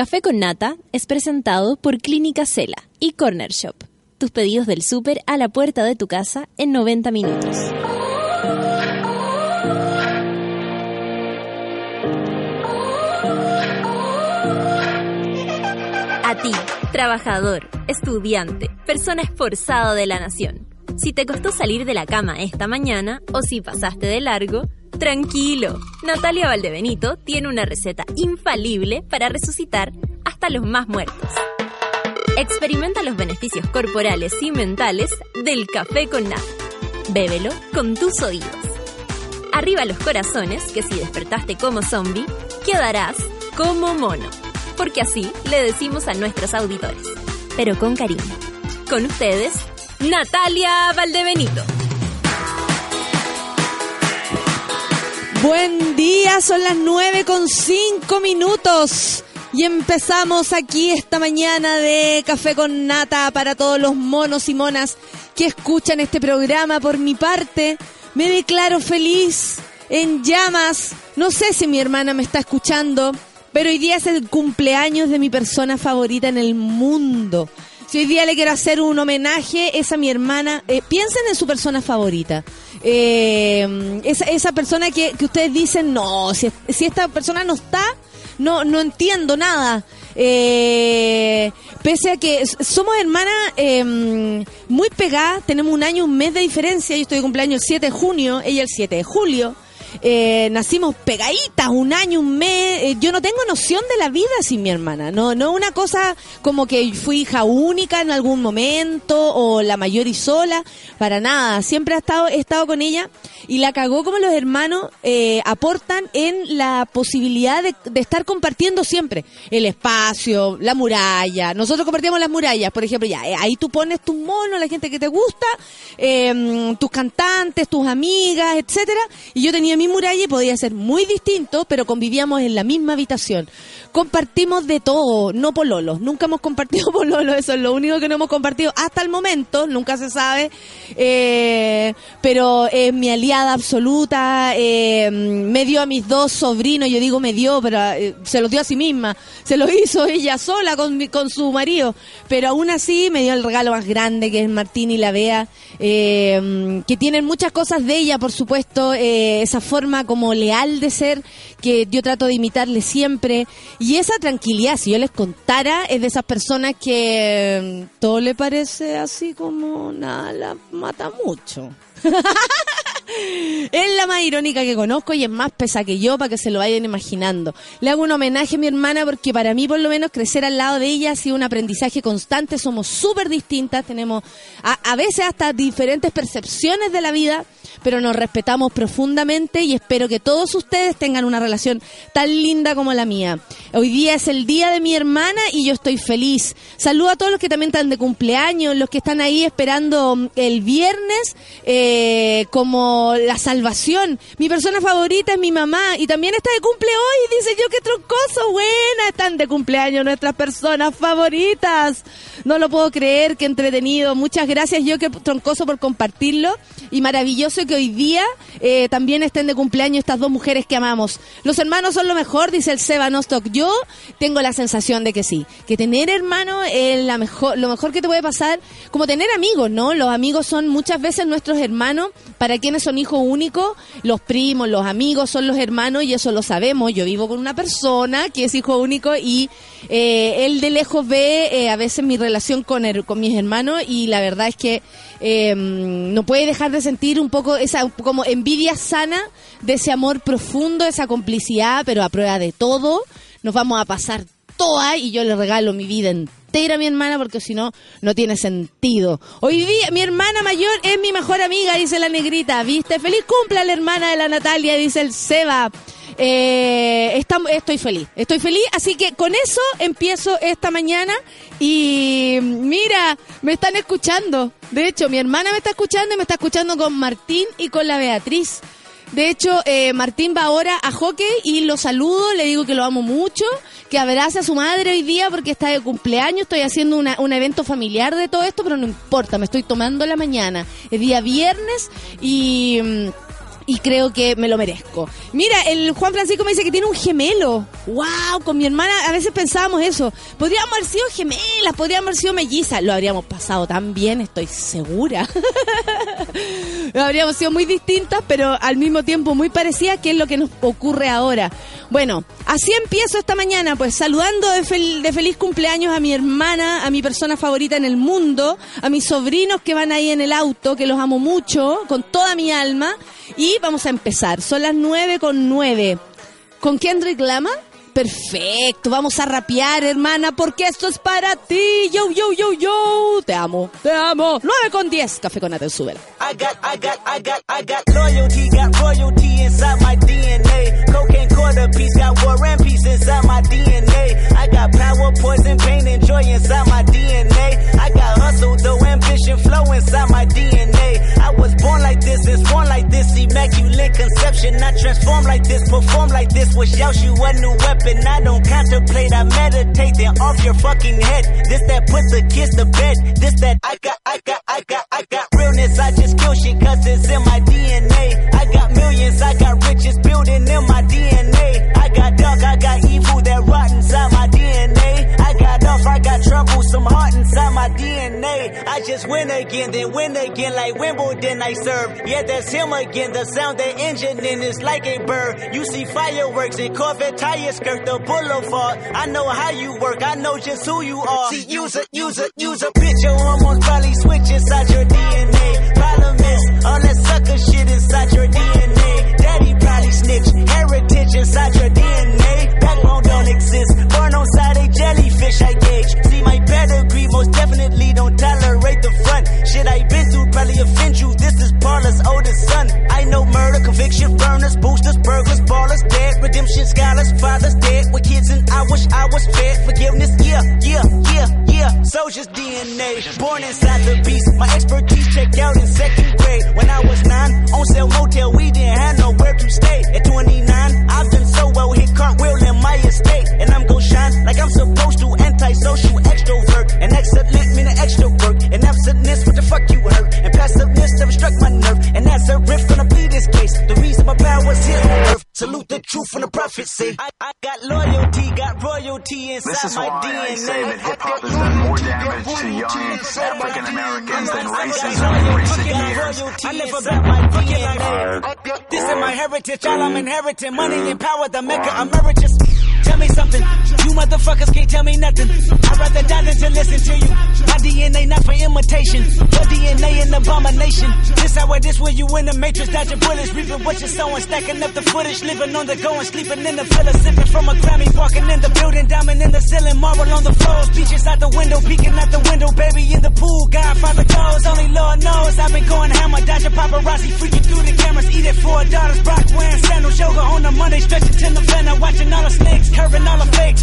Café con Nata es presentado por Clínica Cela y Corner Shop. Tus pedidos del súper a la puerta de tu casa en 90 minutos. A ti, trabajador, estudiante, persona esforzada de la nación. Si te costó salir de la cama esta mañana o si pasaste de largo, tranquilo. Natalia Valdebenito tiene una receta infalible para resucitar hasta los más muertos. Experimenta los beneficios corporales y mentales del café con nata. Bébelo con tus oídos. Arriba los corazones, que si despertaste como zombie, quedarás como mono. Porque así le decimos a nuestros auditores. Pero con cariño. Con ustedes, Natalia Valdebenito. Buen día, son las nueve con cinco minutos. Y empezamos aquí esta mañana de Café con Nata para todos los monos y monas que escuchan este programa. Por mi parte, me declaro feliz, en llamas. No sé si mi hermana me está escuchando, pero hoy día es el cumpleaños de mi persona favorita en el mundo. Si hoy día le quiero hacer un homenaje, es a mi hermana. Eh, piensen en su persona favorita. Eh, esa, esa persona que, que ustedes dicen, no, si, si esta persona no está, no, no entiendo nada. Eh, pese a que somos hermanas eh, muy pegadas, tenemos un año, un mes de diferencia. Yo estoy de cumpleaños el 7 de junio, ella el 7 de julio. Eh, nacimos pegaditas, un año, un mes. Eh, yo no tengo noción de la vida sin mi hermana. No, no una cosa como que fui hija única en algún momento o la mayor y sola. Para nada. Siempre he estado, he estado con ella y la cagó como los hermanos eh, aportan en la posibilidad de, estar compartiendo siempre el espacio, la muralla. Nosotros compartíamos las murallas, por ejemplo, ya ahí tú pones tus monos, la gente que te gusta, tus cantantes, tus amigas, etcétera. Y yo tenía mi muralla podía ser muy distinto, pero convivíamos en la misma habitación. Compartimos de todo, no pololos. Nunca hemos compartido pololos, eso es lo único que no hemos compartido hasta el momento, nunca se sabe. Eh, pero es mi aliada absoluta, eh, me dio a mis dos sobrinos, yo digo me dio, pero eh, se los dio a sí misma, se lo hizo ella sola con, con su marido, pero aún así me dio el regalo más grande que es Martín y la Bea, eh, que tienen muchas cosas de ella, por supuesto, esa forma como leal de ser que yo trato de imitarle siempre y esa tranquilidad, si yo les contara, es de esas personas que mm, todo le parece así como nada, la mata mucho. Es la más irónica que conozco y es más pesa que yo para que se lo vayan imaginando. Le hago un homenaje a mi hermana porque para mí por lo menos crecer al lado de ella ha sido un aprendizaje constante. Somos súper distintas, tenemos a, a veces hasta diferentes percepciones de la vida, pero nos respetamos profundamente y espero que todos ustedes tengan una relación tan linda como la mía. Hoy día es el día de mi hermana y yo estoy feliz. Saludo a todos los que también están de cumpleaños, los que están ahí esperando mm, el viernes eh, como la salvación. Mi persona favorita es mi mamá y también está de cumple hoy. Dice yo, qué troncoso, buena. Están de cumpleaños nuestras personas favoritas. No lo puedo creer, qué entretenido. Muchas gracias, yo, qué troncoso por compartirlo. Y maravilloso que hoy día eh, también estén de cumpleaños estas dos mujeres que amamos. Los hermanos son lo mejor, dice el Seba Nostock. Yo tengo la sensación de que sí, que tener hermano es la mejor, lo mejor que te puede pasar, como tener amigos, ¿no? Los amigos son muchas veces nuestros hermanos, para quienes son hijos únicos, los primos, los amigos son los hermanos y eso lo sabemos. Yo vivo con una persona que es hijo único y eh, él de lejos ve eh, a veces mi relación con, her- con mis hermanos y la verdad es que eh, no puede dejar de sentir un poco esa como envidia sana de ese amor profundo, esa complicidad, pero a prueba de todo. Nos vamos a pasar y yo le regalo mi vida entera a mi hermana porque si no, no tiene sentido. Hoy día mi hermana mayor es mi mejor amiga, dice la negrita, ¿viste? Feliz cumple a la hermana de la Natalia, dice el Seba. Eh, estoy feliz, estoy feliz, así que con eso empiezo esta mañana y mira, me están escuchando. De hecho, mi hermana me está escuchando y me está escuchando con Martín y con la Beatriz. De hecho, eh, Martín va ahora a hockey y lo saludo, le digo que lo amo mucho, que abrace a su madre hoy día porque está de cumpleaños, estoy haciendo una- un evento familiar de todo esto, pero no importa, me estoy tomando la mañana. Es día viernes y... mm, y creo que me lo merezco. Mira, el Juan Francisco me dice que tiene un gemelo. ¡Wow! Con mi hermana a veces pensábamos eso. Podríamos haber sido gemelas, podríamos haber sido mellizas. Lo habríamos pasado tan bien, estoy segura. habríamos sido muy distintas, pero al mismo tiempo muy parecidas, que es lo que nos ocurre ahora. Bueno, así empiezo esta mañana, pues saludando de, de feliz cumpleaños a mi hermana, a mi persona favorita en el mundo, a mis sobrinos que van ahí en el auto, que los amo mucho, con toda mi alma. Y vamos a empezar. Son las nueve con nueve. ¿Con Kendrick Lamar? Perfecto, vamos a rapear, hermana, porque esto es para ti. Yo, yo, yo, yo. Te amo, te amo. 9 con 10, café con Aten Súbela. I got, I got, I got, I got loyalty, got royalty inside my DNA. Quarter piece, got war and peace inside my DNA. I got power, poison, pain, and joy inside my DNA. I got hustle, though ambition, flow inside my DNA. I was born like this, is born like this, immaculate conception. I transform like this, perform like this. Was Yaoshi a new weapon? I don't contemplate, I meditate. Then off your fucking head. This that put the kids to bed. This that I got, I got, I got, I got realness. I just kill shit cause it's in my DNA. I got millions, I got riches building in my DNA. I got dark, I got evil that rot inside my DNA. I got off, I got trouble, some heart inside my DNA. I just win again, then win again like Wimbledon I serve. Yeah, that's him again. The sound that engine in is like a bird. You see fireworks and Corvette tires skirt the boulevard. I know how you work, I know just who you are. See, use a, use a, use a bitch. Your hormones probably switch inside your DNA. Problem all that sucker shit inside your DNA. Daddy probably snitch, heritage inside your DNA. Backbone don't exist, born on side a jellyfish I gauge. See my pedigree, most definitely don't tolerate the front. Shit I been through probably offend you. This is Paula's oldest son. I know murder, conviction, burners, boosters, burglars, ballers, dead, redemption, scholars, fathers dead with kids, and I wish I was fed. Forgiveness, yeah, yeah, yeah, yeah. Soldier's DNA, born inside the beast. My expertise checked out in second grade. When I was nine, on sale motel, we didn't have nowhere to stay. At 29, I've done so well, hit cartwheel in my estate, and I'm gon' shine like I'm supposed to. Antisocial extrovert, and excellent meaning extra work, and absentness, what the fuck you hurt, and passiveness never struck my nerve, and that's a riff gonna plead this case. The reason my power's here on earth, salute the truth from the prophecy. I, I got loyalty, got royalty inside This is my why DNA. I say that hip hop has done more damage to young African Americans than racism in recent years. I live about my DNA. This is my heritage, all I'm inheriting. Money and power, the maker emeritus. Tell me something, you motherfuckers can't tell me nothing. I'd rather die than to listen to you. My DNA not for imitation, your DNA an abomination. This how it is when you in the matrix, dodging bullets, reaping what you're sowing, stacking up the footage, living on the go and sleeping in the villa, sipping from a Grammy, walking in the building, diamond in the ceiling, marble on the floors, beaches out the window, peeking out the window, baby in the pool, Godfather goes, only Lord knows. I've been going hammer, dodging paparazzi, freaking through the cameras, eat it four dollars, Brock wearing sandals, yoga on a Monday, stretching to November, watching all the snakes, curving all the fakes,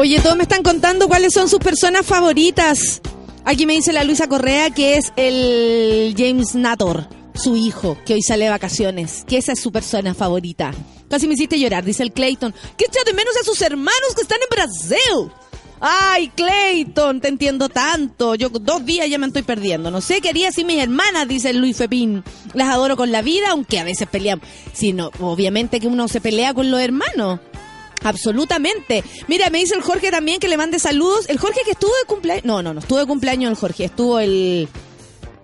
Oye, todos me están contando cuáles son sus personas favoritas. Aquí me dice la Luisa Correa que es el James Nator, su hijo, que hoy sale de vacaciones, que esa es su persona favorita. Casi me hiciste llorar, dice el Clayton. Que echa de menos a sus hermanos que están en Brasil. Ay, Clayton, te entiendo tanto. Yo dos días ya me estoy perdiendo. No sé qué haría si mis hermanas, dice Luis Fepín. Las adoro con la vida, aunque a veces peleamos. Sí, no, obviamente que uno se pelea con los hermanos. Absolutamente. Mira, me dice el Jorge también que le mande saludos. El Jorge que estuvo de cumpleaños. No, no, no estuvo de cumpleaños el Jorge. Estuvo el.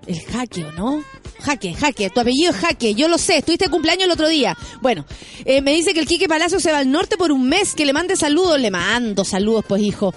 El Jaque, ¿o no? Jaque, Jaque. Tu apellido es Jaque. Yo lo sé. Estuviste de cumpleaños el otro día. Bueno, eh, me dice que el Quique Palacio se va al norte por un mes. Que le mande saludos. Le mando saludos, pues, hijo.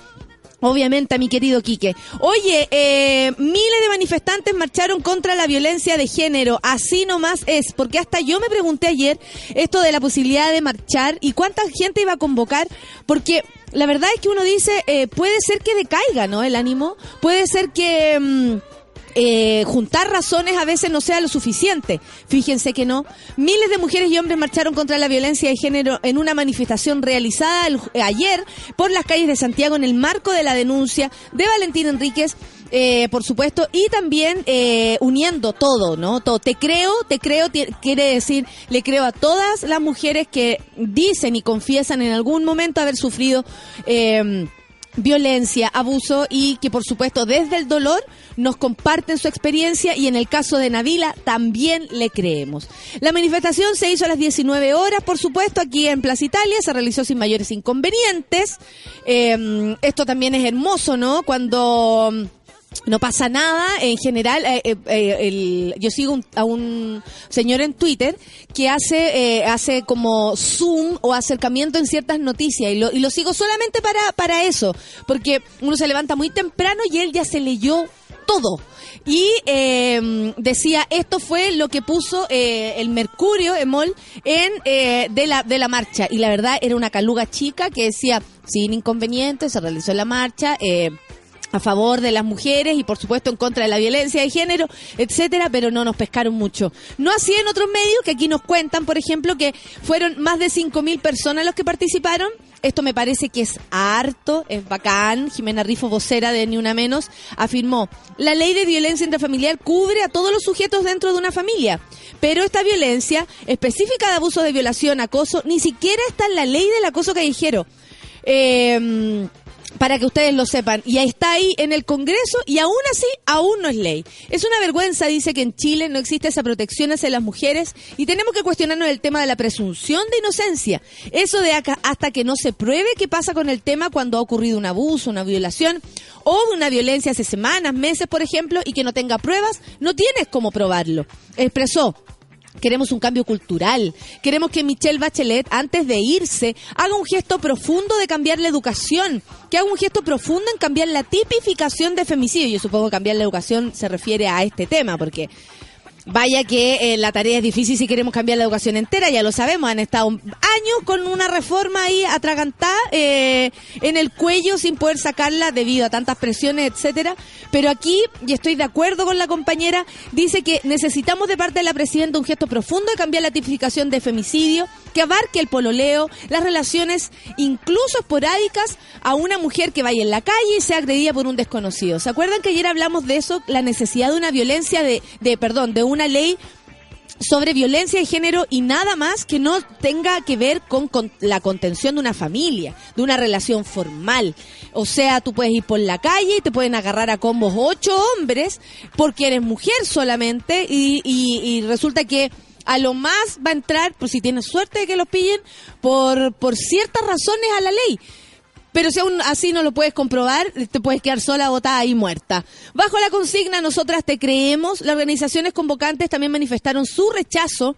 Obviamente a mi querido Quique. Oye, eh, miles de manifestantes marcharon contra la violencia de género. Así nomás es. Porque hasta yo me pregunté ayer esto de la posibilidad de marchar y cuánta gente iba a convocar. Porque la verdad es que uno dice, eh, puede ser que decaiga, ¿no? El ánimo. Puede ser que... mm, eh, juntar razones a veces no sea lo suficiente. Fíjense que no. Miles de mujeres y hombres marcharon contra la violencia de género en una manifestación realizada el- ayer por las calles de Santiago en el marco de la denuncia de Valentín Enríquez. eh, por supuesto, y también eh, uniendo todo, ¿no? Todo. Te creo, te creo, quiere decir, le creo a todas las mujeres que dicen y confiesan en algún momento haber sufrido eh, violencia, abuso y que por supuesto desde el dolor nos comparten su experiencia y en el caso de Navila también le creemos. La manifestación se hizo a las 19 horas, por supuesto, aquí en Plaza Italia, se realizó sin mayores inconvenientes. Eh, esto también es hermoso, ¿no? Cuando no pasa nada. En general eh, eh, eh, el- yo sigo un- a un señor en Twitter que hace eh, hace como zoom o acercamiento en ciertas noticias. Y lo, y lo sigo solamente para para eso porque uno se levanta muy temprano y él ya se leyó todo. Y eh, decía esto fue lo que puso eh, el Mercurio Emol en eh, de la de la marcha y la verdad era una caluga chica que decía sin inconvenientes se realizó la marcha eh, a favor de las mujeres y por supuesto en contra de la violencia de género, etcétera, pero no nos pescaron mucho. No así en otros medios que aquí nos cuentan, por ejemplo, que fueron más de 5.000 personas los que participaron. Esto me parece que es harto, es bacán. Jimena Rifo, vocera de Ni Una Menos, afirmó, la ley de violencia intrafamiliar cubre a todos los sujetos dentro de una familia, pero esta violencia específica de abuso de violación, acoso, ni siquiera está en la ley del acoso callejero. Eh, para que ustedes lo sepan. Y está ahí en el Congreso y aún así, aún no es ley. Es una vergüenza, dice que en Chile no existe esa protección hacia las mujeres y tenemos que cuestionarnos el tema de la presunción de inocencia. Eso de acá hasta que no se pruebe qué pasa con el tema cuando ha ocurrido un abuso, una violación o una violencia hace semanas, meses, por ejemplo, y que no tenga pruebas, no tienes cómo probarlo. Expresó. Queremos un cambio cultural. Queremos que Michelle Bachelet, antes de irse, haga un gesto profundo de cambiar la educación. Que haga un gesto profundo en cambiar la tipificación de femicidio. Yo supongo que cambiar la educación se refiere a este tema, porque vaya que eh, la tarea es difícil si queremos cambiar la educación entera, ya lo sabemos. Han estado años con una reforma ahí atragantada eh, en el cuello sin poder sacarla debido a tantas presiones, etcétera. Pero aquí, y estoy de acuerdo con la compañera, dice que necesitamos de parte de la presidenta un gesto profundo de cambiar la tipificación de femicidio, que abarque el pololeo, las relaciones incluso esporádicas a una mujer que vaya en la calle y sea agredida por un desconocido. ¿Se acuerdan que ayer hablamos de eso? La necesidad de una violencia de, de perdón, de una ley sobre violencia de género y nada más que no tenga que ver con, la contención de una familia, de una relación formal. O sea, tú puedes ir por la calle y te pueden agarrar a combos ocho hombres porque eres mujer solamente y, y- y resulta que a lo más va a entrar, por si tienes suerte de que lo pillen, por, por ciertas razones a la ley. Pero si aún así no lo puedes comprobar, te puedes quedar sola, botada y muerta. Bajo la consigna Nosotras te creemos, las organizaciones convocantes también manifestaron su rechazo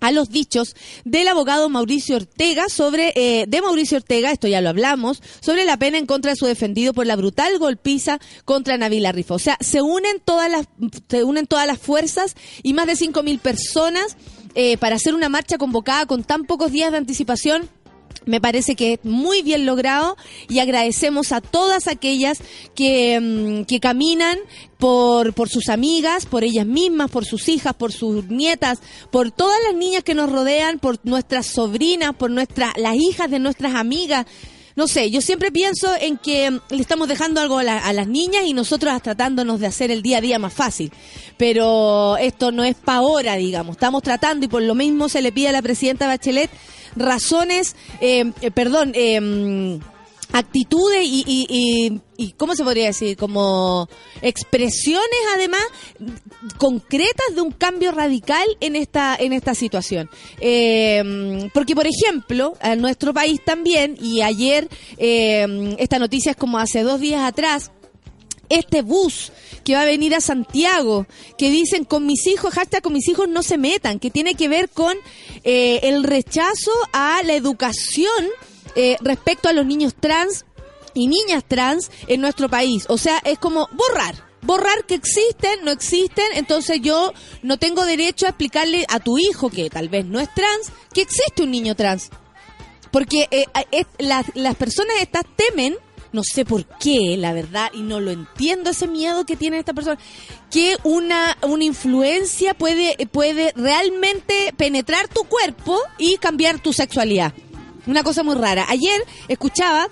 a los dichos del abogado Mauricio Ortega sobre eh, de Mauricio Ortega, esto ya lo hablamos, sobre la pena en contra de su defendido por la brutal golpiza contra Navila Rifa. O sea, se unen todas las se unen todas las fuerzas y más de 5000 personas eh, para hacer una marcha convocada con tan pocos días de anticipación me parece que es muy bien logrado y agradecemos a todas aquellas que, mm, que caminan por, por sus amigas, por ellas mismas, por sus hijas, por sus nietas, por todas las niñas que nos rodean, por nuestras sobrinas, por nuestras, las hijas de nuestras amigas. No sé, yo siempre pienso en que mm, le estamos dejando algo a, la- a las niñas y nosotros tratándonos de hacer el día a día más fácil. Pero esto no es para ahora, digamos. Estamos tratando y por lo mismo se le pide a la presidenta Bachelet razones, eh, eh, perdón, eh, mm, actitudes y, y, y, y, ¿cómo se podría decir? Como expresiones además concretas de un cambio radical en esta, en esta situación. Eh, porque, por ejemplo, en nuestro país también, y ayer, eh, esta noticia es como hace dos días atrás, este bus que va a venir a Santiago, que dicen con mis hijos, hashtag con mis hijos no se metan, que tiene que ver con eh, el rechazo a la educación eh, respecto a los niños trans y niñas trans en nuestro país. O sea, es como borrar. Borrar que existen, no existen, entonces yo no tengo derecho a explicarle a tu hijo, que tal vez no es trans, que existe un niño trans. Porque eh, las, las personas estas temen no sé por qué, la verdad, y no lo entiendo ese miedo que tiene esta persona, que una, una influencia puede, puede realmente penetrar tu cuerpo y cambiar tu sexualidad. Una cosa muy rara. Ayer escuchaba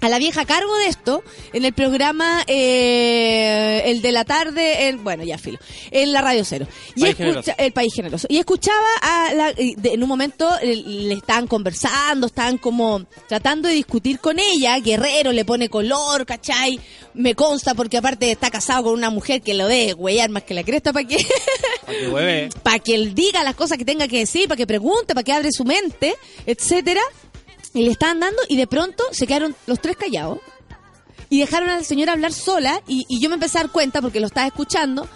a la vieja a cargo de esto en el programa eh, el de la tarde en, bueno ya filo en la radio cero y País escucha- el país generoso y escuchaba a la, de- en un momento le estaban conversando estaban como tratando de discutir con ella guerrero le pone color ¿cachai? me consta porque aparte está casado con una mujer que lo debe huellar más que la cresta para que Para que hueve. para que él diga las cosas que tenga que decir, para que pregunte, para que abre su mente, etcétera. Y le estaban dando y de pronto se quedaron los tres callados y dejaron a la señora hablar sola y, yo me empecé a dar cuenta porque lo estaba escuchando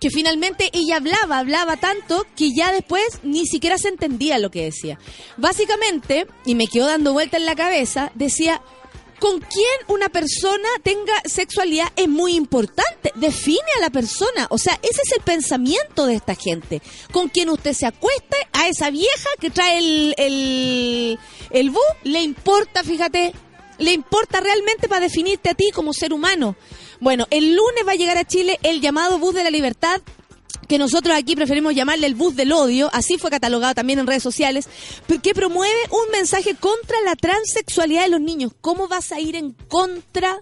que finalmente ella hablaba, hablaba tanto que ya después ni siquiera se entendía lo que decía. Básicamente, y me quedó dando vuelta en la cabeza, decía, con quién una persona tenga sexualidad es muy importante. Define a la persona. O sea, ese es el pensamiento de esta gente. Con quien usted se acueste, a esa vieja que trae el, el, el le importa, fíjate, le importa realmente para definirte a ti como ser humano. Bueno, el lunes va a llegar a Chile el llamado bus de la libertad que nosotros aquí preferimos llamarle el bus del odio, así fue catalogado también en redes sociales, que promueve un mensaje contra la transexualidad de los niños. ¿Cómo vas a ir en contra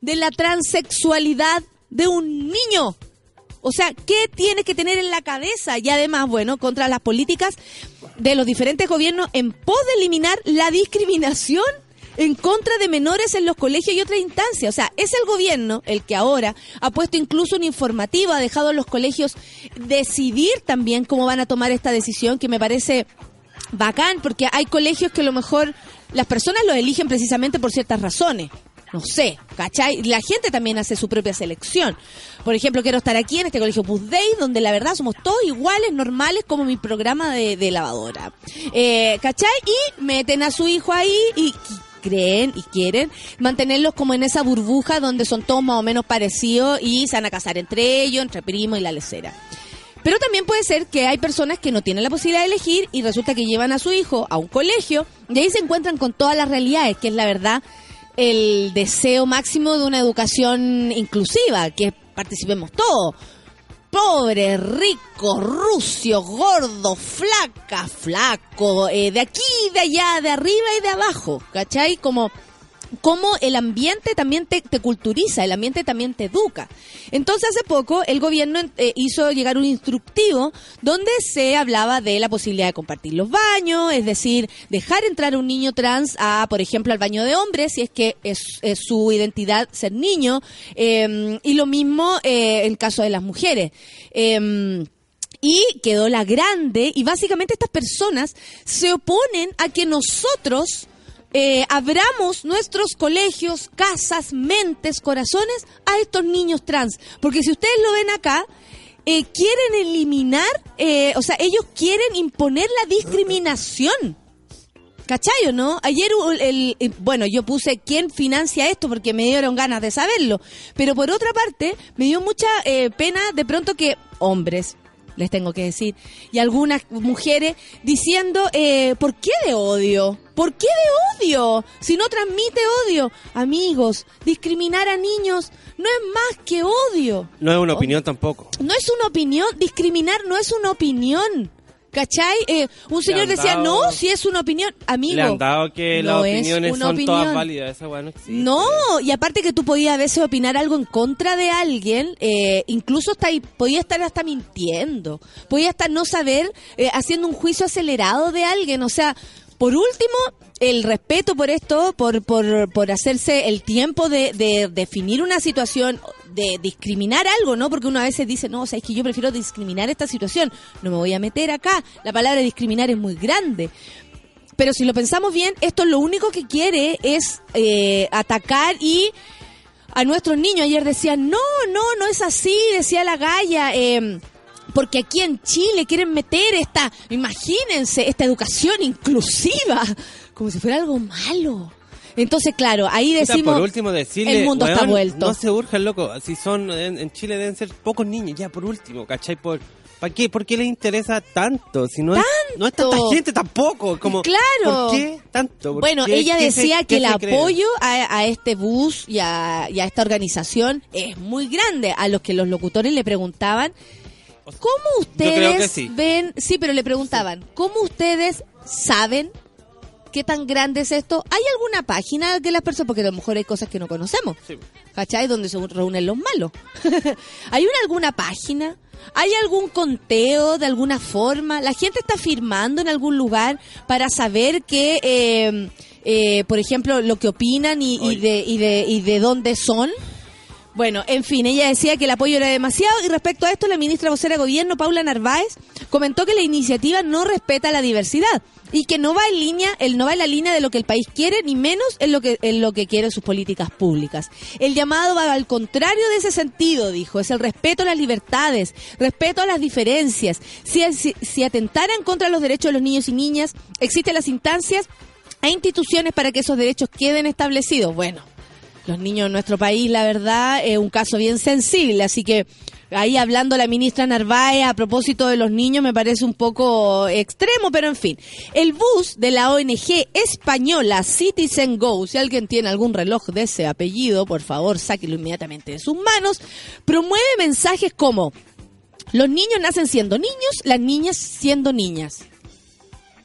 de la transexualidad de un niño? O sea, ¿qué tienes que tener en la cabeza? Y además, bueno, contra las políticas de los diferentes gobiernos en pos de eliminar la discriminación en contra de menores en los colegios y otras instancias. O sea, es el gobierno el que ahora ha puesto incluso un informativo, ha dejado a los colegios decidir también cómo van a tomar esta decisión, que me parece bacán, porque hay colegios que a lo mejor las personas los eligen precisamente por ciertas razones. No sé, ¿cachai? La gente también hace su propia selección. Por ejemplo, quiero estar aquí en este colegio Bus Day, donde la verdad somos todos iguales, normales, como mi programa de, de lavadora. Eh, ¿Cachai? Y meten a su hijo ahí y creen y quieren mantenerlos como en esa burbuja donde son todos más o menos parecidos y se van a casar entre ellos, entre primos y la lecera. Pero también puede ser que hay personas que no tienen la posibilidad de elegir y resulta que llevan a su hijo a un colegio y ahí se encuentran con todas las realidades, que es la verdad el deseo máximo de una educación inclusiva, que participemos todos. Pobres, ricos, rucios, gordos, flaca, flaco, eh, de aquí, de allá, de arriba y de abajo, ¿cachai? Como cómo el ambiente también te, culturiza, el ambiente también te educa. Entonces hace poco el gobierno eh, hizo llegar un instructivo donde se hablaba de la posibilidad de compartir los baños, es decir, dejar entrar un niño trans a, por ejemplo, al baño de hombres, si es que es, su identidad ser niño, eh, y lo mismo eh, en caso de las mujeres. Eh, y quedó la grande y básicamente estas personas se oponen a que nosotros eh, abramos nuestros colegios, casas, mentes, corazones a estos niños trans. Porque si ustedes lo ven acá, eh, quieren eliminar, eh, o sea, ellos quieren imponer la discriminación. ¿Cachai o no? Ayer, el, eh, bueno, yo puse quién financia esto porque me dieron ganas de saberlo. Pero por otra parte, me dio mucha pena de pronto que hombres, les tengo que decir, y algunas mujeres diciendo, eh, ¿por qué de odio? ¿Por qué de odio? Si no transmite odio. Amigos, discriminar a niños no es más que odio. No es una opinión tampoco. No es una opinión, discriminar no es una opinión. ¿Cachai? Eh, un señor decía, no, si es una opinión. Amigo, Le han dado que no las es opiniones son opinión. todas válidas. Esa no existe. No, y aparte que tú podías a veces opinar algo en contra de alguien, eh, incluso hasta ahí, podías estar hasta mintiendo, podías estar no saber, eh, haciendo un juicio acelerado de alguien, o sea, por último, el respeto por esto, por, por, por hacerse el tiempo de, de definir una situación, de discriminar algo, ¿no? Porque uno a veces dice, no, o sea, es que yo prefiero discriminar esta situación, no me voy a meter acá, la palabra discriminar es muy grande. Pero si lo pensamos bien, esto lo único que quiere es eh, atacar y a nuestros niños. Ayer decían, no, no, no es así, decía la Gaya. eh, porque aquí en Chile quieren meter esta, imagínense, esta educación inclusiva, como si fuera algo malo. Entonces, claro, ahí Puta, decimos, por último decirle, el mundo está vuelto. No se urjan, loco. Si son, en, en Chile deben ser pocos niños, ya por último, ¿cachai? Por, ¿Para qué? ¿Por qué les interesa tanto? Si no, es, no es tanta gente tampoco. Como, Claro. ¿Por qué tanto? ¿Por Bueno, qué? ella ¿Qué se- decía que el apoyo a, a este bus y a, y a esta organización es muy grande. A los que los locutores le preguntaban, ¿cómo ustedes sí. ven? Sí, pero le preguntaban, ¿cómo ustedes saben qué tan grande es esto? ¿Hay alguna página que las personas, porque a lo mejor hay cosas que no conocemos, Sí. ¿cachai? Donde se reúnen los malos. ¿Hay una, alguna página? ¿Hay algún conteo de alguna forma? ¿La gente está firmando en algún lugar para saber que, eh, eh, por ejemplo, lo que opinan y, y de, y, de, y de dónde son? Bueno, en fin, ella decía que el apoyo era demasiado y respecto a esto la ministra vocera de gobierno, Paula Narváez, comentó que la iniciativa no respeta la diversidad y que no va en línea, el no va en la línea de lo que el país quiere ni menos en lo que en lo que quieren sus políticas públicas. El llamado va al contrario de ese sentido, dijo, es el respeto a las libertades, respeto a las diferencias. Si, si, si atentaran contra los derechos de los niños y niñas, existen las instancias e instituciones para que esos derechos queden establecidos. Bueno, los niños en nuestro país, la verdad, es un caso bien sensible, así que ahí hablando la ministra Narváez a propósito de los niños me parece un poco extremo, pero en fin. El bus de la ONG española Citizen Go, si alguien tiene algún reloj de ese apellido, por favor, sáquelo inmediatamente de sus manos, promueve mensajes como los niños nacen siendo niños, las niñas siendo niñas.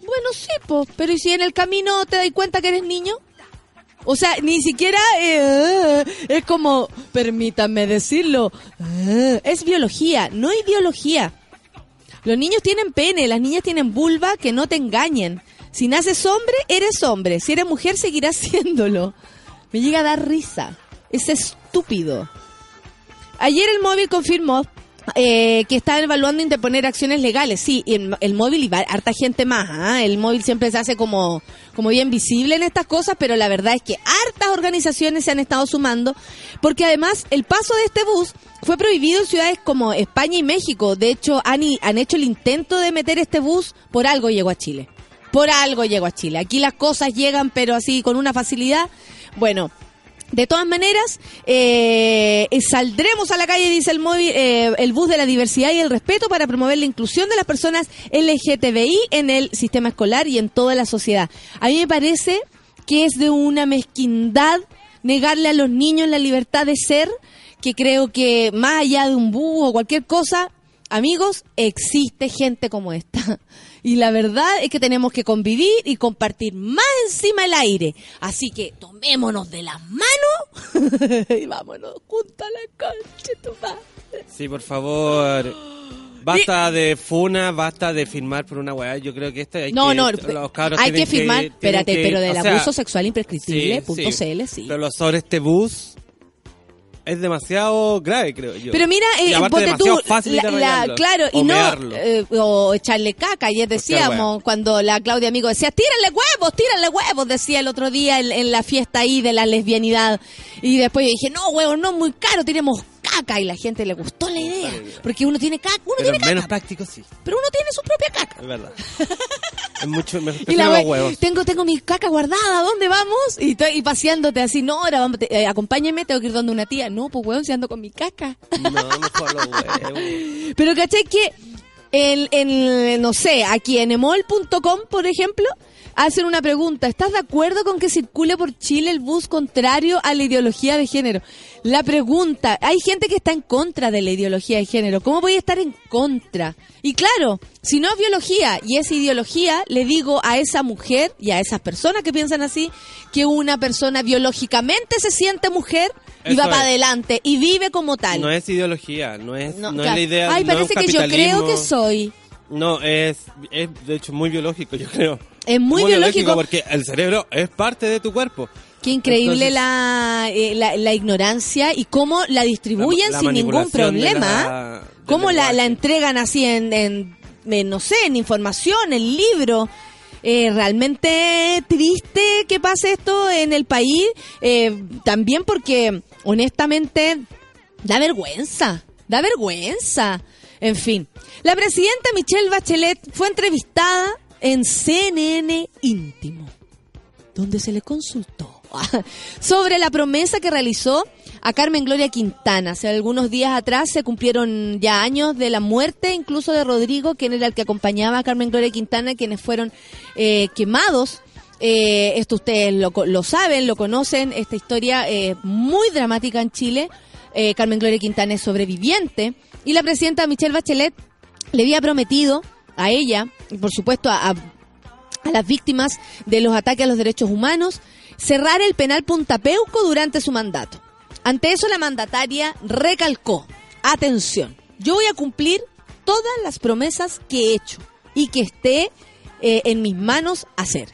Bueno, sí, pero ¿y si en el camino te das cuenta que eres niño? O sea, ni siquiera eh, es como, permítanme decirlo, eh, es biología, no ideología. Los niños tienen pene, las niñas tienen vulva, que no te engañen. Si naces hombre, eres hombre. Si eres mujer, seguirás siéndolo. Me llega a dar risa. Es estúpido. Ayer el móvil confirmó eh, que está evaluando interponer acciones legales. Sí, y el, móvil y harta gente más. ¿ah? El móvil siempre se hace como, como bien visible en estas cosas, pero la verdad es que hartas organizaciones se han estado sumando, porque además el paso de este bus fue prohibido en ciudades como España y México. De hecho, han, han hecho el intento de meter este bus, por algo llegó a Chile. Por algo llegó a Chile. Aquí las cosas llegan, pero así con una facilidad. Bueno, de todas maneras, eh, saldremos a la calle, dice el móvil, eh, el bus de la diversidad y el respeto para promover la inclusión de las personas LGTBI en el sistema escolar y en toda la sociedad. A mí me parece que es de una mezquindad negarle a los niños la libertad de ser, que creo que más allá de un bus o cualquier cosa, amigos, existe gente como esta. Y la verdad es que tenemos que convivir y compartir más encima el aire. Así que tomémonos de las manos y vámonos juntos a la concha, tu madre. Sí, por favor. Basta de funa, basta de firmar por una weá. Yo creo que este hay No, que, no, los cabros hay que firmar, espérate, que- pero del sea, abuso sexual imprescriptible, sí, punto sí. CL, sí. Pero lo sobre este bus es demasiado grave, creo yo. Pero mira, eh, ponte tú, fácil la- la- claro, y no, eh, o echarle caca, ayer decíamos, cuando la Claudia Amigo decía, tírale huevos, tírale huevos, decía el otro día en, en la fiesta ahí de la lesbianidad, y después yo dije, no, huevos, no, muy caro, tiremos caca, y la gente le gustó la idea, porque uno tiene caca, uno Pero tiene menos caca, práctico, sí. pero uno tiene su propia caca. Es verdad. es mucho mejor. Y la los huevos. tengo tengo mi caca guardada, ¿a dónde vamos? Y estoy y paseándote así, no, ahora vamos, te- eh, acompáñeme, tengo que ir donde una tía. No, pues weón, si ando con mi caca. No, mejor los huevos. Pero caché que en, en, no sé, aquí en emol.com, por ejemplo, hacen una pregunta. ¿Estás de acuerdo con que circule por Chile el bus contrario a la ideología de género? La pregunta, hay gente que está en contra de la ideología de género. ¿Cómo voy a estar en contra? Y claro, si no es biología y es ideología, le digo a esa mujer y a esas personas que piensan así, que una persona biológicamente se siente mujer y Eso va para es. adelante y vive como tal. No es ideología, no es, no, es claro. la idea. Ay, no es parece que yo creo que soy. No, es, es de hecho muy biológico, yo creo. Es muy biológico. porque el cerebro es parte de tu cuerpo. Qué increíble Entonces- la, eh, la, la ignorancia y cómo la distribuyen La- sin ningún de problema. la- del cómo la entregan así en, en, en, no sé, en información, en libro. Eh, realmente triste que pase esto en el país. eh, también porque, honestamente, da vergüenza. Da vergüenza. En fin. La presidenta Michelle Bachelet fue entrevistada en CNN Íntimo donde se le consultó sobre la promesa que realizó a Carmen Gloria Quintana. Hace algunos días atrás se cumplieron ya años de la muerte incluso de Rodrigo, quien era el que acompañaba a Carmen Gloria Quintana, quienes fueron eh, quemados. Eh, esto ustedes lo, lo saben, lo conocen, esta historia eh, muy dramática en Chile. Eh, Carmen Gloria Quintana es sobreviviente y la presidenta Michelle Bachelet le había prometido a ella, y por supuesto a, las víctimas de los ataques a los derechos humanos, cerrar el penal Punta Peuco durante su mandato. Ante eso la mandataria recalcó, atención, yo voy a cumplir todas las promesas que he hecho y que esté eh, en mis manos hacer.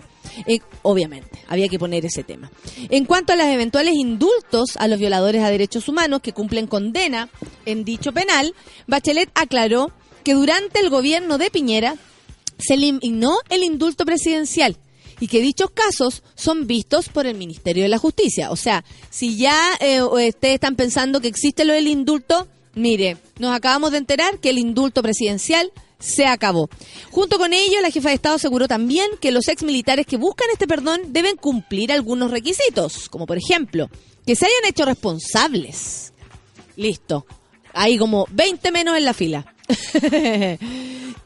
Eh, obviamente, había que poner ese tema. En cuanto a los eventuales indultos a los violadores a derechos humanos que cumplen condena en dicho penal, Bachelet aclaró que durante el gobierno de Piñera se eliminó el indulto presidencial y que dichos casos son vistos por el Ministerio de la Justicia. O sea, si ya eh, ustedes están pensando que existe lo del indulto, mire, nos acabamos de enterar que el indulto presidencial se acabó. Junto con ello, la jefa de Estado aseguró también que los ex militares que buscan este perdón deben cumplir algunos requisitos, como por ejemplo, que se hayan hecho responsables. Listo. Hay como 20 menos en la fila.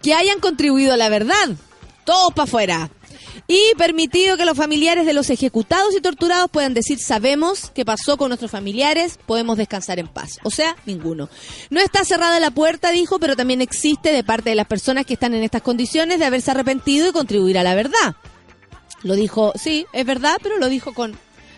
que hayan contribuido a la verdad. Todos para afuera. Y permitido que los familiares de los ejecutados y torturados puedan decir sabemos qué pasó con nuestros familiares, podemos descansar en paz. O sea, ninguno. No está cerrada la puerta, dijo, pero también existe de parte de las personas que están en estas condiciones de haberse arrepentido y contribuir a la verdad. Lo dijo, sí, es verdad, pero lo dijo con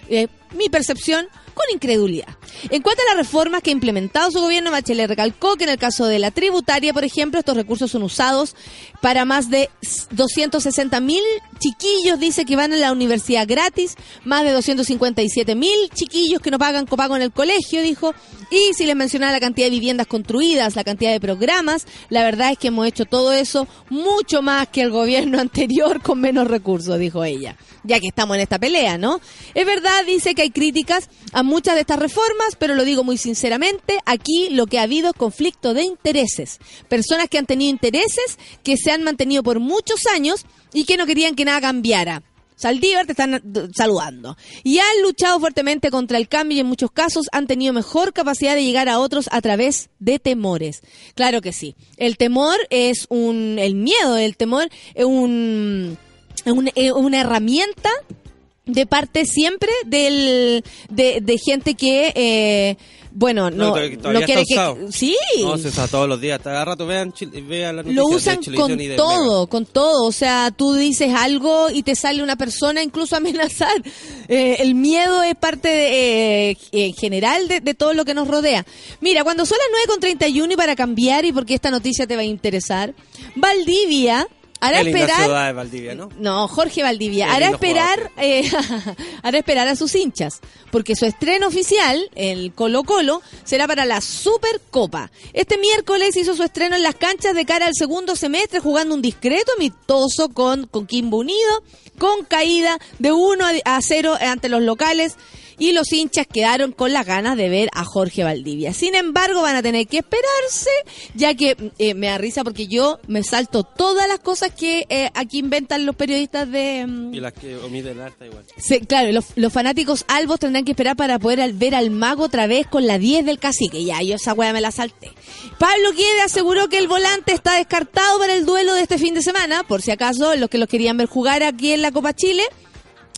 eh, mi percepción, con incredulidad. En cuanto a las reformas que ha implementado su gobierno, Bachelet recalcó que en el caso de la tributaria, por ejemplo, estos recursos son usados para más de 260 mil chiquillos, dice que van a la universidad gratis, más de 257 mil chiquillos que no pagan copago en el colegio, dijo, y si les mencionaba la cantidad de viviendas construidas, la cantidad de programas, la verdad es que hemos hecho todo eso mucho más que el gobierno anterior con menos recursos, dijo ella, ya que estamos en esta pelea, ¿no? Es verdad, dice que hay críticas a muchas de estas reformas, pero lo digo muy sinceramente, aquí lo que ha habido es conflicto de intereses. Personas que han tenido intereses, que se han mantenido por muchos años y que no querían que nada cambiara. Saldívar te están saludando. Y han luchado fuertemente contra el cambio y en muchos casos han tenido mejor capacidad de llegar a otros a través de temores. Claro que sí. El temor es un, el miedo, el temor es un, un- una herramienta de parte siempre del de, de gente que eh, bueno no, No, quiere que sí No, se usa todos los días. Cada rato vean, vean lo usan con y de todo, con todo. O sea, tú dices algo y te sale una persona incluso amenazar. Eh, el miedo es parte de, eh, en general de, de todo lo que nos rodea. Mira, cuando son las 9.31 y para cambiar y porque esta noticia te va a interesar, Valdivia hará Qué esperar... ciudad de Valdivia, ¿no? No, Jorge Valdivia. Qué Hará esperar, eh, hará esperar a sus hinchas, porque su estreno oficial, el Colo Colo, será para la Supercopa. Este miércoles hizo su estreno en las canchas de cara al segundo semestre, jugando un discreto amistoso con, con Kimbo Unido, con caída de 1 a 0 ante los locales. Y los hinchas quedaron con las ganas de ver a Jorge Valdivia. Sin embargo, van a tener que esperarse, ya que eh, me da risa porque yo me salto todas las cosas que eh, aquí inventan los periodistas de... mm, Y las que omiten harta igual. Sí, claro, los, los fanáticos albos tendrán que esperar para poder al- ver al mago otra vez con la 10 del cacique. Ya, yo esa weá me la salté. Pablo Guede aseguró que el volante está descartado para el duelo de este fin de semana, por si acaso los que los querían ver jugar aquí en la Copa Chile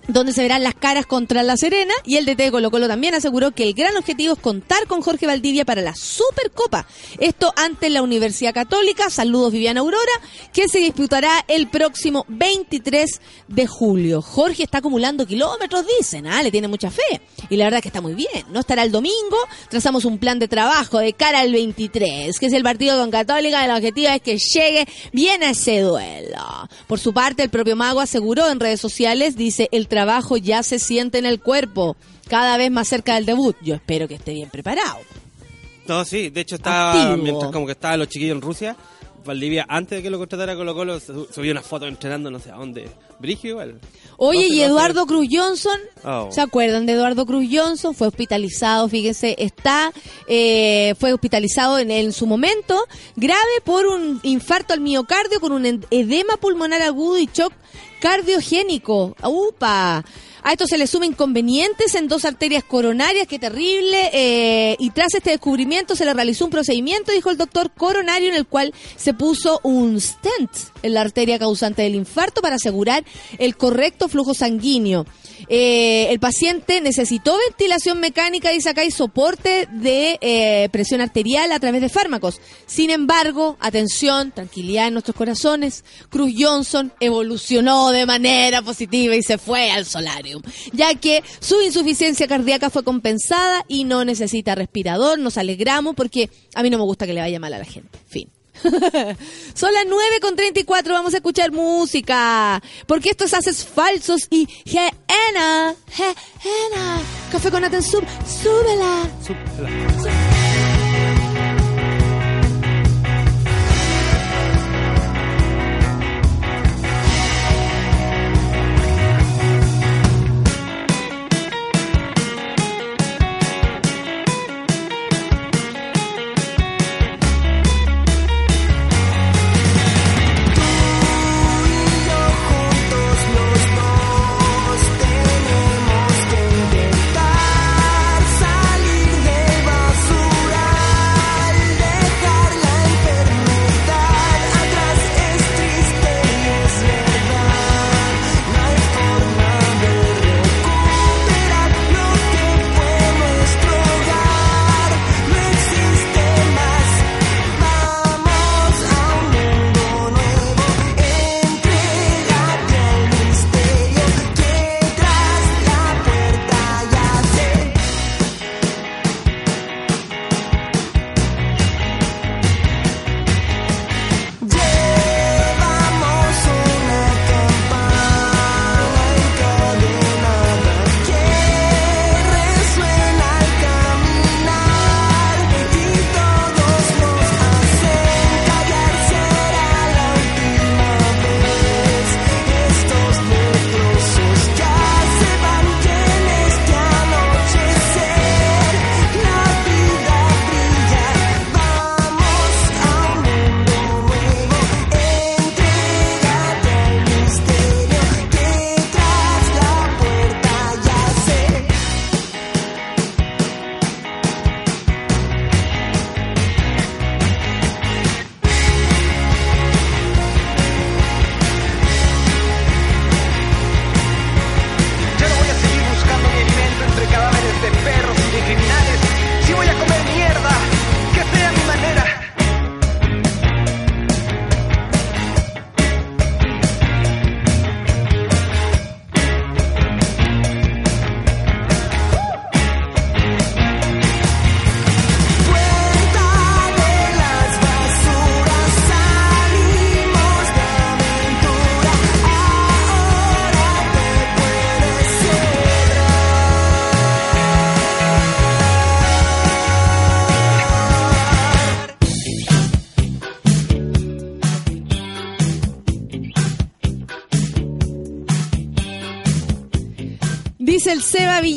donde se verán las caras contra La Serena y el DT de Colo Colo también aseguró que el gran objetivo es contar con Jorge Valdivia para la Supercopa. Esto ante la Universidad Católica, saludos Viviana Aurora, que se disputará el próximo 23 de julio. Jorge está acumulando kilómetros, dicen, ah, le tiene mucha fe. Y la verdad es que está muy bien. No estará el domingo, trazamos un plan de trabajo de cara al 23, que es el partido con Católica, el objetivo es que llegue bien a ese duelo. Por su parte, el propio Mago aseguró en redes sociales, dice, el ya se siente en el cuerpo, cada vez más cerca del debut. Yo espero que esté bien preparado. No, sí, de hecho estaba, Activo. mientras como que estaban los chiquillos en Rusia, Valdivia, antes de que lo contratara Colo Colo, su- subió una foto entrenando no sé a dónde. Brigio igual. Oye, y. Eduardo Cruz Johnson, Oh. ¿se acuerdan de Eduardo Cruz Johnson? Fue hospitalizado, fíjense, está, eh, fue hospitalizado en, en su momento, grave por un infarto al miocardio con un edema pulmonar agudo y shock cardiogénico. ¡Upa! A esto se le suman inconvenientes en dos arterias coronarias, qué terrible. eh, y tras este descubrimiento se le realizó un procedimiento, dijo el doctor coronario, en el cual se puso un stent en la arteria causante del infarto para asegurar el correcto flujo sanguíneo. Eh, el paciente necesitó ventilación mecánica, dice acá, y soporte de eh, presión arterial a través de fármacos. Sin embargo, atención, tranquilidad en nuestros corazones, Cruz Johnson evolucionó de manera positiva y se fue al solarium, ya que su insuficiencia cardíaca fue compensada y no necesita respirador. Nos alegramos porque a mí no me gusta que le vaya mal a la gente. Fin. Son las 9 con 34, vamos a escuchar música. Porque estos haces falsos y Geena, Geena. Café con Atensub, súbela. Salir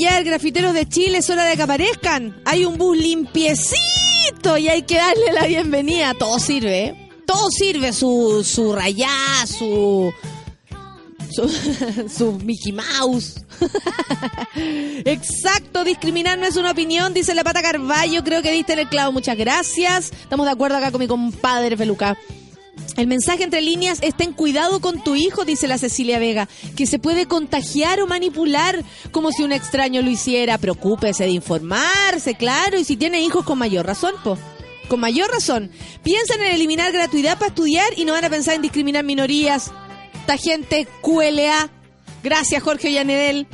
Villar, grafiteros de Chile, es hora de que aparezcan. Hay un bus limpiecito y hay que darle la bienvenida. Todo sirve, ¿eh? Todo sirve, su, su rayá, su, su, Mickey Mouse. Exacto, discriminar no es una opinión, dice la pata Carballo. Creo que diste en el clavo, muchas gracias. Estamos de acuerdo acá con mi compadre Feluca. El mensaje entre líneas es ten cuidado con tu hijo, dice la Cecilia Vega, que se puede contagiar o manipular como si un extraño lo hiciera. Preocúpese de informarse, claro, y si tiene hijos con mayor razón, po. Con mayor razón. Piensan en eliminar gratuidad para estudiar y no van a pensar en discriminar minorías. Esta gente QLA. Gracias, Jorge Llanedel.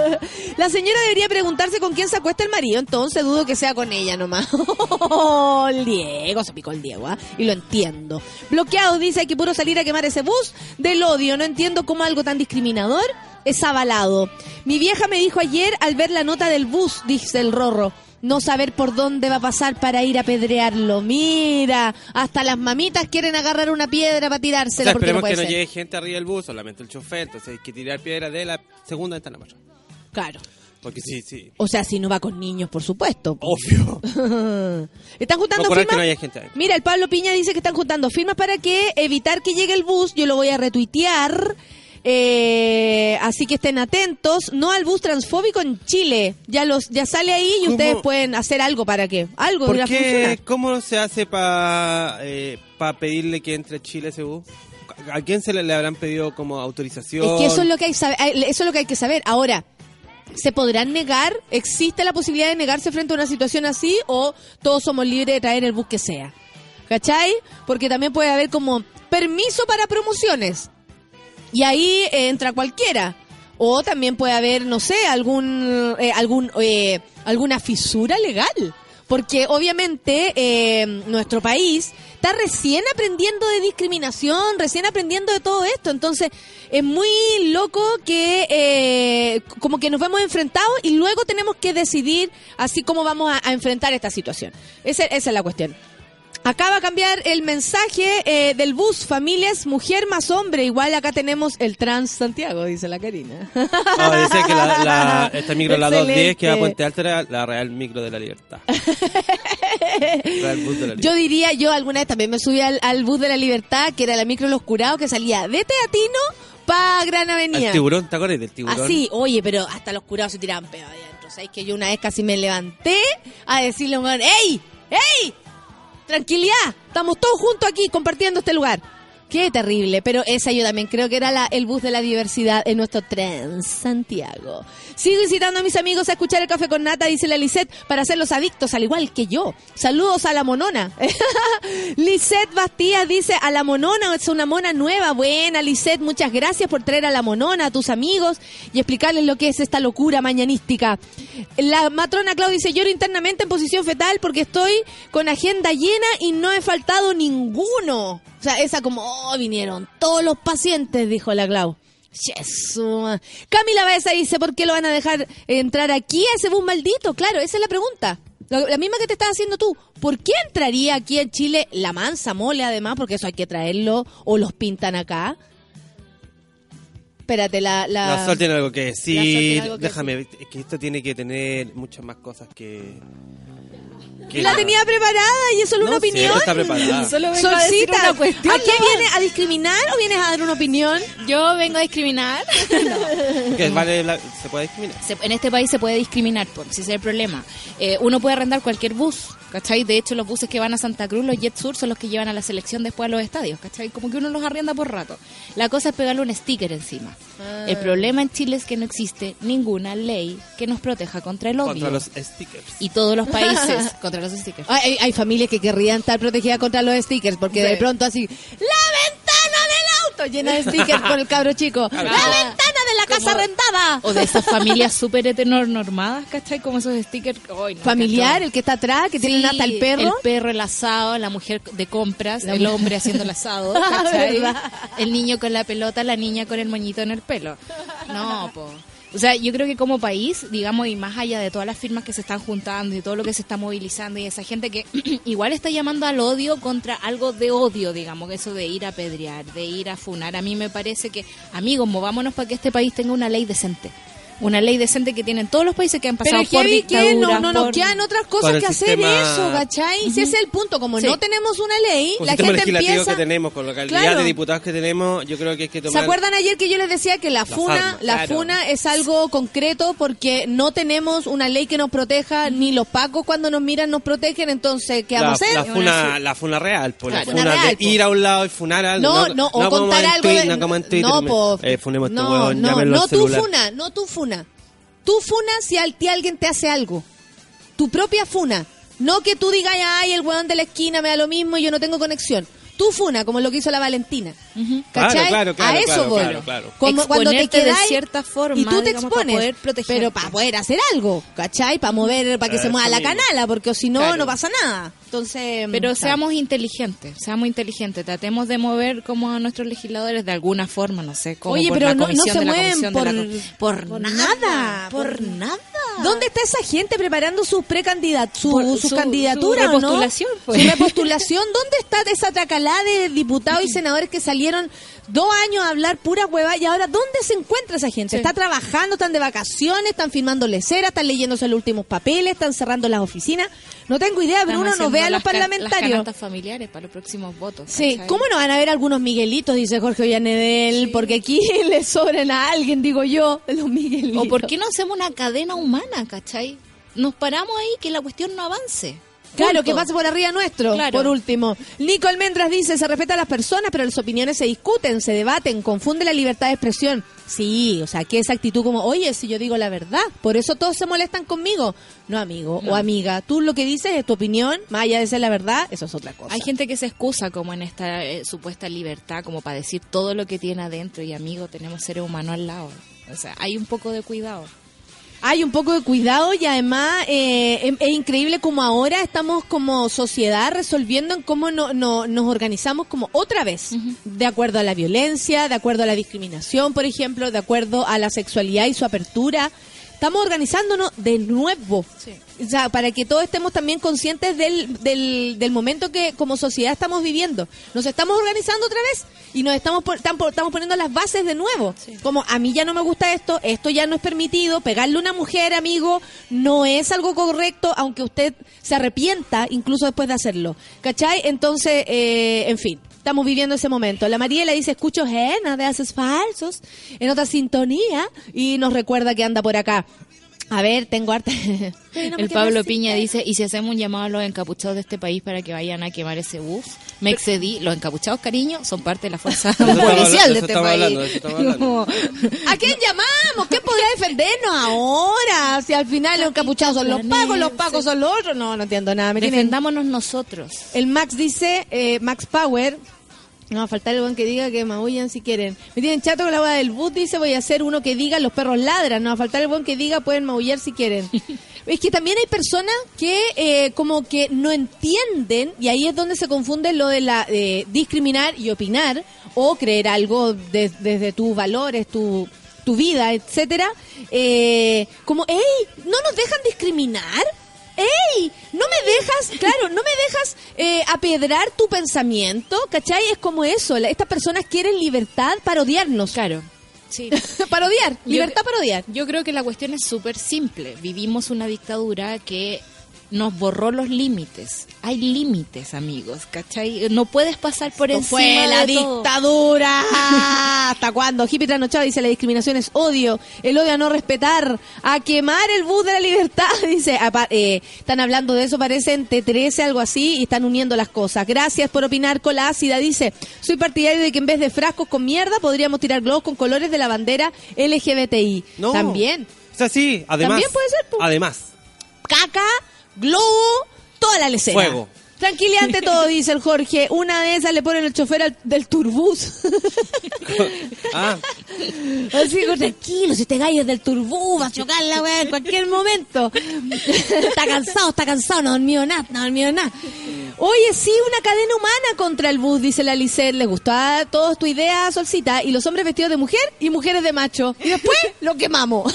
La señora debería preguntarse con quién se acuesta el marido, entonces dudo que sea con ella nomás. el Diego, se picó el Diego, ¿ah? Y lo entiendo. Bloqueado dice hay que puro salir a quemar ese bus del odio. No entiendo cómo algo tan discriminador es avalado. Mi vieja me dijo ayer al ver la nota del bus, dice el Rorro. No saber por dónde va a pasar para ir a pedrearlo. Mira, hasta las mamitas quieren agarrar una piedra para O tirársela sea, porque no esperemos puede que no llegue gente arriba del bus, solamente el chofer. Entonces hay que tirar piedra de la segunda ventana para. Claro. Porque sí, sí. O sea, si no va con niños, por supuesto. Obvio. ¿Están juntando firmas? que no haya gente ahí. Mira, el Pablo Piña dice que están juntando firmas para que evitar que llegue el bus. Yo lo voy a retuitear. Eh, así que estén atentos. No al bus transfóbico en Chile. Ya los ya sale ahí y ¿Cómo? ustedes pueden hacer algo para que algo ¿Por qué? ¿Cómo se hace para pedirle que entre a Chile ese bus? ¿A quién se le, le habrán pedido como autorización? Es que eso es lo que hay eh, eso es lo que hay que saber. Ahora, ¿se podrán negar? ¿Existe la posibilidad de negarse frente a una situación así o todos somos libres de traer el bus que sea? ¿Cachai? Porque también puede haber como permiso para promociones. Y ahí eh, entra cualquiera. O también puede haber, no sé, algún, eh, algún, eh, alguna fisura legal. Porque obviamente eh, nuestro país está recién aprendiendo de discriminación, recién aprendiendo de todo esto. Entonces es muy loco que eh, como que nos vemos enfrentados y luego tenemos que decidir así cómo vamos a, a enfrentar esta situación. Esa, esa es la cuestión. Acá va a cambiar el mensaje eh, del bus, familias, mujer más hombre. Igual acá tenemos el Trans Santiago, dice la Karina. No, decía que la, la- esta micro, la 210, que va a Excelente. Puente Alto, era la Real Micro de la Libertad. Real Bus de la Yo Libertad. diría, yo alguna vez también me subí al, al bus de la libertad, que era la micro Los Curados, que salía de Teatino para Gran Avenida. El tiburón, ¿te acuerdas del tiburón? Así, oye, pero hasta los curados se tiraban pedo ahí adentro. ¿Sabes que yo una vez casi me levanté a decirle a un ¡Ey! ¡Ey! Tranquilidad, estamos todos juntos aquí compartiendo este lugar. Qué terrible, pero esa yo también creo que era la, el bus de la diversidad en nuestro tren Santiago. Sigo incitando a mis amigos a escuchar el café con nata, dice la Lisette, para hacerlos adictos, al igual que yo. Saludos a la monona. Lisette Bastías dice, a la monona, es una mona nueva. Buena, Lisette, muchas gracias por traer a la monona a tus amigos y explicarles lo que es esta locura mañanística. La matrona Claudia dice, lloro internamente en posición fetal porque estoy con agenda llena y no he faltado ninguno. O sea, esa como, oh, vinieron todos los pacientes, dijo la Clau. Jesús. Camila Baeza dice, ¿por qué lo van a dejar entrar aquí a ese bus maldito? Claro, esa es la pregunta. La, misma que te estás haciendo tú. ¿Por qué entraría aquí en Chile la mansa mole además? Porque eso hay que traerlo o los pintan acá. Espérate, la... La, La Sol tiene algo que decir. algo que Déjame, es que esto tiene que tener muchas más cosas que. La tenía preparada y es solo No, una sí, opinión. está preparada. Solo vengo a decir una cuestión. ¿a qué vienes? ¿A discriminar o vienes a dar una opinión? Yo vengo a discriminar. vale la- se puede discriminar. Se- en este país se puede discriminar, por si ese es el problema. Eh, uno puede arrendar cualquier bus, ¿cachai? De hecho, los buses que van a Santa Cruz, los Jet Sur, son los que llevan a la selección después a los estadios, ¿cachai? Como que uno los arrienda por rato. La cosa es pegarle un sticker encima. El problema en Chile es que no existe ninguna ley que nos proteja contra el odio. Contra los stickers. Y todos los países contra los stickers. Hay, familias que querrían estar protegidas contra los stickers porque de pronto así, ¡la Llena de stickers por el cabro chico. ¡La ventana de la casa rentada! O de esas familias súper heteronormadas, ¿cachai? Como esos stickers. No, Familiar, ¿cachai? el que está atrás, que tienen Sí, hasta el perro. El perro, el asado, la mujer de compras, La el hombre haciendo el asado. El niño con la pelota, la niña con el moñito en el pelo. No, po. O sea, yo creo que como país, digamos, y más allá de todas las firmas que se están juntando y todo lo que se está movilizando y esa gente que igual está llamando al odio contra algo de odio, digamos, eso de ir a pedrear, de ir a funar, a mí me parece que, amigos, movámonos para que este país tenga una ley decente. Una ley decente que tienen todos los países que han Pero pasado es por heavy que no, dictaduras, no nos por- quedan otras cosas que hacer eso, ¿cachai? Si ese es el punto, como Sí. no tenemos una ley, Con la gente legislativo empieza... que tenemos, con la calidad Claro. de diputados que tenemos, yo creo que hay que ¿Se tomar. acuerdan ayer que yo les decía que la funa, la claro. funa es algo concreto porque no tenemos una ley que nos proteja, ni los pacos cuando nos miran nos protegen, entonces ¿qué la, vamos a hacer? la funa, la funa real, pues, la funa, Funa real, de po. ir a un lado y funar algo. No, no, o contar algo. No, no, no, no, al tú funa, no tú funa. Tú funa si a ti alguien te hace algo. Tu propia funa. No que tú digas, ay, el huevón de la esquina me da lo mismo y yo no tengo conexión. Tú funa, como lo que hizo la Valentina. ¿Cachai? Claro, claro, claro, a eso claro, voy. claro, claro. Como cuando te Exponerte de quedas cierta forma, y tú te digamos, para expones, poder protegerte. pero para poder hacer algo, ¿cachai? Para mover, para que se mueva la canala, porque si no, Claro. no pasa nada. Entonces, Pero claro. seamos inteligentes, seamos inteligentes, tratemos de mover como a nuestros legisladores de alguna forma, no sé, como Oye, por pero la no, no se mueven por, la por, por nada, por nada. ¿Dónde está esa gente preparando sus precandidaturas, su, sus su- candidaturas, su no? pues. Su repostulación. ¿Dónde está esa tracalada de diputados y senadores que salieron dos años a hablar pura hueva y ahora ¿dónde se encuentra esa gente? Sí. Está trabajando, están de vacaciones, están firmando leceras, están leyéndose los últimos papeles, están cerrando las oficinas. No tengo idea, pero uno no ve a los las Las parlamentarios. canastas familiares para los próximos votos. Sí, ¿cachai? ¿cómo no van a ver algunos Miguelitos? Dice Jorge Ollanedel, porque aquí le sobran a alguien, digo yo, los Miguelitos. ¿O por qué no hacemos una cadena humana, cachai? Nos paramos ahí que la cuestión no avance. Claro, que pase por arriba nuestro, Claro. por último. Nico Almendras dice, se respeta a las personas, pero las opiniones se discuten, se debaten, confunde la libertad de expresión. Sí, o sea, que esa actitud como, oye, si yo digo la verdad, por eso todos se molestan conmigo. No, amigo o amiga, tú lo que dices es tu opinión, más allá de ser la verdad, eso es otra cosa. Hay gente que se excusa como en esta eh, supuesta libertad, como para decir todo lo que tiene adentro y amigo, tenemos seres humanos al lado. O sea, hay un poco de cuidado. Hay un poco de cuidado y además eh, es, es increíble como ahora estamos como sociedad resolviendo en cómo no, no- nos organizamos como otra vez, de acuerdo a la violencia, de acuerdo a la discriminación, por ejemplo, de acuerdo a la sexualidad y su apertura. Estamos organizándonos de nuevo. Sí. O sea, para que todos estemos también conscientes del, del, del momento que como sociedad estamos viviendo. Nos estamos organizando otra vez y nos estamos, estamos poniendo las bases de nuevo. Como a mí ya no me gusta esto, esto ya no es permitido, pegarle a una mujer, amigo, no es algo correcto, aunque usted se arrepienta incluso después de hacerlo. ¿Cachai? Entonces, eh, en fin. Estamos viviendo ese momento. La Mariela dice, escucho Jena de Haces Falsos en otra sintonía y nos recuerda que anda por acá. A ver, tengo arte. El Pablo Piña dice, ¿y si hacemos un llamado a los encapuchados de este país para que vayan a quemar ese bus? Me excedí. Los encapuchados, cariño, son parte de la fuerza policial de este país. hablando. No. ¿A quién llamamos? ¿Quién podría defendernos ahora? Si al final los encapuchados son los pagos, los pagos son los otros. No, no entiendo nada. Me tienen- Defendámonos nosotros. El Max dice, eh, Max Power, no va a faltar el buen que diga que maullan si quieren. Me tienen chato con la boda del bus, dice, voy a hacer uno que diga los perros ladran. No va a faltar el buen que diga pueden maullar si quieren. es que también hay personas que eh, como que no entienden, y ahí es donde se confunde lo de la eh, discriminar y opinar, o creer algo de- desde tus valores, tu, tu vida, etcétera. Eh, como, hey, ¿no nos dejan discriminar? ¡Ey! No me dejas, claro, no me dejas eh, apedrar tu pensamiento, ¿cachai? Es como eso, la- estas personas quieren libertad para odiarnos. Claro. Sí. para odiar, libertad Yo- para odiar. Yo creo que la cuestión es súper simple. Vivimos una dictadura que nos borró los límites. Hay límites, amigos, ¿cachai? No puedes pasar por Esto encima fue la de todo. dictadura. ¿Hasta cuándo? Hippie Trasnochado dice la discriminación es odio, el odio a no respetar, a quemar el bus de la libertad. Dice, eh, están hablando de eso, parecen T13, algo así, y están uniendo las cosas. Gracias por opinar con la ácida. Dice, soy partidario de que en vez de frascos con mierda podríamos tirar globos con colores de la bandera LGBTI. No. También. O sea, sí, además. También puede ser. Además. caca, globo, toda la lecera. Fuego. Tranquilidad ante todo, dice el Jorge. Una de esas le ponen el chofer al- del turbús. Ah, Así que tranquilo, si este gallo del turbús, va a chocar la weá en cualquier momento. está cansado, está cansado, no ha dormido nada, no ha dormido nada. Oye, sí, una cadena humana contra el bus, dice la Lisset. Les gustó a todos tu idea, Solcita. Y los hombres vestidos de mujer y mujeres de macho. Y después lo quemamos.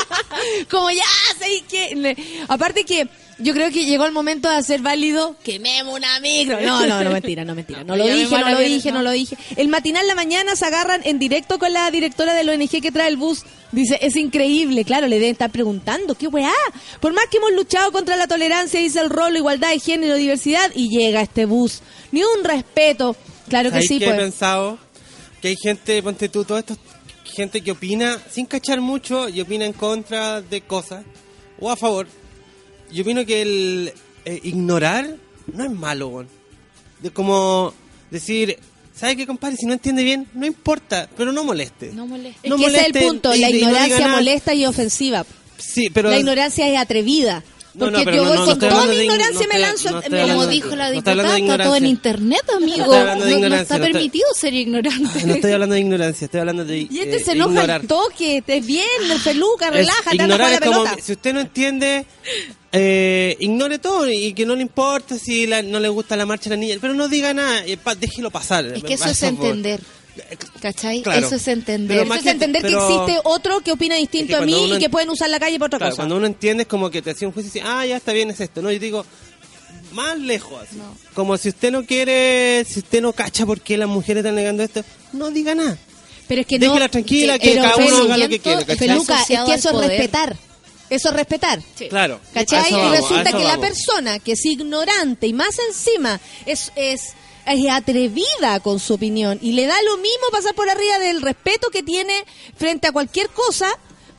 Como ya, sé que... Aparte que yo creo que llegó el momento de hacer válido quememos una micro. No, no, no, mentira, no, mentira. No lo dije, no lo dije, no no. lo dije. El matinal la mañana se agarran en directo con la directora del ONG que trae el bus. Dice, es increíble, claro, le deben estar preguntando, ¿qué weá? Por más que hemos luchado contra la tolerancia, dice el rol, igualdad de género, diversidad, y llega este bus. Ni un respeto. Claro que ¿sabes sí, qué he pues. pensado? Que hay gente, ponte tú, todo esto, gente que opina sin cachar mucho y opina en contra de cosas o a favor. Yo opino que el eh, ignorar no es malo, weón. De como decir, ¿sabe qué, compadre? Si no entiende bien, no importa, pero no moleste. No moleste. Es no que ese es el punto, y- la no ignorancia nada. molesta y ofensiva. Sí, pero... La ignorancia es atrevida. No, no, Porque pero yo no, voy no, no con toda mi ignorancia no me lanzo no Como dijo la no diputada, está todo en internet, amigo. No No- no está no estoy- permitido ser ignorante. No estoy hablando de ignorancia, estoy hablando de Y este eh, se enoja ignorar. al toque, te es bien, el peluca, Es- relájate, ignorar es la como, pelota. si usted no entiende, eh, ignore todo y que no le importa si la- no le gusta la marcha a la niña, pero no diga nada, eh, déjelo pasar. Es que eso es entender. ¿Cachai? Claro. Eso es entender. Pero Eso es que- entender que pero- existe otro que opina distinto Es que a mí y que en- pueden usar la calle para otra Claro, cosa. cuando uno entiende es como que te hacía un juicio y dice, ah, ya está bien, es esto, ¿no? Yo digo, más lejos. así. Como si usted no quiere, si usted no cacha por qué las mujeres están negando esto, no diga nada. Pero es que Déjela no. tranquila, que pero cada uno haga lo que quiere. Peluca, es que eso es poder. respetar. Eso es respetar. Claro. ¿Cachai? a eso y resulta que la persona que es ignorante y más encima es, es, es atrevida con su opinión y le da lo mismo pasar por arriba del respeto que tiene frente a cualquier cosa,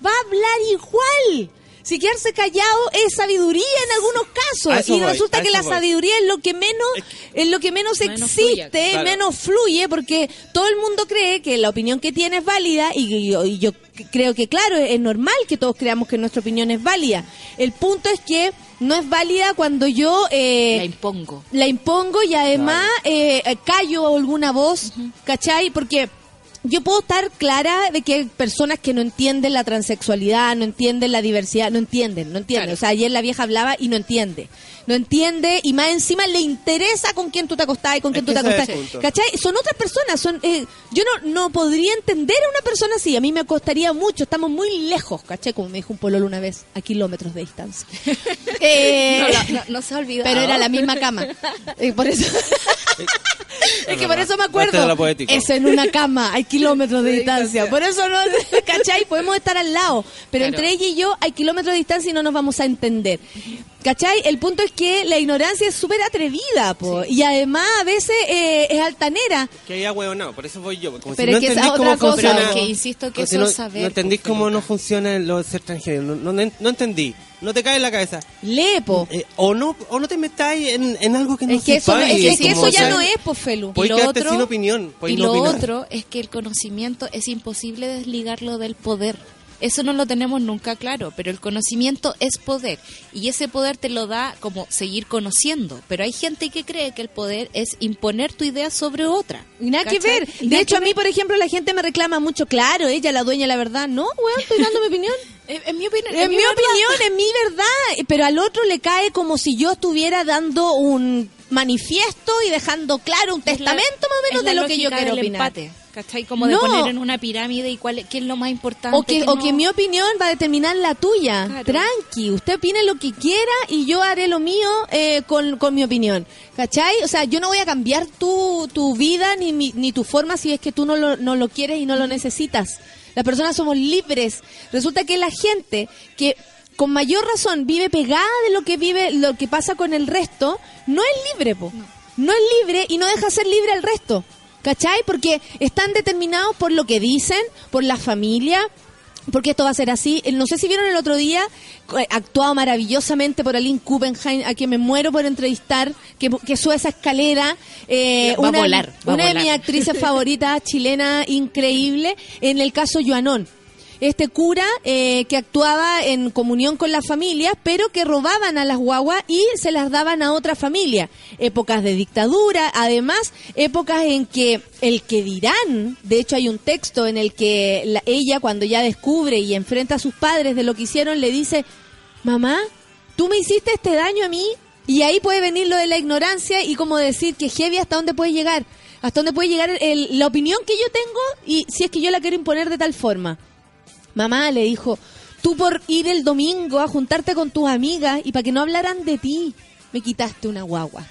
va a hablar igual. Si quedarse callado es sabiduría en algunos casos y voy, resulta que la voy. sabiduría es lo que menos es lo que menos, Menos fluye, existe, claro. menos fluye porque todo el mundo cree que la opinión que tiene es válida y yo, y yo creo que claro, es normal que todos creamos que nuestra opinión es válida. El punto es que no es válida cuando yo eh, La impongo. la impongo y además eh, eh, callo alguna voz, ¿cachai? Porque yo puedo estar clara de que hay personas que no entienden la transexualidad, no entienden la diversidad, no entienden, no entienden. Claro. O sea, ayer la vieja hablaba y no entiende. No entiende y más encima le interesa con quién tú te acostás y con Es quién tú que te es acostás. ¿Cachai? Son otras personas. son eh, Yo no, no podría entender a una persona así. A mí me costaría mucho. Estamos muy lejos, ¿cachai? Como me dijo un pololo una vez, a kilómetros de distancia. Eh, No, no, no, no se ha olvidado. pero era la misma cama. Y por eso. es que por eso me acuerdo. Es en una cama, hay kilómetros de distancia. Por eso no, ¿cachai? Podemos estar al lado. Pero Claro. entre ella y yo hay kilómetros de distancia y no nos vamos a entender. ¿Cachai? El punto es que la ignorancia es súper atrevida, po. Y además a veces eh, es altanera. Que haya huevonao, por eso voy yo. Como Pero si no es que esa es otra cosa, funciona. Pero que insisto que como si eso no, es saber, no entendís cómo no Peluca. funciona lo de ser transgénero. No, no, no entendí. No te cae en la cabeza. Lepo. Eh, o no o no te metáis en, en algo que no es que eso, es que eso ya no es, po, Felu. Y lo otro- sin opinión. Y no lo opinar. otro es que el conocimiento es imposible desligarlo del poder. Eso no lo tenemos nunca claro, pero el conocimiento es poder y ese poder te lo da como seguir conociendo, pero hay gente que cree que el poder es imponer tu idea sobre otra. Y nada que ver. Y De hecho, a mí, ver. por ejemplo, la gente me reclama mucho, claro, ella la dueña la verdad. No, weón, estoy dando mi opinión. En, mi opinión, En mi opinión, es mi verdad. Pero al otro le cae como si yo estuviera dando un manifiesto y dejando claro un Es la- testamento más o menos de lo que yo quiero opinar. empate, ¿cachai? Como de No. poner en una pirámide y cuál, qué es lo más importante. O que, o no. que mi opinión va a determinar la tuya. Claro. Tranqui, usted opine lo que quiera y yo haré lo mío eh, con, con mi opinión. ¿Cachai? O sea, yo no voy a cambiar tu, tu vida ni, mi- ni tu forma si es que tú no lo, no lo quieres y no lo necesitas. Las personas somos libres. Resulta que la gente que con mayor razón vive pegada de lo que vive, lo que pasa con el resto, no es libre, po. No es libre y no deja ser libre al resto. ¿Cachai? Porque están determinados por lo que dicen, por la familia, porque esto va a ser así. Eh, No sé si vieron el otro día, eh, actuado maravillosamente por Aline Kuppenheim, a quien me muero por entrevistar, que, que sube esa escalera. eh, Va a una volar, va a una de volar. mis actrices favoritas, chilena, increíble, en el caso Joanón. Este cura eh, que actuaba en comunión con las familias, pero que robaban a las guaguas y se las daban a otra familia. Épocas de dictadura, además, épocas en que el que dirán, de hecho hay un texto en el que la- ella cuando ya descubre y enfrenta a sus padres de lo que hicieron, le dice, mamá, tú me hiciste este daño a mí y ahí puede venir lo de la ignorancia y como decir que heavy hasta dónde puede llegar, hasta dónde puede llegar el- la opinión que yo tengo y si es que yo la quiero imponer de tal forma. Mamá le dijo, tú por ir el domingo a juntarte con tus amigas y para que no hablaran de ti, me quitaste una guagua.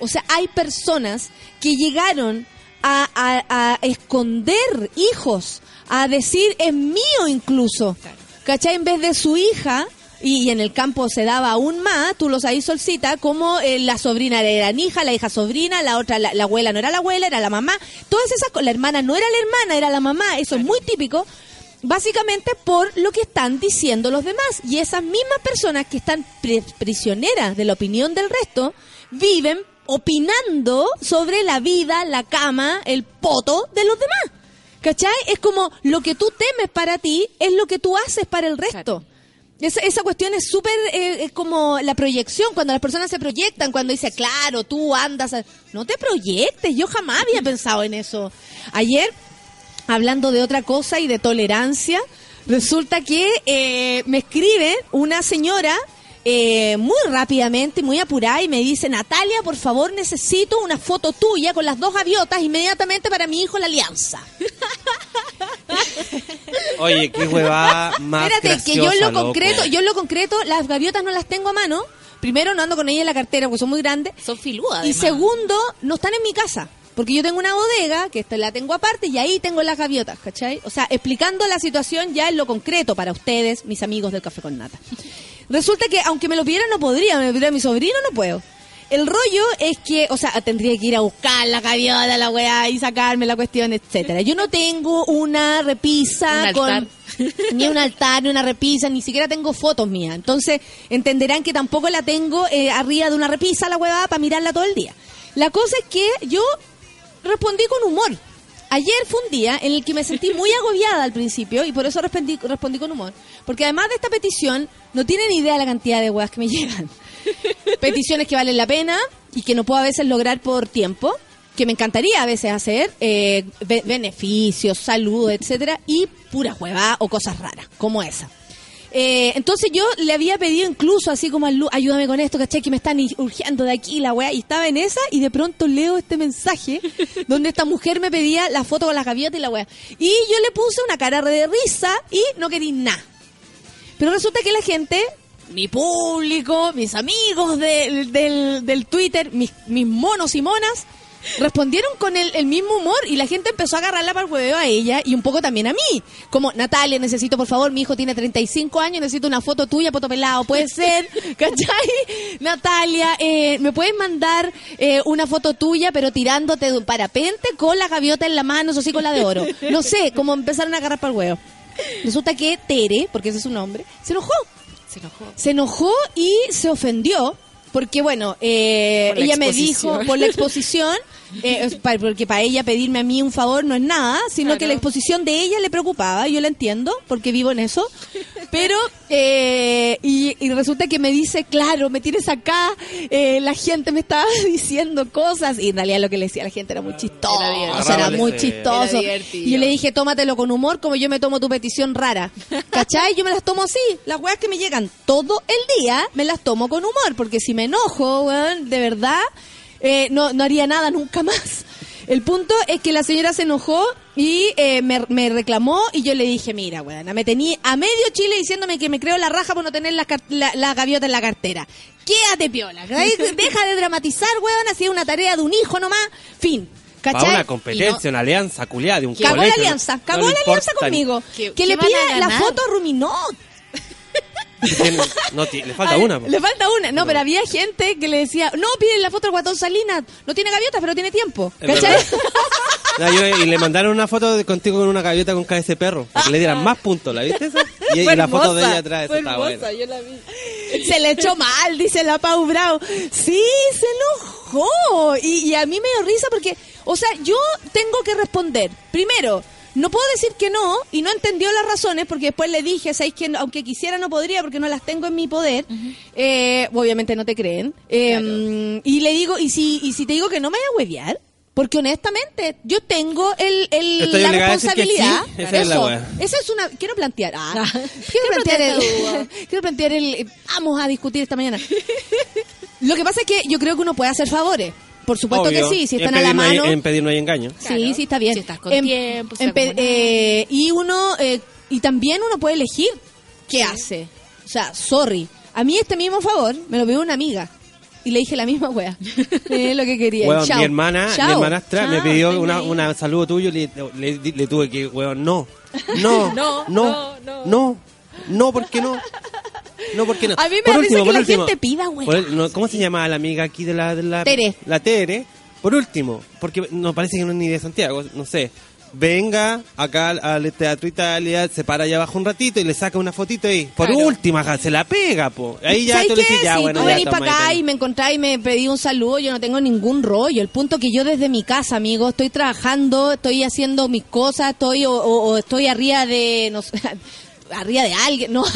O sea, hay personas que llegaron a, a- a esconder hijos, a decir es mío incluso. ¿Cachai? En vez de su hija, y, y en el campo se daba aún más, tú lo sabes, Solcita, como eh, la sobrina era la hija, la hija sobrina, la otra, la, la abuela no era la abuela, era la mamá. Todas esas cosas, la hermana no era la hermana, era la mamá, eso es muy típico. Básicamente por lo que están diciendo los demás. Y esas mismas personas que están pri- prisioneras de la opinión del resto, viven opinando sobre la vida, la cama, el poto de los demás. ¿Cachai? Es como lo que tú temes para ti es lo que tú haces para el resto. Esa, esa cuestión es súper, eh, es como la proyección, cuando las personas se proyectan, cuando dice, claro, tú andas, a-". no te proyectes, yo jamás había pensado en eso. Ayer, hablando de otra cosa y de tolerancia, resulta que eh, me escribe una señora eh, muy rápidamente, muy apurada, y me dice, Natalia, por favor, necesito una foto tuya con las dos gaviotas inmediatamente para mi hijo la alianza. Oye, qué huevada más Espérate, que yo en lo loco. concreto, yo en lo concreto, las gaviotas no las tengo a mano, primero, no ando con ella en la cartera porque son muy grandes. Son filudas. Y segundo, no están en mi casa. Porque yo tengo una bodega, que esta la tengo aparte, y ahí tengo las gaviotas, ¿cachai? O sea, explicando la situación ya en lo concreto para ustedes, mis amigos del Café con Nata. Resulta que, aunque me lo pidieran, no podría. Me lo pidiera mi sobrino, no puedo. El rollo es que, o sea, tendría que ir a buscar la gaviota, la weá, y sacarme la cuestión, etcétera. Yo no tengo una repisa Un con ni un altar, ni una repisa, ni siquiera tengo fotos mías. Entonces, entenderán que tampoco la tengo eh, arriba de una repisa la huevada para mirarla todo el día. La cosa es que yo respondí con humor. Ayer fue un día en el que me sentí muy agobiada al principio y por eso respondí, respondí con humor. Porque además de esta petición, no tienen idea de la cantidad de huevas que me llegan. Peticiones que valen la pena y que no puedo a veces lograr por tiempo, que me encantaría a veces hacer, eh, be- beneficios, salud, etcétera, y pura hueva o cosas raras, como esa. Eh, entonces yo le había pedido incluso así como al Lu, ayúdame con esto, ¿cachai? Que me están urgiendo de aquí la weá. Y estaba en esa y de pronto leo este mensaje donde esta mujer me pedía la foto con las gaviotas y la weá. Y yo le puse una cara de risa y no quería nada. Pero resulta que la gente, mi público, mis amigos del, del, del Twitter, mis, mis monos y monas, respondieron con el, el mismo humor y la gente empezó a agarrarla para el hueveo a ella y un poco también a mí. Como, Natalia, necesito por favor, mi hijo tiene 35 años, necesito una foto tuya, poto pelado, puede ser, ¿cachai? Natalia, eh, ¿me puedes mandar eh, una foto tuya pero tirándote de un parapente con la gaviota en la mano, eso sí, con la de oro? No sé, como empezaron a agarrar para el huevo. Resulta que Tere, porque ese es su nombre, se enojó. Se enojó. Se enojó y se ofendió. Porque, bueno, eh, Por ella me dijo por la exposición, eh, porque para ella pedirme a mí un favor no es nada, sino Claro. que la exposición de ella le preocupaba, yo la entiendo, porque vivo en eso. Pero, eh, y, y resulta que me dice, claro, me tienes acá, eh, la gente me estaba diciendo cosas, y en realidad lo que le decía a la gente era muy chistoso, Era divertido. era Agarrándole muy chistoso. Era. Y yo le dije, tómatelo con humor, como yo me tomo tu petición rara. ¿Cachai? Yo me las tomo así. Las weas que me llegan todo el día, me las tomo con humor. Porque si me enojo, weón, de verdad, eh, no, no haría nada nunca más. El punto es que la señora se enojó y eh, me, me reclamó y yo le dije, mira, weón, me tenía a medio Chile diciéndome que me creo la raja por no tener la, la, la gaviota en la cartera. Quédate piola, deja de dramatizar, weón, hacía una tarea de un hijo nomás, fin. Para ¿Cachai? una competencia, una alianza culiada de un Cagó colegio. la alianza, no cagó la alianza conmigo. ¿Qué- que qué le pida la foto a Ruminot. No, le falta Ay, una. po. Le falta una. No, pero había gente que le decía, no, pide la foto al guatón Salinas. No tiene gaviotas, pero tiene tiempo. ¿Cachai? verdad. No, yo- y le mandaron una foto de contigo con una gaviota con cabeza de perro. Para que le dieran más puntos, ¿la viste esa? Y, la foto de ella atrás, esa está buena. yo la vi. Se le echó mal, dice la Pau Bravo. Sí, se enojó. Y, y a mí me dio risa porque, o sea, yo tengo que responder. Primero, no puedo decir que no y no entendió las razones porque después le dije, ¿sabéis que aunque quisiera no podría porque no las tengo en mi poder? Eh, obviamente no te creen. Eh, Y le digo, ¿y si, y si te digo que no me vaya a huevear? Porque honestamente, yo tengo el, el- Estoy la obligada a decir que responsabilidad. sí, esa es la Eso. wea. Esa es una. Quiero plantear. ah, quiero plantear el. quiero plantear el. Vamos a discutir esta mañana. Lo que pasa es que yo creo que uno puede hacer favores. Por supuesto Obvio. que sí, si están a la pedir no hay- mano. en pedir no hay engaño. Sí, Claro. sí, está bien. Si estás con En- tiempo, en eh, y uno. eh, y también uno puede elegir qué hace. O sea, sorry. A mí este mismo favor me lo pidió una amiga. Y le dije la misma wea. Es lo que quería. Weón, mi hermana, Chao. mi hermanastra me pidió una, una saludo tuyo y le, le, le tuve que, weón, no, no, No, no, no, no, no, no, ¿por qué no? No, ¿por qué no? A mí me Por da risa que la gente pida, el- no, ¿Cómo se llama la amiga aquí de la, de la... Tere. La Tere. Por último, porque nos parece que no es ni de Santiago, no sé. Venga acá al, Teatro Italia, se para allá abajo un ratito y le saca una fotito ahí. Por Claro. última, se la pega, po. Ahí ya ¿Sabes tú le dices, ya, si bueno, tú venís para acá ahí, y me encontrás y me pedí un saludo, yo no tengo ningún rollo. El punto que yo desde mi casa, amigo, estoy trabajando, estoy haciendo mis cosas, estoy o, o- o estoy arriba de, no sé, arriba de alguien, no,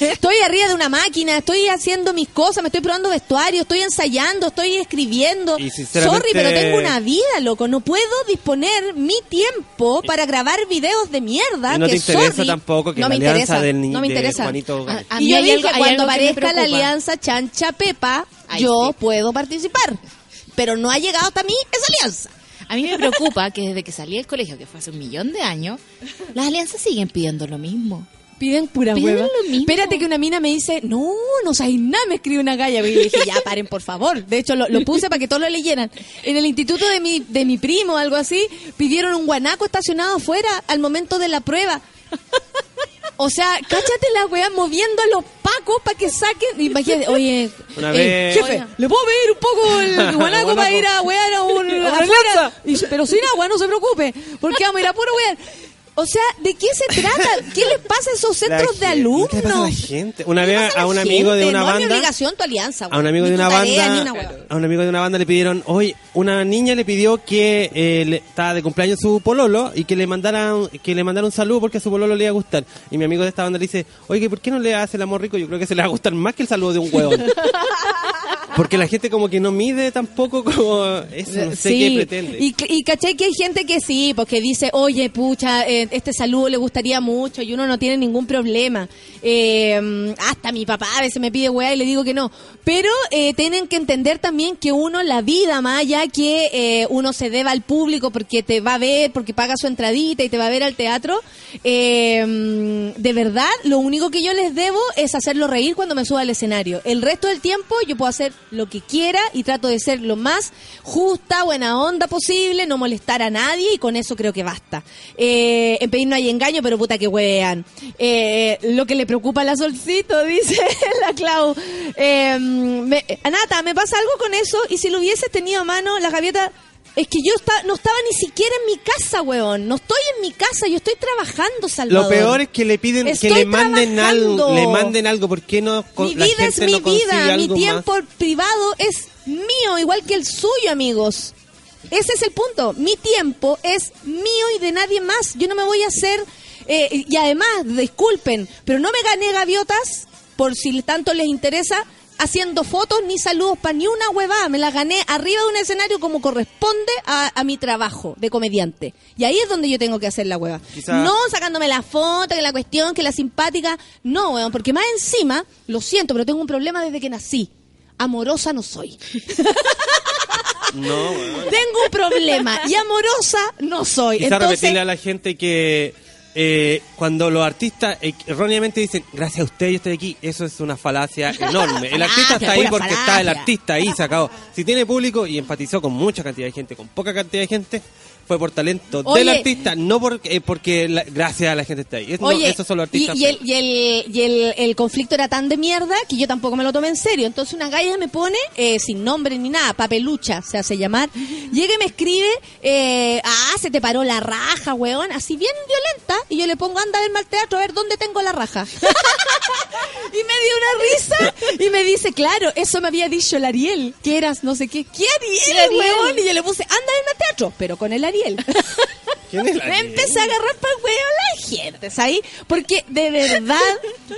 estoy arriba de una máquina, estoy haciendo mis cosas, me estoy probando vestuario, estoy ensayando, estoy escribiendo. Y sinceramente- Sorry, pero tengo una vida, loco. No puedo disponer mi tiempo para grabar videos de mierda. Y no que te interesa sorry, tampoco que no la me alianza interesa, del no me interesa. Juanito A- a y yo dije, algo- cuando aparezca la alianza Chancha Pepa, Ay, yo sí. puedo participar. Pero no ha llegado hasta mí esa alianza. A mí me preocupa que desde que salí del colegio, que fue hace un millón de años, las alianzas siguen pidiendo lo mismo. Piden pura Piden hueva. lo mismo. Espérate que una mina me dice, no, no sabéis nada, me escribe una galla. Y yo dije, ya, paren, por favor. De hecho, lo, lo puse para que todos lo leyeran. En el instituto de mi, de mi primo o algo así, pidieron un guanaco estacionado afuera al momento de la prueba. O sea, cáchate la weá moviendo a los pacos para que saquen. Imagínate, oye, Una eh, vez- jefe. ¿le puedo pedir un poco el guanaco para ir a wear a un afuera? Y dice, pero sin agua, no se preocupe, porque vamos a ir a puro wear. O sea, ¿de qué se trata? ¿Qué les pasa a esos centros de alumnos? ¿Qué le pasa a la gente? Una ¿Qué le vez a un amigo de una no es mi banda. obligación tu alianza, A un amigo de una tarea, banda, una a un amigo de una banda le pidieron, oye, una niña le pidió que eh, le- estaba de cumpleaños su pololo y que le mandara un- que le mandara un saludo porque a su pololo le iba a gustar. Y mi amigo de esta banda le dice, oye, ¿por qué no le hace el amor rico? Yo creo que se le va a gustar más que el saludo de un huevón. porque la gente como que no mide tampoco como eso, no sé qué pretende. Y, y caché que hay gente que sí, porque dice, oye, pucha, eh, este saludo le gustaría mucho y uno no tiene ningún problema. Eh, hasta mi papá a veces me pide weá y le digo que no. Pero eh, tienen que entender también que uno, la vida, más allá que eh, uno se deba al público porque te va a ver, porque paga su entradita y te va a ver al teatro, eh, de verdad, lo único que yo les debo es hacerlo reír cuando me suba al escenario. El resto del tiempo yo puedo hacer lo que quiera y trato de ser lo más justa, buena onda posible, no molestar a nadie y con eso creo que basta. Eh, en pedir no hay engaño, pero puta que huean. Eh, lo que le preocupa a la Solcito, dice la Clau. Me- Anata, me pasa algo con eso y si lo hubieses tenido a mano, la gaviota... Es que yo esta- no estaba ni siquiera en mi casa, weón. No estoy en mi casa, yo estoy trabajando, Salvador. Lo peor es que le piden que le manden trabajando. algo, le manden algo, ¿por qué no con- Mi la vida es mi no vida, mi más? tiempo privado es mío, igual que el suyo, amigos. Ese es el punto. Mi tiempo es mío y de nadie más. Yo no me voy a hacer... eh, y además, disculpen, pero no me gané gaviotas, por si tanto les interesa, haciendo fotos ni saludos para ni una huevada. Me las gané arriba de un escenario como corresponde a, a mi trabajo de comediante. Y ahí es donde yo tengo que hacer la hueva. Quizá- No sacándome la foto, que la cuestión, que la simpática. No, weón, porque más encima, lo siento, pero tengo un problema desde que nací. Amorosa no soy. No, weón. Tengo un problema y amorosa no soy. Quizá Entonces, repetirle a la gente que eh, cuando los artistas eh, erróneamente dicen gracias a usted yo estoy aquí, eso es una falacia enorme. El artista está ahí porque está el artista ahí sacado. Si tiene público y empatizó con mucha cantidad de gente, con poca cantidad de gente, fue por talento Oye. del artista, no porque, eh, porque la- gracias a la gente está ahí. Es- no, esos son los y, artistas. y el, y, el, y el, el conflicto era tan de mierda que yo tampoco me lo tomé en serio. Entonces una galla me pone, eh, sin nombre ni nada, papelucha se hace llamar, llega y me escribe, eh, ah, se te paró la raja, weón, así bien violenta, y yo le pongo, anda a verme al teatro a ver dónde tengo la raja. y me dio una risa y me dice, claro, eso me había dicho el Ariel, que eras no sé qué. ¿Qué Ariel, ¿Qué Ariel? weón? Y yo le puse, anda a verme al teatro, pero con el Ariel. ¿Quién es la Me empecé a agarrar para el huevo la gente, ¿sabes? Porque de verdad,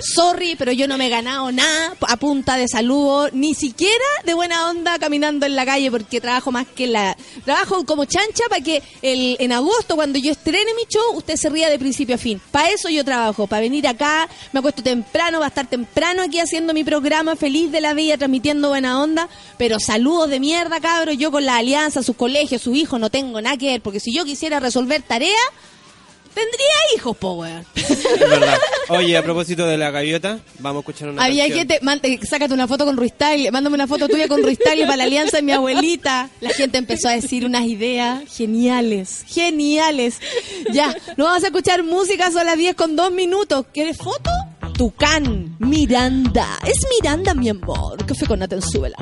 sorry, pero yo no me he ganado nada a punta de saludo, ni siquiera de buena onda caminando en la calle, porque trabajo más que la. Trabajo como chancha para que el, en agosto, cuando yo estrene mi show, usted se ría de principio a fin. Para eso yo trabajo, para venir acá, me acuesto temprano, va a estar temprano aquí haciendo mi programa feliz de la vida, transmitiendo buena onda, pero saludos de mierda, cabros, yo con la alianza, sus colegios, su hijo, no tengo nada que ver, porque si yo quisiera resolver tarea, tendría hijos, po, weón. Es verdad. Oye, a propósito de la gaviota, vamos a escuchar una Había canción. gente, man- sácate una foto con Ruistyle, mándame una foto tuya con Ruistyle para la alianza de mi abuelita. La gente empezó a decir unas ideas geniales, geniales. Ya, nos vamos a escuchar música, son las 10 con 2 minutos. ¿Quieres foto? Tucán, Miranda. Es Miranda, mi amor. Café con Nata en Súbela.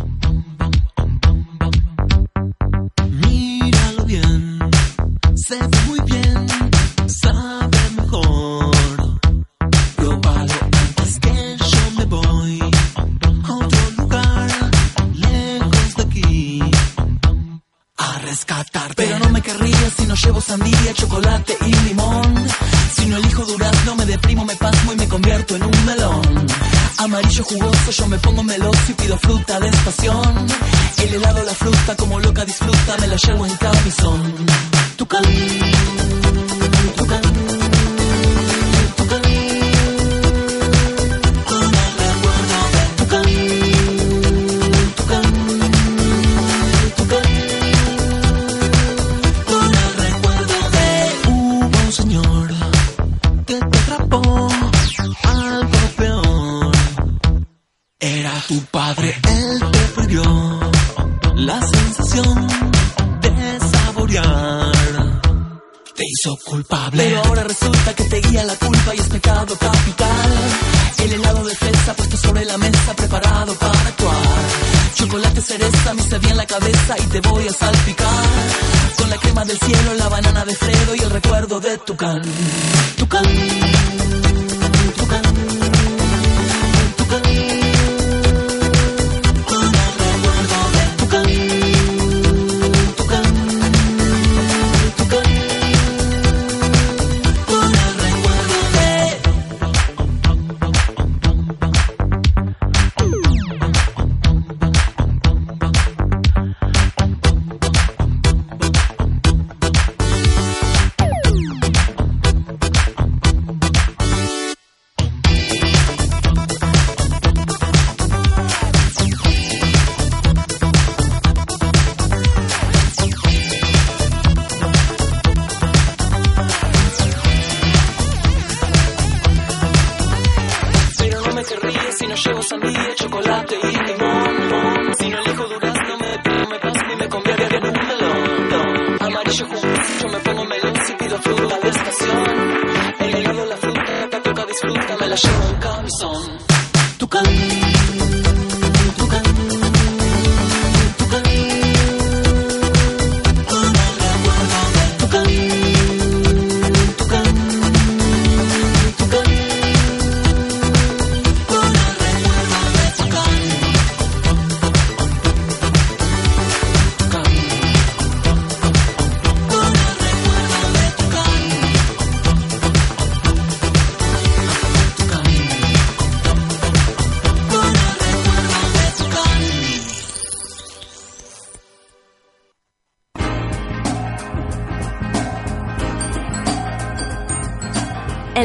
Fruta de estación. El helado, la fruta, como loca disfruta, me la llevo en camisón. Tu Tucán, tucán, tucán. Con el recuerdo del tucán, tucán, tucán. Con el recuerdo de un señor que te atrapó algo peor. Era tu padre, él te prohibió. Pero ahora resulta que te guía la culpa y es pecado capital. El helado de fresa puesto sobre la mesa, preparado para actuar. Chocolate cereza, me hice bien la cabeza y te voy a salpicar. Con la crema del cielo, la banana de Fredo y el recuerdo de tu can. Tu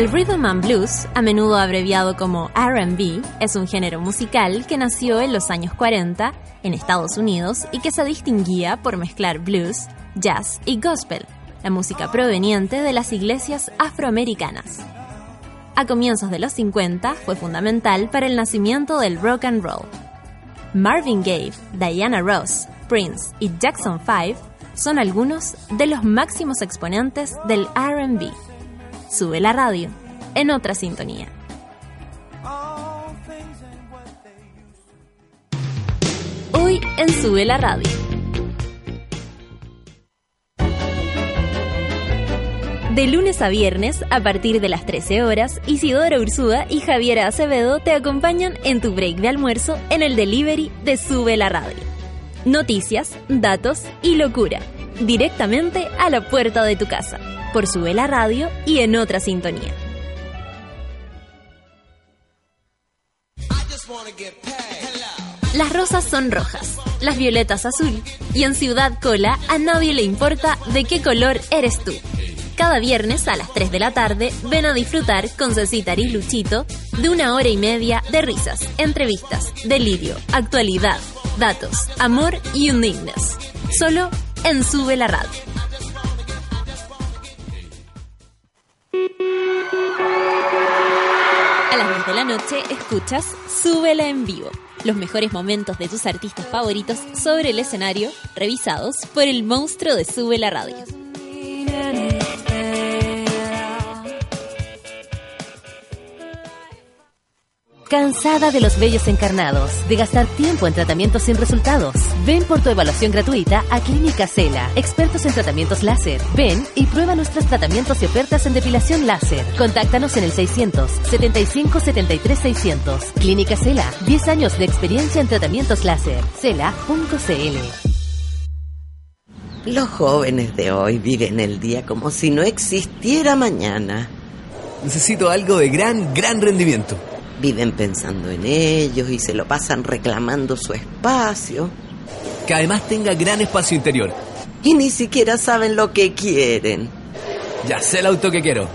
El rhythm and blues, a menudo abreviado como RB, es un género musical que nació en los años 40 en Estados Unidos y que se distinguía por mezclar blues, jazz y gospel, la música proveniente de las iglesias afroamericanas. A comienzos de los 50 fue fundamental para el nacimiento del rock and roll. Marvin Gaye, Diana Ross, Prince y Jackson 5 son algunos de los máximos exponentes del RB. Sube la radio en otra sintonía. Hoy en Sube la radio. De lunes a viernes, a partir de las 13 horas, Isidora Ursúa y Javiera Acevedo te acompañan en tu break de almuerzo en el delivery de Sube la Radio. Noticias, datos y locura, directamente a la puerta de tu casa, por Sube la Radio y en otra sintonía. Las rosas son rojas, las violetas azul, y en Ciudad Cola a nadie le importa de qué color eres tú. Cada viernes a las 3 de la tarde ven a disfrutar con Cecitar y Luchito de una hora y media de risas, entrevistas, delirio, actualidad, datos, amor y unignas. Solo en Sube la Radio. A las 10 de la noche escuchas Súbela en vivo. Los mejores momentos de tus artistas favoritos sobre el escenario, revisados por el monstruo de Sube la Radio. ¿Cansada de los vellos encarnados? ¿De gastar tiempo en tratamientos sin resultados? Ven por tu evaluación gratuita a Clínica Cela, expertos en tratamientos láser. Ven y prueba nuestros tratamientos y ofertas en depilación láser. Contáctanos en el 600 75 73 600. Clínica Cela, 10 años de experiencia en tratamientos láser. Cela.cl. Los jóvenes de hoy viven el día como si no existiera mañana. Necesito algo de gran, gran rendimiento. Viven pensando en ellos y se lo pasan reclamando su espacio. Que además tenga gran espacio interior. Y ni siquiera saben lo que quieren. Ya sé el auto que quiero.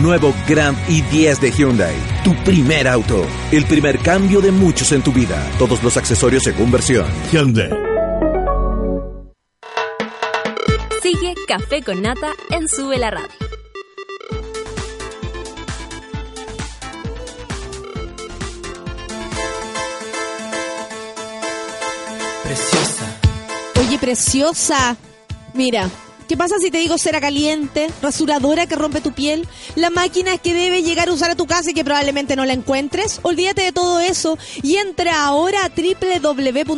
Nuevo Grand i10 de Hyundai. Tu primer auto. El primer cambio de muchos en tu vida. Todos los accesorios según versión. Hyundai. Sigue Café con Nata en Sube la Radio. Oye, preciosa. Mira, ¿qué pasa si te digo cera caliente, rasuradora que rompe tu piel, la máquina que debe llegar a usar a tu casa y que probablemente no la encuentres? Olvídate de todo eso y entra ahora a www.cela.cl.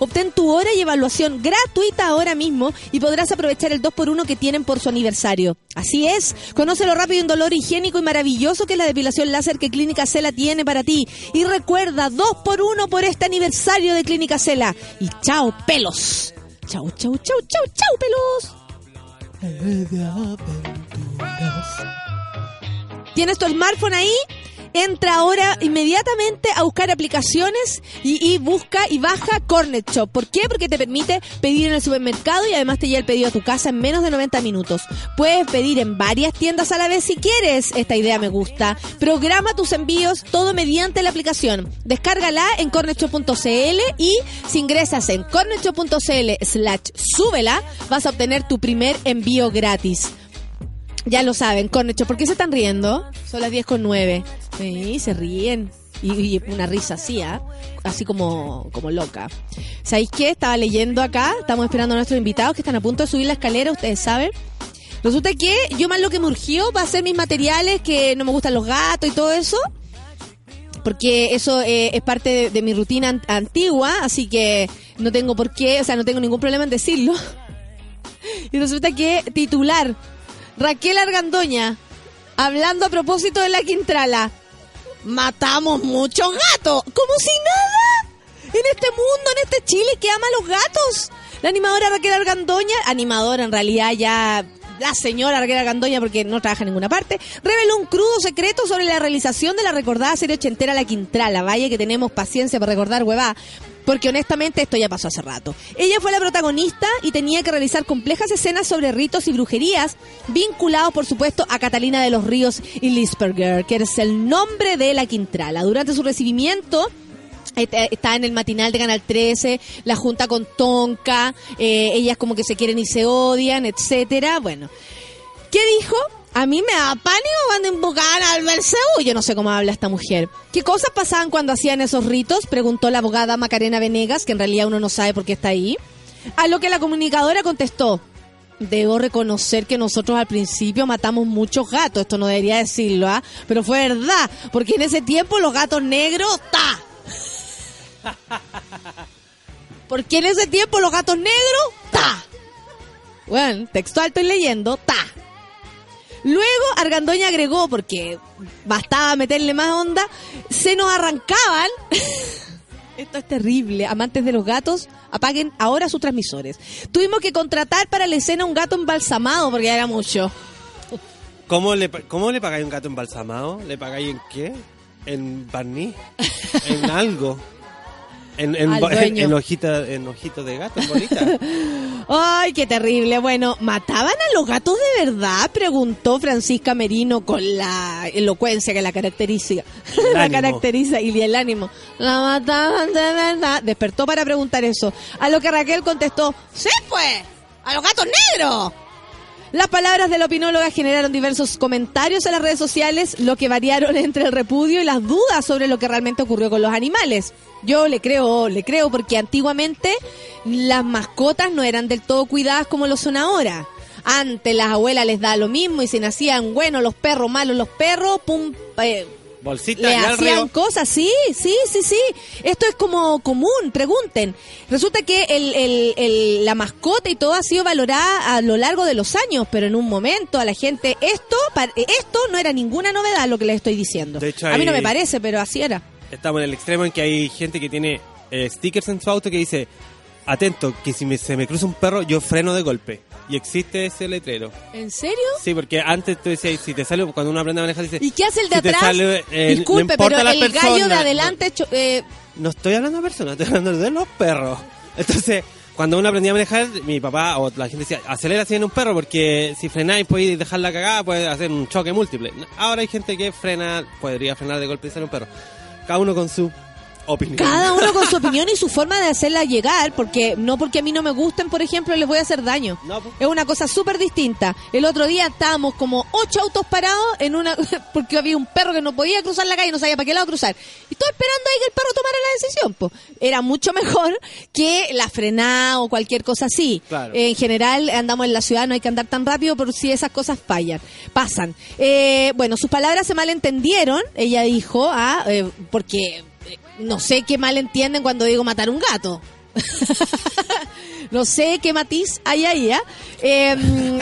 Obtén tu hora y evaluación gratuita ahora mismo y podrás aprovechar el 2x1 que tienen por su aniversario. Así es, conoce lo rápido y un dolor higiénico y maravilloso que es la depilación láser que Clínica Cela tiene para ti. Y recuerda, 2x1 por este aniversario de Clínica Cela. Y chao, pelos. Chau, chau, chau, chau, chau, pelos. ¿Tienes tu smartphone ahí? Entra ahora inmediatamente a buscar aplicaciones y, busca y baja Cornet Shop. ¿Por qué? Porque te permite pedir en el supermercado y además te llega el pedido a tu casa en menos de 90 minutos. Puedes pedir en varias tiendas a la vez si quieres. Esta idea me gusta. Programa tus envíos todo mediante la aplicación. Descárgala en cornetshop.cl y si ingresas en cornetshop.cl slash súbela vas a obtener tu primer envío gratis. Ya lo saben, Cornecho, ¿por qué se están riendo? Son las 10 con 9. Sí, se ríen. Y, una risa así, ¿ah? Así como, como loca. ¿Sabéis qué? Estaba leyendo acá, estamos esperando a nuestros invitados que están a punto de subir la escalera, ustedes saben. Resulta que yo más lo que me urgió va a ser mis materiales, que no me gustan los gatos y todo eso. Porque eso eh, es parte de, mi rutina an- antigua, así que no tengo por qué, o sea, no tengo ningún problema en decirlo. Y resulta que titular, Raquel Argandoña, hablando a propósito de la Quintrala. Matamos muchos gatos, como si nada. En este mundo, en este Chile que ama a los gatos. La animadora Raquel Argandoña, animadora en realidad ya la señora Raquel Argandoña porque no trabaja en ninguna parte, reveló un crudo secreto sobre la realización de la recordada serie ochentera La Quintrala. Vaya que tenemos paciencia para recordar huevá. Porque honestamente esto ya pasó hace rato. Ella fue la protagonista y tenía que realizar complejas escenas sobre ritos y brujerías, vinculados por supuesto a Catalina de los Ríos y Lisperger, que es el nombre de la Quintrala. Durante su recibimiento, Está está en el matinal de Canal 13, la junta con Tonka, eh, ellas como que se quieren y se odian, etcétera. Bueno, ¿qué dijo? A mí me da pánico cuando invocaban al Belcebú. Yo no sé cómo habla esta mujer. ¿Qué cosas pasaban cuando hacían esos ritos? Preguntó la abogada Macarena Venegas, que en realidad uno no sabe por qué está ahí. A lo que la comunicadora contestó. Debo reconocer que nosotros al principio matamos muchos gatos, esto no debería decirlo, ¿ah? Pero fue verdad, porque en ese tiempo los gatos negros, ¡ta! Porque en ese tiempo los gatos negros, ¡ta! Bueno, textual estoy leyendo, ¡ta! Luego Argandoña agregó, porque bastaba meterle más onda, se nos arrancaban. Esto es terrible. Amantes de los gatos, apaguen ahora sus transmisores. Tuvimos que contratar para la escena un gato embalsamado porque era mucho. ¿Cómo le, ¿Cómo le pagáis un gato embalsamado? ¿Le pagáis en qué? ¿En barniz? ¿En algo? ¿En, en, hojita, en ojito de gato, bonita? Ay, qué terrible. Bueno, ¿mataban a los gatos de verdad? Preguntó Francisca Merino con la elocuencia que la caracteriza. La caracteriza y el ánimo. La mataban de verdad. Despertó para preguntar eso. A lo que Raquel contestó, sí pues, a los gatos negros. Las palabras de la opinóloga generaron diversos comentarios en las redes sociales, lo que variaron entre el repudio y las dudas sobre lo que realmente ocurrió con los animales. Yo le creo, le creo, porque antiguamente las mascotas no eran del todo cuidadas como lo son ahora. Antes las abuelas les da lo mismo y si nacían buenos los perros, malos los perros, pum, eh, Bolsita le hacían cosas, sí, sí, sí, sí. Esto es como común, pregunten. Resulta que el, el- el- la mascota y todo ha sido valorada a lo largo de los años, pero en un momento a la gente esto, esto no era ninguna novedad lo que les estoy diciendo. De hecho, a mí no me parece, pero así era. Estamos en el extremo en que hay gente que tiene eh, stickers en su auto que dice, atento, que si me- se me cruza un perro, yo freno de golpe. Y existe ese letrero. ¿En serio? Sí, porque antes tú decías, si te sale, cuando uno aprende a manejar, dice... ¿Y qué hace el de si atrás? sale, eh, Disculpe, pero el gallo de adelante... eh, No estoy hablando de personas, estoy hablando de los perros. Entonces, cuando uno aprendía a manejar, mi papá o la gente decía, acelera si en un perro, porque si frenáis podéis dejar la cagada, puede hacer un choque múltiple. Ahora hay gente que frena, podría frenar de golpe y ser un perro. Cada uno con su Opinión. Cada uno con su opinión y su forma de hacerla llegar, porque no porque a mí no me gusten, por ejemplo, les voy a hacer daño. No, pues. Es una cosa súper distinta. El otro día estábamos como ocho autos parados en una porque había un perro que no podía cruzar la calle, no sabía para qué lado cruzar. Y estoy esperando ahí que el perro tomara la decisión. Pues. Era mucho mejor que la frenada o cualquier cosa así. Claro. En general andamos en la ciudad, no hay que andar tan rápido por si esas cosas fallan, pasan. Eh, bueno, sus palabras se malentendieron, ella dijo, ah, eh, porque no sé qué malentienden cuando digo matar un gato. no sé qué matiz hay ahí, ¿ah? Eh,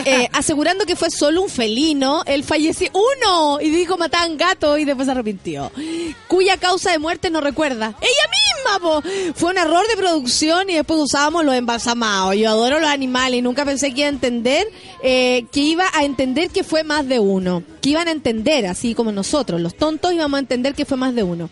eh, asegurando que fue solo un felino, él falleció uno y dijo mataban gato y después se arrepintió. Cuya causa de muerte no recuerda. Ella misma. Fue un error de producción y después usábamos los embalsamados. Yo adoro los animales y nunca pensé que iba a entender, eh, que iba a entender que fue más de uno. Que iban a entender, así como nosotros, los tontos íbamos a entender que fue más de uno.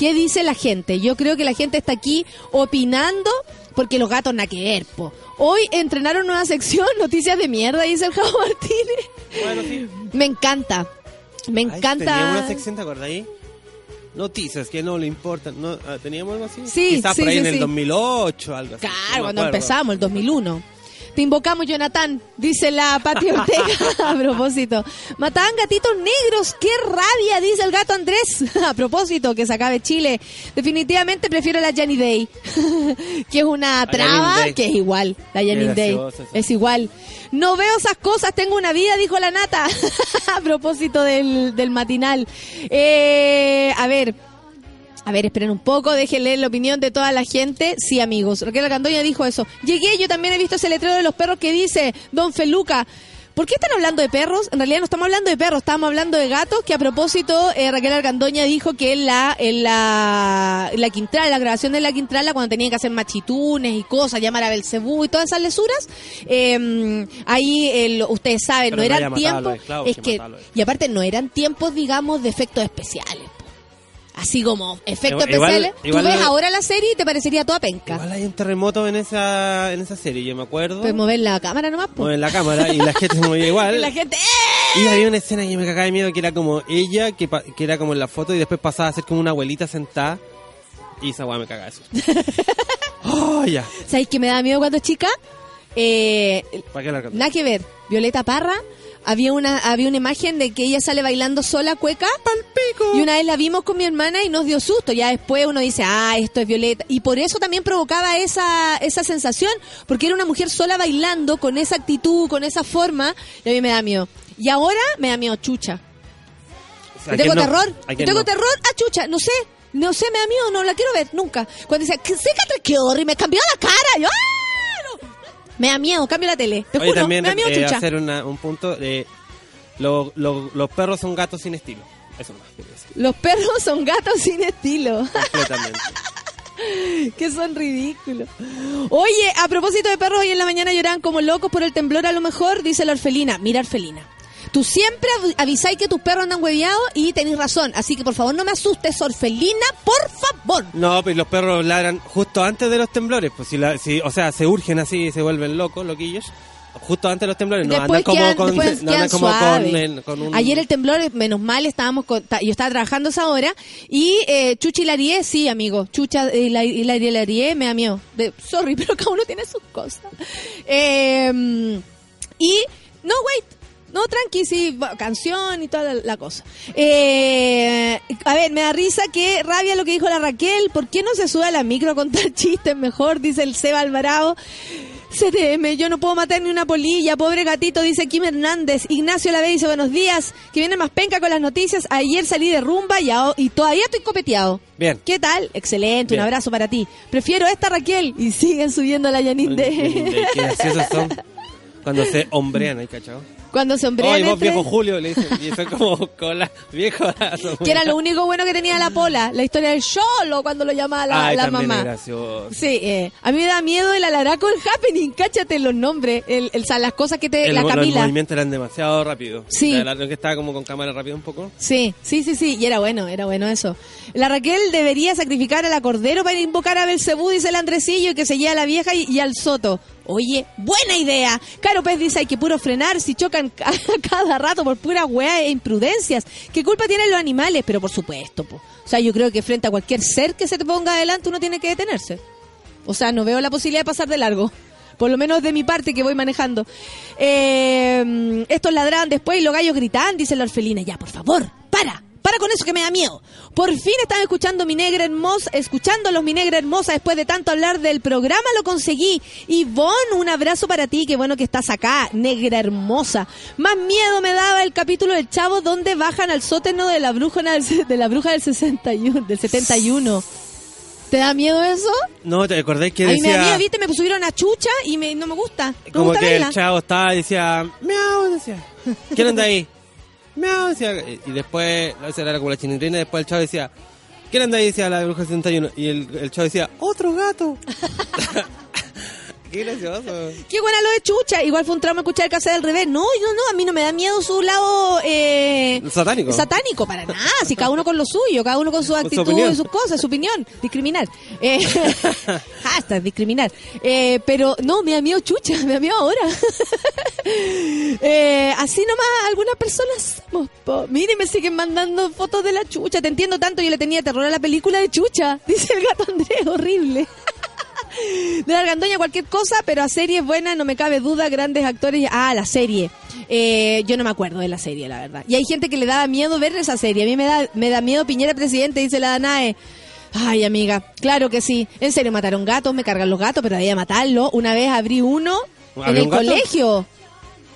¿Qué dice la gente? Yo creo que la gente está aquí opinando porque los gatos nada que ver, po. Hoy entrenaron nueva sección, noticias de mierda, dice el Javo Martínez. Bueno, sí. Me encanta. Me Ay, encanta. Teníamos una sección, ¿te acuerdas ahí? Noticias que no le importan. No, ah, ¿Teníamos algo así? Sí, Quizás sí, por ahí sí, en el sí. 2008, algo así. Claro, No cuando empezamos, el 2001. Te invocamos, Jonathan, dice la Pati Ortega a propósito. Mataban gatitos negros, qué rabia, dice el gato Andrés. A propósito, que se acabe Chile. Definitivamente prefiero la Jenny Day, que es una traba, que es igual. La Jenny Day graciosa, es igual. No veo esas cosas, tengo una vida, dijo la nata. a propósito del, del matinal. Eh, a ver, a ver, esperen un poco, dejen leer la opinión de toda la gente. Sí, amigos, Raquel Argandoña dijo eso. Llegué, yo también he visto ese letrero de los perros que dice Don Feluca. ¿Por qué están hablando de perros? En realidad no estamos hablando de perros, estamos hablando de gatos, que a propósito eh, Raquel Argandoña dijo que en la, en la, en la Quintrala, la grabación de la Quintrala, cuando tenían que hacer machitunes y cosas, llamar a Belcebú y todas esas lesuras, eh, ahí el- ustedes saben, Pero no eran tiempos, es que y aparte no eran tiempos, digamos, de efectos especiales. Así como efectos Igual- especiales. igual- Tú ves ahora la serie y te parecería toda penca. Igual hay un terremoto en esa, en esa serie, yo me acuerdo. Puedes mover la cámara nomás. po. Mueven la cámara y la gente se movía igual. Y la gente... ¡eh! Y había una escena que me cagaba de miedo que era como ella, que, pa- que era como en la foto y después pasaba a ser como una abuelita sentada. Y esa weá me cagaba susto. oh, ya. ¿Sabes qué me da miedo cuando chica? Eh, ¿Para qué la nada que ver. Violeta Parra. Había una, había una imagen de que ella sale bailando sola cueca. Y una vez la vimos con mi hermana y nos dio susto. Ya después uno dice, ah, esto es Violeta. Y por eso también provocaba esa, esa sensación. Porque era una mujer sola bailando con esa actitud, con esa forma. Y a mí me da miedo. Y ahora me da miedo chucha. O sea, Yo tengo terror. ¿A Yo quién tengo no? terror a chucha. No sé. No sé, me da miedo. No la quiero ver nunca. Cuando decía, que sécate que. Me cambió la cara. Yo, ¡ah! Me da miedo. Cambio la tele. Te Oye, juro. también me da miedo eh, chucha. hacer una- un punto de... lo- lo- los perros son gatos sin estilo. Eso quería decir. Los perros son gatos sin estilo. Completamente. que son ridículos. Oye, a propósito de perros, hoy en la mañana lloraban como locos por el temblor a lo mejor, dice la orfelina. Mira, orfelina. Tú siempre av- avisáis que tus perros andan hueviados y tenéis razón. Así que por favor no me asustes, orfelina, por favor. No, pero los perros ladran justo antes de los temblores. Pues si, la, si o sea, se urgen así y se vuelven locos, loquillos. Justo antes de los temblores. No después andan como quedan, con, no andan como con, el- con un... Ayer el temblor, menos mal, estábamos con, ta- yo estaba trabajando esa hora y eh, Chuchi Larie, sí, amigo, Chucha y la, y Larie me da miedo. De- sorry, pero cada uno tiene sus cosas. Eh, y, no, wait, no, tranqui, sí, canción y toda la, la cosa. Eh, a ver, me da risa que rabia lo que dijo la Raquel. ¿Por qué no se sube a la micro a contar chistes mejor? Dice el Seba Alvarado. CTM, yo no puedo matar ni una polilla, pobre gatito, dice Kim Hernández. Ignacio Lave dice, buenos días, que viene más penca con las noticias. Ayer salí de rumba y, todavía estoy copeteado. Bien. ¿Qué tal? Excelente, Bien. un abrazo para ti. Prefiero esta Raquel y siguen subiendo la Qué de... graciosos son. Cuando se hombrean, ¿hay cachado? Cuando se hombrean Ay, vos entre- viejo Julio, le dicen. Y son como cola, viejo. Que era lo único bueno que tenía la pola, la historia del Cholo cuando lo llamaba la, Ay, la mamá. gracioso. Sí, eh, a mí me da miedo el alaraco, el happening, cáchate los nombres, el, el- las cosas que te... El- la los Camila. movimientos eran demasiado rápidos. Sí. La verdad que estaba como con cámara rápida un poco. Sí, sí, sí, sí, y era bueno, era bueno eso. La Raquel debería sacrificar al cordero para invocar a Belcebú, dice el Andresillo, y que se lleve a la vieja y, y al Soto. Oye, buena idea. Caro Pez dice hay que puro frenar si chocan ca- cada rato por pura weá e imprudencias. ¿Qué culpa tienen los animales? Pero por supuesto, po. O sea, yo creo que frente a cualquier ser que se te ponga adelante uno tiene que detenerse. O sea, no veo la posibilidad de pasar de largo. Por lo menos de mi parte que voy manejando. Eh, estos ladran después y los gallos gritan, dice la orfelina. Ya, por favor, para. Para con eso que me da miedo. Por fin están escuchando mi negra hermosa, escuchando los mi negra hermosa después de tanto hablar del programa lo conseguí. Ivonne, un abrazo para ti, qué bueno que estás acá, negra hermosa. Más miedo me daba el capítulo del chavo donde bajan al sótano de la bruja del, de la bruja del 61, del 71. ¿Te da miedo eso? No, ¿te acordás que A mí me da miedo, viste, me pusieron a chucha y me, no me gusta. No como gusta que verla. el chavo estaba y decía, miau, decía, ¿quién anda ahí? Miau, decía, y después, no, esa era como la chinitrina, y después el chavo decía, ¿quién anda ahí? Decía la bruja 71, y el, el chavo decía, otro gato. Qué gracioso. Qué buena lo de chucha. Igual fue un trauma escuchar el cassette al revés. No, no, no, a mí no me da miedo su lado eh, Satánico. satánico, para nada. Si cada uno con lo suyo, cada uno con su actitud y sus cosas, su opinión. Discriminar. Eh, hasta discriminar. Eh, pero no, me da miedo chucha, me da miedo ahora. Eh, así nomás algunas personas somos. po. Miren, me siguen mandando fotos de la chucha. Te entiendo tanto, yo le tenía terror a la película de chucha. Dice el gato Andrés, horrible. De Argandoña cualquier cosa, pero a series buenas no me cabe duda, grandes actores. Ah, la serie. Eh, yo no me acuerdo de la serie, la verdad. Y hay gente que le daba miedo ver esa serie. A mí me da, me da miedo Piñera presidente, dice la Danae. Ay, amiga, claro que sí. En serio, mataron gatos, me cargan los gatos, pero ahí a matarlo. Una vez abrí uno en ¿Había el un colegio.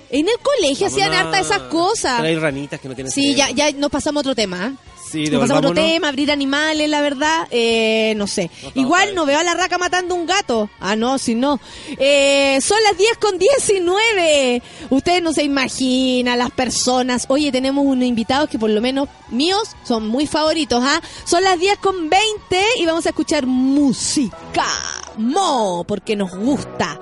En el colegio hacían a- harta esas cosas. Pero hay ranitas que no tienen Sí, ya, cerebro. ya nos pasamos a otro tema. ¿ah? Sí, a otro tema, abrir animales, la verdad, eh, no sé. Igual no veo a la raca matando un gato. Ah, no, si no. Eh, son las 10 con 19. Ustedes no se imaginan las personas. Oye, tenemos unos invitados que por lo menos míos son muy favoritos, ¿ah? Son las 10 con 20 y vamos a escuchar música. Mo, porque nos gusta.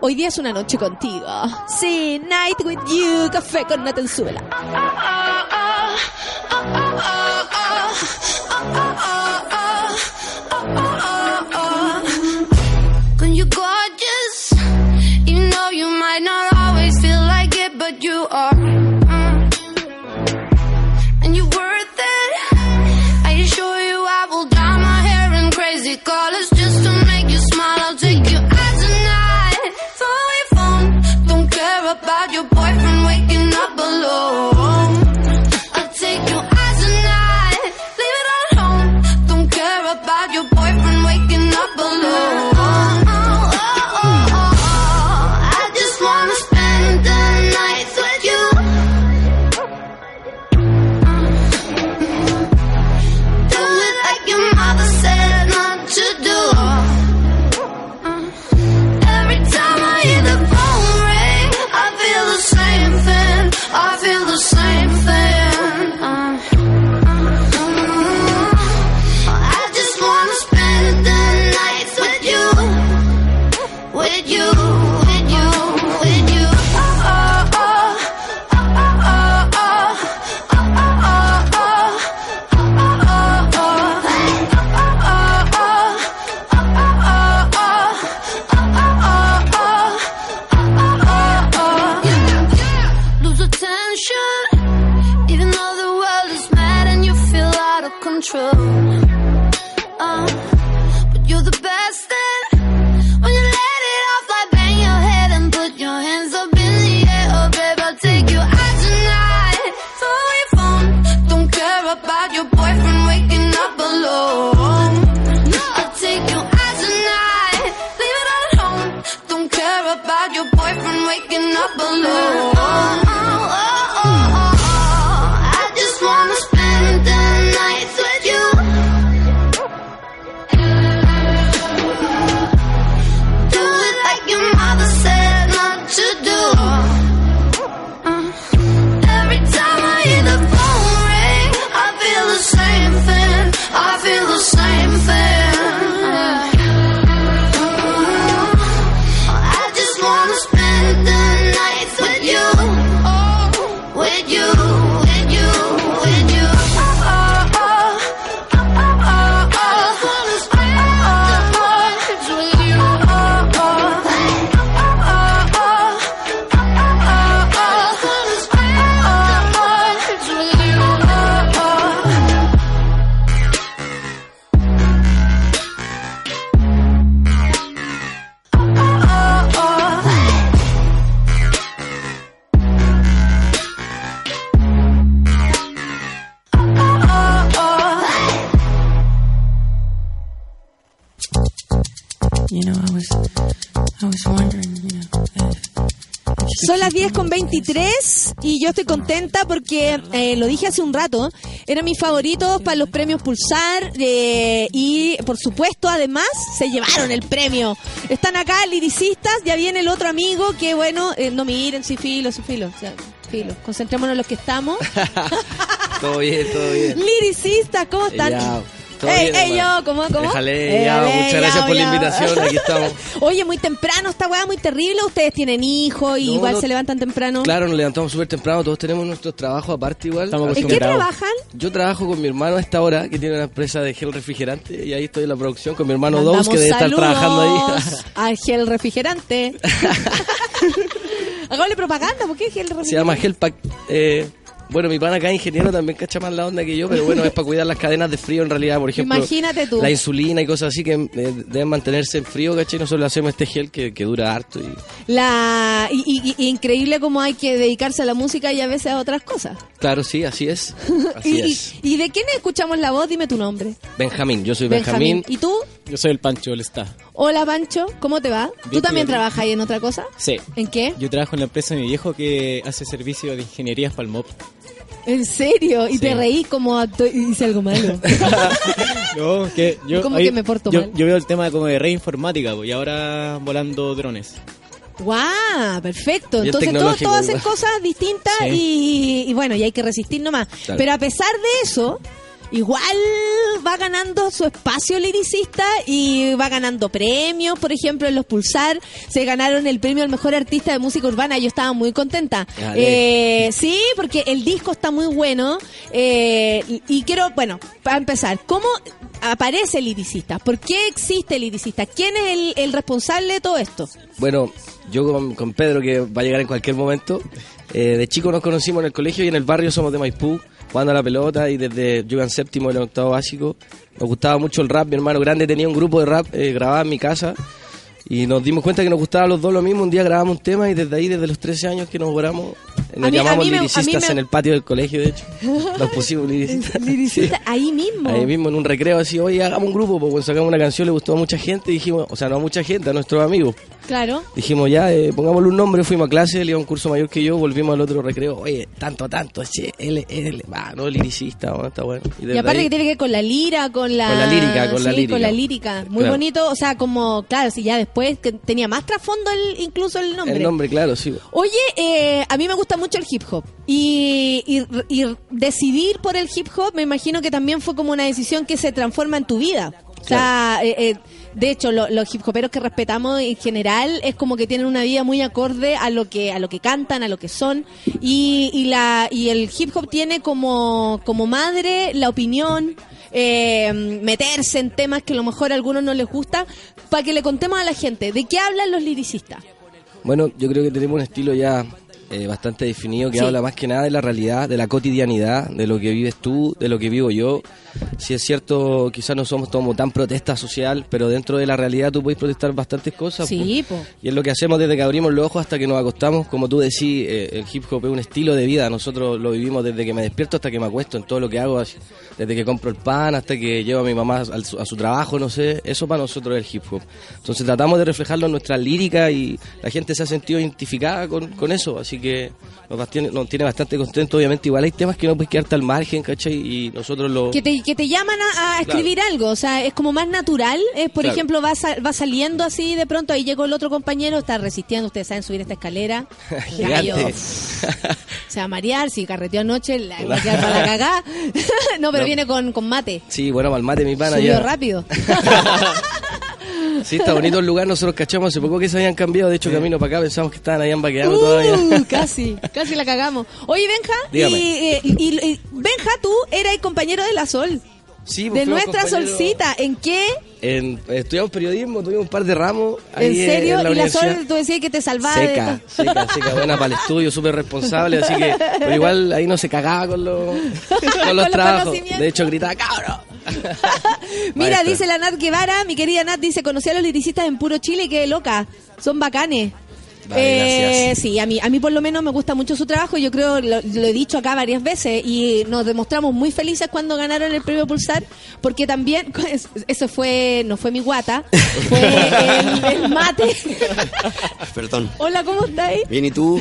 Hoy día es una noche contigo. Sí, night with you, café con Natenzuela. oh, oh, oh. oh. balloon. Las 10 con 23 y yo estoy contenta porque eh, lo dije hace un rato, eran mis favoritos para los premios Pulsar eh, y por supuesto además se llevaron el premio. Están acá liricistas, ya viene el otro amigo que bueno, eh, no miren, sí filo, sí filo, o sea, filo. Concentrémonos en los que estamos. todo bien, todo bien. Liricistas, ¿cómo están? Ya, Ey, ey, yo, ¿cómo, cómo? Déjale, Eh, ya, dale, muchas ya, gracias por la invitación, aquí estamos. Oye, muy temprano esta weá, muy terrible. Ustedes tienen hijos y No, igual no. se levantan temprano. Claro, nos levantamos súper temprano, todos tenemos nuestros trabajos aparte igual. ¿En qué trabajan? Yo trabajo con mi hermano a esta hora, que tiene una empresa de gel refrigerante, y ahí estoy en la producción con mi hermano Mandamos Dous, que debe estar trabajando ahí. a gel refrigerante. Hagámosle propaganda, ¿por qué gel refrigerante? Se llama Gelpack. Eh, bueno, mi pana acá ingeniero también cacha más la onda que yo, pero bueno, es para cuidar las cadenas de frío en realidad, por ejemplo. Imagínate tú. La insulina y cosas así que eh, deben mantenerse en frío, ¿cachai? Nosotros hacemos este gel que, que dura harto y... La y, y- y increíble cómo hay que dedicarse a la música y a veces a otras cosas. Claro, sí, así es. Así y, es. y- ¿y de quién escuchamos la voz? Dime tu nombre. Benjamín, yo soy Benjamín. ¿Y tú? Yo soy el Pancho del está. Hola, Pancho. ¿Cómo te va? ¿Tú Bien, también bien. trabajas ahí en otra cosa? Sí. ¿En qué? Yo trabajo en la empresa de mi viejo que hace servicio de ingenierías para el MOP. ¿En serio? Y Sí. te reí como acto- y hice algo malo. No, que yo, ¿Cómo ahí- que me porto yo, mal? yo veo el tema como de red informática pues, y ahora volando drones. ¡Guau! Perfecto. Bien Entonces todos, todos hacen cosas distintas Sí. y, y bueno, y hay que resistir nomás. Claro. Pero a pesar de eso, igual va ganando su espacio liricista y va ganando premios. Por ejemplo, en los Pulsar se ganaron el premio al mejor artista de música urbana. Yo estaba muy contenta. Eh, sí, porque el disco está muy bueno. eh, y- y quiero, bueno, para empezar, ¿cómo aparece el liricista? ¿Por qué existe el liricista? ¿Quién es el, el responsable de todo esto? Bueno, yo con, con Pedro, que va a llegar en cualquier momento, eh, de chico nos conocimos en el colegio y en el barrio somos de Maipú, jugando a la pelota y desde yo iba en séptimo en octavo básico. Nos gustaba mucho el rap, mi hermano grande tenía un grupo de rap eh, grabado en mi casa y nos dimos cuenta que nos gustaba a los dos lo mismo. Un día grabamos un tema y desde ahí, desde los 13 años que nos oramos, eh, nos mí- llamamos liricistas me- en el patio del colegio, de hecho. Nos pusimos liricistas. Liricista, ahí mismo. Ahí mismo en un recreo así, oye, hagamos un grupo, porque sacamos una canción, le gustó a mucha gente y dijimos, o sea, no a mucha gente, a nuestros amigos. Claro. Dijimos ya, eh, pongámosle un nombre, fuimos a clase, él iba a un curso mayor que yo, volvimos al otro recreo, oye, tanto, tanto, che, él, él, va, no, liricista, bueno, está bueno. Y aparte ahí- que tiene que ver con la lira, con la... Con la lírica, con la lírica. con la lírica. Muy Claro. bonito, o sea, como, claro, si ya después que tenía más trasfondo el, incluso el nombre. el nombre, claro, sí. Oye, eh, a mí me gusta mucho el hip hop y, y- y decidir por el hip hop me imagino que también fue como una decisión que se transforma en tu vida. O sea, eh, eh, de hecho, lo- los hip hoperos que respetamos en general es como que tienen una vida muy acorde a lo que a lo que cantan, a lo que son y, y la y el hip hop tiene como como madre la opinión, eh, meterse en temas que a lo mejor a algunos no les gusta, para que le contemos a la gente de qué hablan los liricistas. Bueno, yo creo que tenemos un estilo ya eh, bastante definido que Sí. habla más que nada de la realidad, de la cotidianidad, de lo que vives tú, de lo que vivo yo. Si es cierto, quizás no somos como tan protesta social, pero dentro de la realidad tú puedes protestar bastantes cosas. Sí, po. po. Y es lo que hacemos desde que abrimos los ojos hasta que nos acostamos. Como tú decís, eh, el hip hop es un estilo de vida. Nosotros lo vivimos desde que me despierto hasta que me acuesto en todo lo que hago. Desde que compro el pan hasta que llevo a mi mamá a su trabajo, no sé. Eso para nosotros es el hip hop. Entonces tratamos de reflejarlo en nuestra lírica y la gente se ha sentido identificada con, con eso. Así que nos, bastiene- nos tiene bastante contento. Obviamente igual hay temas que no puedes quedarte al margen, ¿cachai? Y nosotros lo... que te, que te llaman a, a escribir algo, o sea, es como más natural, es, por Claro. ejemplo, va, sa- va saliendo así de pronto, ahí llegó el otro compañero, está resistiendo, ustedes saben subir esta escalera, gallo, se va a marear, si carreteó anoche, la va a quedar para la cagá, no, pero No. viene con, con mate, Sí, bueno, malmate mi pana subió ya. rápido. Sí, está bonito el lugar. Nosotros cachamos hace poco que se habían cambiado. De hecho, camino para acá pensamos que estaban ahí en Baqueano todavía. Uh, casi, casi la cagamos. Oye, Benja, y, eh, y- y- Benja, tú eras el compañero de la Sol, Sí, pues de nuestra solcita, ¿en qué? En, estudiamos periodismo, tuvimos un par de ramos. ahí ¿En serio? la y la. Sol, tú decías que te salvaba de Seca, esto. seca, seca, buena para el estudio, súper responsable, así que, pero igual ahí no se cagaba con los, con los trabajos. De hecho, gritaba, cabrón. Mira, dice la Nat Guevara, mi querida Nat, dice, conocí a los liricistas en puro Chile, qué loca, son bacanes. Eh, sí, a mí, a mí por lo menos me gusta mucho su trabajo. Yo creo, lo, lo he dicho acá varias veces y nos demostramos muy felices cuando ganaron el premio Pulsar, porque también, eso fue, no fue mi guata, fue el, el mate. Perdón. Hola, ¿cómo estáis? Bien, ¿y tú?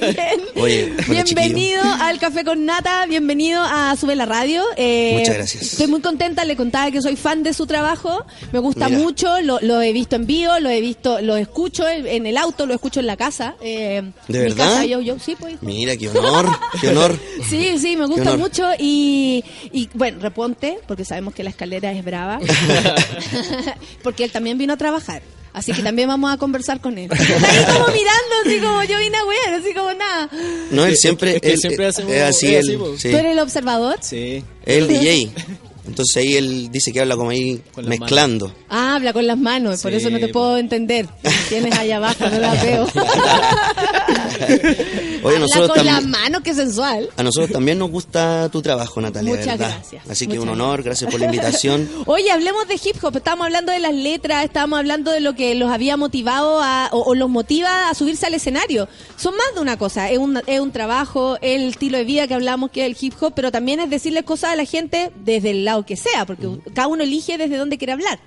Bien. Oye, Bienvenido al Café con Nata, bienvenido a Sube la Radio. Eh, Muchas gracias. Estoy muy contenta, le contaba que soy fan de su trabajo, me gusta Mira. mucho, lo, lo he visto en vivo, lo he visto, lo escucho en en el auto, lo escucho en la casa. eh, ¿De mi verdad? casa, yo, yo, sí, pues. Mira, qué honor, qué honor. Sí, sí, me gusta mucho y, y bueno, reponte, porque sabemos que la escalera es brava, porque él también vino a trabajar. Así que también vamos a conversar con él. Está ahí como mirando, así como yo vine a wear, así como nada. No, él siempre, Es que él- siempre eh, hacemos- es así, así, él, po. sí. ¿Tú eres el observador? Sí. el DJ. Entonces ahí él dice que habla como ahí mezclando. Ah, habla con las manos, por eso no te puedo entender. Tienes allá abajo, no la veo. Oye, habla nosotros con también, manos, qué sensual. a nosotros también nos gusta tu trabajo, Natalia, Muchas verdad. gracias, Así que muchas un honor, gracias por la invitación. Oye, hablemos de hip hop. Estábamos hablando de las letras, estábamos hablando de lo que los había motivado a, o, o los motiva a subirse al escenario. Son más de una cosa. Es un, es un trabajo, es el estilo de vida que hablamos que es el hip hop, pero también es decirle cosas a la gente desde el lado que sea, porque cada uno elige desde dónde quiere hablar.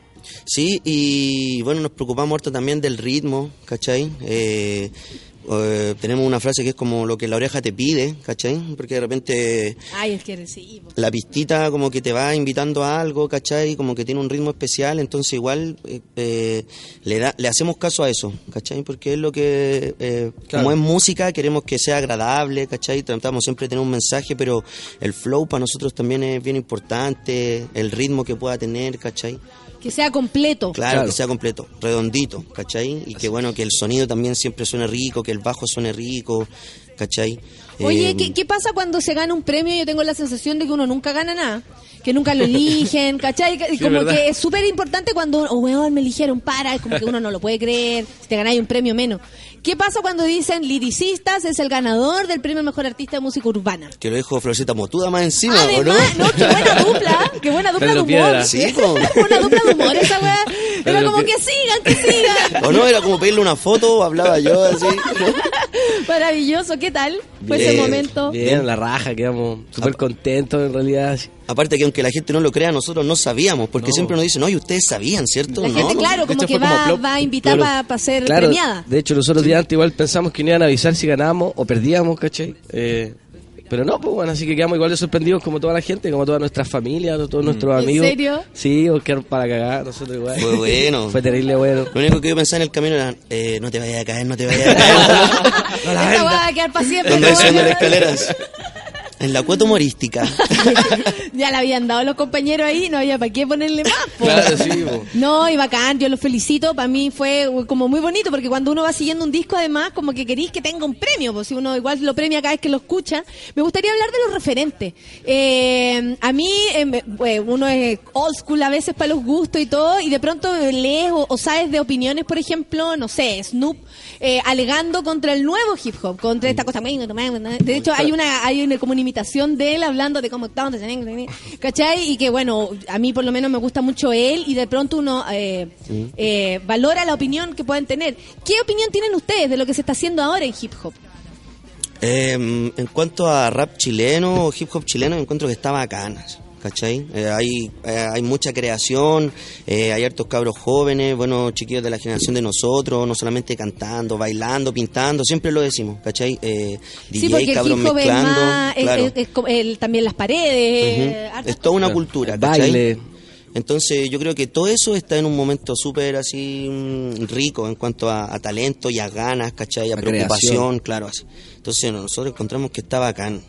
Sí, y bueno, nos preocupamos harto también del ritmo, ¿cachai? Eh, eh, tenemos una frase que es como lo que la oreja te pide, ¿cachai? Porque de repente Ay, es que sí. la pistita como que te va invitando a algo, ¿cachai? Como que tiene un ritmo especial, entonces igual eh, eh, le, da, le hacemos caso a eso, ¿cachai? Porque es lo que, eh, como es música, queremos que sea agradable, ¿cachai? Tratamos siempre de tener un mensaje, pero el flow para nosotros también es bien importante, el ritmo que pueda tener, ¿cachai? Que sea completo. Claro, que sea completo, redondito, ¿cachai? Y que bueno, que el sonido también siempre suene rico, que el bajo suene rico, ¿cachai? Oye, Eh, ¿qué, qué pasa cuando se gana un premio? Yo tengo la sensación de que uno nunca gana nada. Que nunca lo eligen, ¿cachai? Sí, como verdad. que es súper importante cuando, oh, weón, me eligieron para, es como que uno no lo puede creer, si te ganáis un premio menos. ¿Qué pasa cuando dicen liricistas es el ganador del premio Mejor Artista de Música Urbana? Que lo dijo Florcita Motuda más encima, ¿o no? Además, no, qué buena dupla, qué buena dupla Pedro de humor. Piedra. Sí, una dupla de humor esa weá. Era Pedro como que sigan, que sigan. ¿O no? Era como pedirle una foto, hablaba yo así. Maravilloso, ¿qué tal? Fue ese Bien, momento. Bien, la raja, quedamos súper contentos en realidad. Aparte que aunque la gente no lo crea, nosotros no sabíamos, porque No. siempre nos dicen, oye, ustedes sabían, ¿cierto? La no, gente, no. claro, como que como va, plop. va a invitar Claro. para ser Claro, premiada. de hecho nosotros días antes igual pensamos que no iban a avisar si ganábamos o perdíamos, ¿cachai? Eh, pero no, pues bueno, así que quedamos igual de sorprendidos como toda la gente, como todas nuestras familias, todos nuestros ¿En amigos. serio? Sí, o quedaron para cagar, nosotros igual. Fue bueno. Fue terrible bueno. Lo único que yo pensaba en el camino era, eh, no te vayas a caer, no te vayas a caer. Esta va a quedar para siempre. No las escaleras. En la cuota humorística. Ya le habían dado los compañeros ahí, no había para qué ponerle más. po. Claro, sí, po. No, y bacán, yo los felicito. Para mí fue como muy bonito, porque cuando uno va siguiendo un disco, además, como que queréis que tenga un premio, pues si uno igual lo premia cada vez que lo escucha. Me gustaría hablar de los referentes. Eh, a mí, eh, me- eh, uno es old school a veces para los gustos y todo, y de pronto lees o, o sabes de opiniones, por ejemplo, no sé, Snoop eh, alegando contra el nuevo hip hop, contra esta cosa. De hecho, hay una, hay una, como una imitación de él hablando de cómo está, ¿cachai? Y que bueno, a mí por lo menos me gusta mucho él y de pronto uno eh, eh, valora la opinión que pueden tener. ¿Qué opinión tienen ustedes de lo que se está haciendo ahora en hip hop? Eh, en cuanto a rap chileno o hip hop chileno, encuentro que está bacán. ¿Cachai? Eh, hay, eh, hay mucha creación, eh, hay hartos cabros jóvenes, bueno, chiquillos de la generación de nosotros, no solamente cantando, bailando, pintando, siempre lo decimos, ¿cachai? Eh, sí, DJ, cabros mezclando, más, es- claro. el- también las paredes, Es toda una cultura, ¿cachai? Baile. Entonces yo creo que todo eso está en un momento súper así mm, rico en cuanto a, a talento y a ganas, ¿cachai? A A preocupación, creación. claro, así. Entonces nosotros encontramos que está bacán.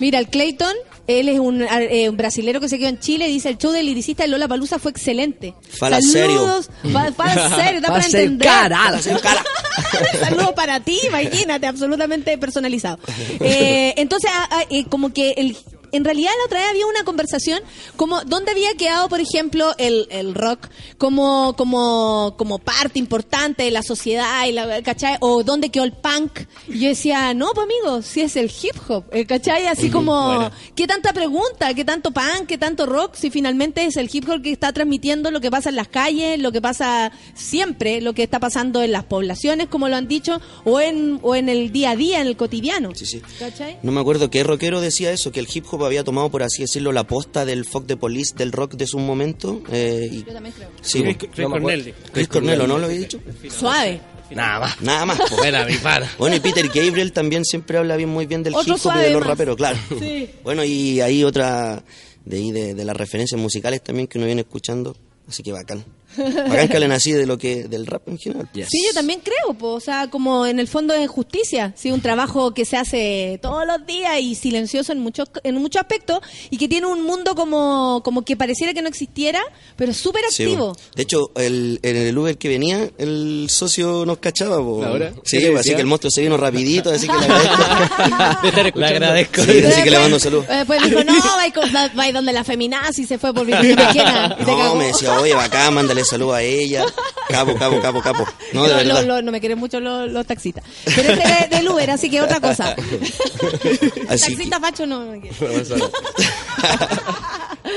Mira, el Clayton, él es un, eh, un brasilero que se quedó en Chile, dice el show del liricista de Lola Palusa fue excelente. Fala Saludos, fa- fala serio, da para entender. cara. Fala serio, cara. Saludos para ti, imagínate, absolutamente personalizado. Eh, entonces, ah, ah, eh, como que el, en realidad la otra vez había una conversación como dónde había quedado, por ejemplo, el, el rock como, como, como parte importante de la sociedad, y la, ¿cachai? O dónde quedó el punk. Y yo decía, no, pues amigo, si es el hip hop, eh, ¿cachai? Así como, Bueno. ¿qué tanta pregunta? ¿Qué tanto punk? ¿Qué tanto rock? Si finalmente es el hip hop que está transmitiendo lo que pasa en las calles, lo que pasa siempre, lo que está pasando en las poblaciones, como lo han dicho, o en, o en el día a día, en el cotidiano. Sí, sí. ¿Cachai? No me acuerdo qué rockero decía eso, que el hip hop había tomado, por así decirlo, la posta del fuck de police, del rock de su momento. eh, y- Yo también creo. Sí, Chris- Chris. Chris Cornell, ¿o ¿no lo había dicho? Suave. Nada más. Nada más. Buena, mi. Bueno, y Peter Gabriel también siempre habla bien muy bien del Otro hip hop y de los más. raperos, claro. Sí. Bueno, y hay otra de ahí de, de las referencias musicales también que uno viene escuchando, así que bacán. Bacán que hablen así de lo que del rap en general. Sí, yo también creo, po, o sea, como en el fondo es justicia, sí, un trabajo que se hace todos los días y silencioso en muchos en muchos aspectos y que tiene un mundo como como que pareciera que no existiera, pero súper activo. de hecho, el, en el Uber que venía, el socio nos cachaba. ¿Ahora? Sí, ¿Qué le así decía? que el monstruo se vino rapidito, así que le agradezco. Escuchando. agradezco. Sí, así que le mando salud. Eh, Después dijo, no, va, va donde la feminazi se fue por. Y te No, me decía, oye, bacán, mándale salud a ella. Capo, capo, capo, capo. No, de Lo- verdad. lo- lo- no me quieren mucho los, los taxistas. Pero este es del Uber, así que otra cosa. Así que, Taxista facho no me quiere.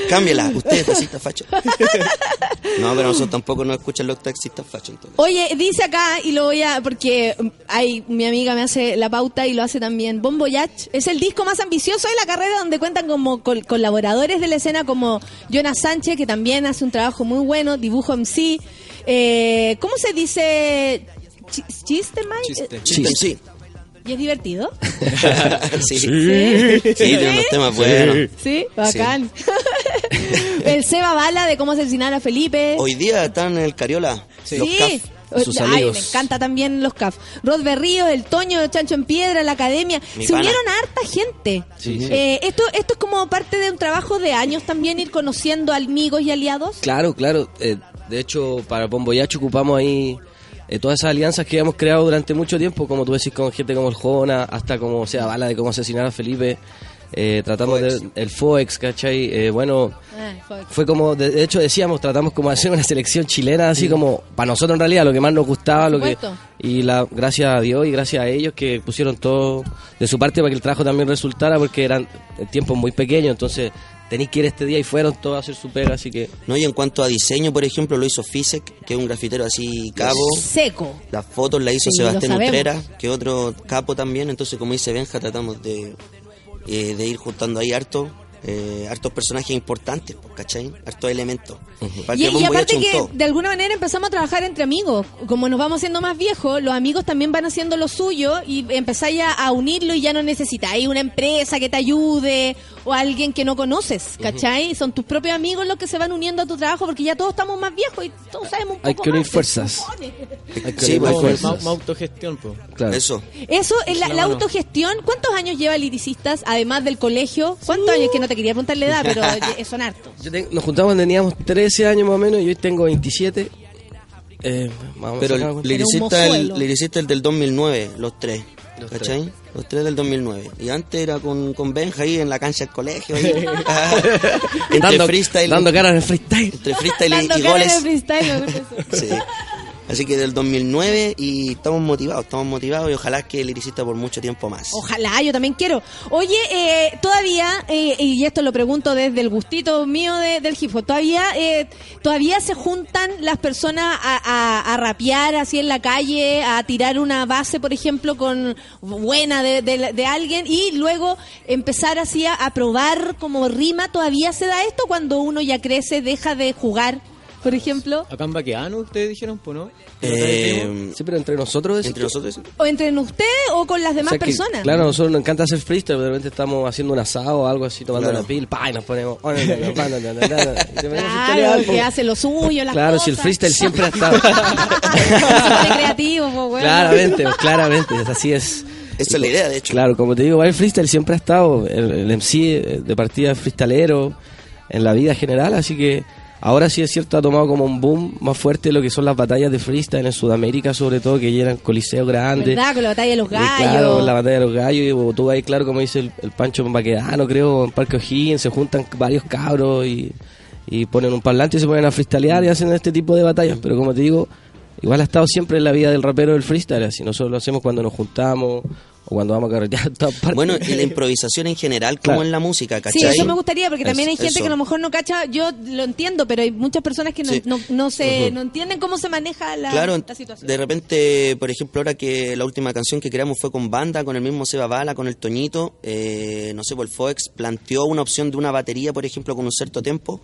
cámbiala, usted, taxista facho. No, pero nosotros tampoco nos escuchan los taxistas fachos. entonces. Oye, dice acá, y lo voy a, porque mm, hay, mi amiga me hace la pauta y lo hace también, Bon Voyage es el disco más ambicioso de la carrera donde cuentan como col- colaboradores de la escena como Jonas Sánchez, que también hace un trabajo muy bueno, Dibujo MC, eh, ¿cómo se dice? Chi- ¿Chiste, Mike? Eh, Chiste, sí. ¿Y es divertido? sí. Sí. Sí, tiene unos temas buenos. Sí, bacán. el Seba Bala de cómo asesinar a Felipe. Hoy día están en el Cariola. Sí. Los CAF. sus Ay, amigos. me encanta también los CAF. Rod Berrío, el Toño, Chancho en Piedra, la Academia. Mi Se pana. unieron a harta gente. Sí, sí. Eh, esto, esto es como parte de un trabajo de años también, ir conociendo amigos y aliados. Claro, claro. Eh, de hecho, para Bomboyacho ocupamos ahí eh, todas esas alianzas que hemos creado durante mucho tiempo, como tú decís, con gente como el Jona, hasta como o sea Bala de cómo asesinar a Felipe. Eh, tratamos de el Foex, ¿cachai? Eh, bueno, fue como, de, de hecho decíamos, tratamos como de hacer una selección chilena, así como para nosotros en realidad, lo que más nos gustaba, lo que y la gracias a Dios y gracias a ellos que pusieron todo de su parte para que el trabajo también resultara, porque eran tiempos muy pequeños, entonces tenéis que ir este día y fueron todos a hacer su pega, así que No, y en cuanto a diseño, por ejemplo, lo hizo Fisek, que es un grafitero así cabo. Seco. Las fotos la hizo Sí, Sebastián. Utrera, que otro capo también. Entonces, como dice Benja, tratamos de, eh, de ir juntando ahí harto, eh, hartos personajes importantes, ¿cachai? Hartos elementos. Y, aparte que todo. de alguna manera empezamos a trabajar entre amigos. Como nos vamos haciendo más viejos, los amigos también van haciendo lo suyo y empezáis a, a unirlo y ya no necesitáis una empresa que te ayude o alguien que no conoces, ¿cachai? Son tus propios amigos los que se van uniendo a tu trabajo porque ya todos estamos más viejos y todos sabemos un poco hay que unir más, fuerzas. Hay que Sí, unir Más, fuerzas. más autogestión, pues. Claro. Eso. Eso, es la, La autogestión, ¿cuántos años lleva Liricistas además del colegio? ¿Cuántos años? Que no te quería preguntar la edad, pero son hartos. Yo te- nos juntamos cuando teníamos 13 años más o menos y hoy tengo 27. Eh, vamos Pero a liricista, el liricista el del 2009, los tres. Los ¿Cachai? Los tres del 2009. Y antes era con, con Benja ahí en la cancha del colegio. ahí. Ah, entre dando, freestyle. dando cara en el freestyle. Entre freestyle y, Dando y cara en goles. el freestyle. Sí. Así que del 2009 y estamos motivados, estamos motivados y ojalá que liricista por mucho tiempo más. Ojalá, yo también quiero. Oye, eh, todavía, eh, y esto lo pregunto desde el gustito mío de- del hip hop, ¿todavía, eh, todavía se juntan las personas a, rapear así en la calle, a tirar una base, por ejemplo, con buena de, de- alguien y luego empezar así a probar como rima? ¿Todavía se da esto cuando uno ya crece, deja de jugar, por ejemplo. Acá en Baqueano ustedes dijeron, pues no. Eh, sí, pero entre nosotros. Entre nosotros. O entre ustedes o con las demás personas. Que, claro, nosotros nos encanta hacer freestyle, pero de repente estamos haciendo un asado o algo así, tomando una pil, pa, y nos ponemos. Oh, no, no, no, claro, que hace lo suyo, Claro, si el freestyle siempre ha estado. creativo, pues, bueno. Claramente, claramente, así es. Esa es la idea, de hecho. Claro, como te digo, el freestyle siempre ha estado, el, el MC de partida freestalero, en la vida general, así que Ahora sí es cierto, ha tomado como un boom más fuerte lo que son las batallas de freestyle en Sudamérica, sobre todo, que llenan coliseos grandes. ¿Verdad? Con la batalla de los Y Claro, gallos. la batalla de los gallos, y tú ahí, claro, como dice el, el Pancho Baquedano, creo, en Parque O'Higgins, se juntan varios cabros y, y ponen un parlante y se ponen a freestylear y hacen este tipo de batallas. Pero como te digo, igual ha estado siempre en la vida del rapero el freestyle, así nosotros lo hacemos cuando nos juntamos o cuando vamos a carretear todas partes. Bueno, y la improvisación en general, como Claro. en la música, Sí, ¿cachai? eso me gustaría, porque también hay Eso, gente que a lo mejor no cacha, yo lo entiendo, pero hay muchas personas que no, Sí. no, no se, no entienden cómo se maneja la, Claro, la situación. de repente, por ejemplo, ahora que la última canción que creamos fue con banda, con el mismo Seba Bala, con el Toñito, eh, no sé, por el planteó una opción de una batería, por ejemplo, con un cierto tempo,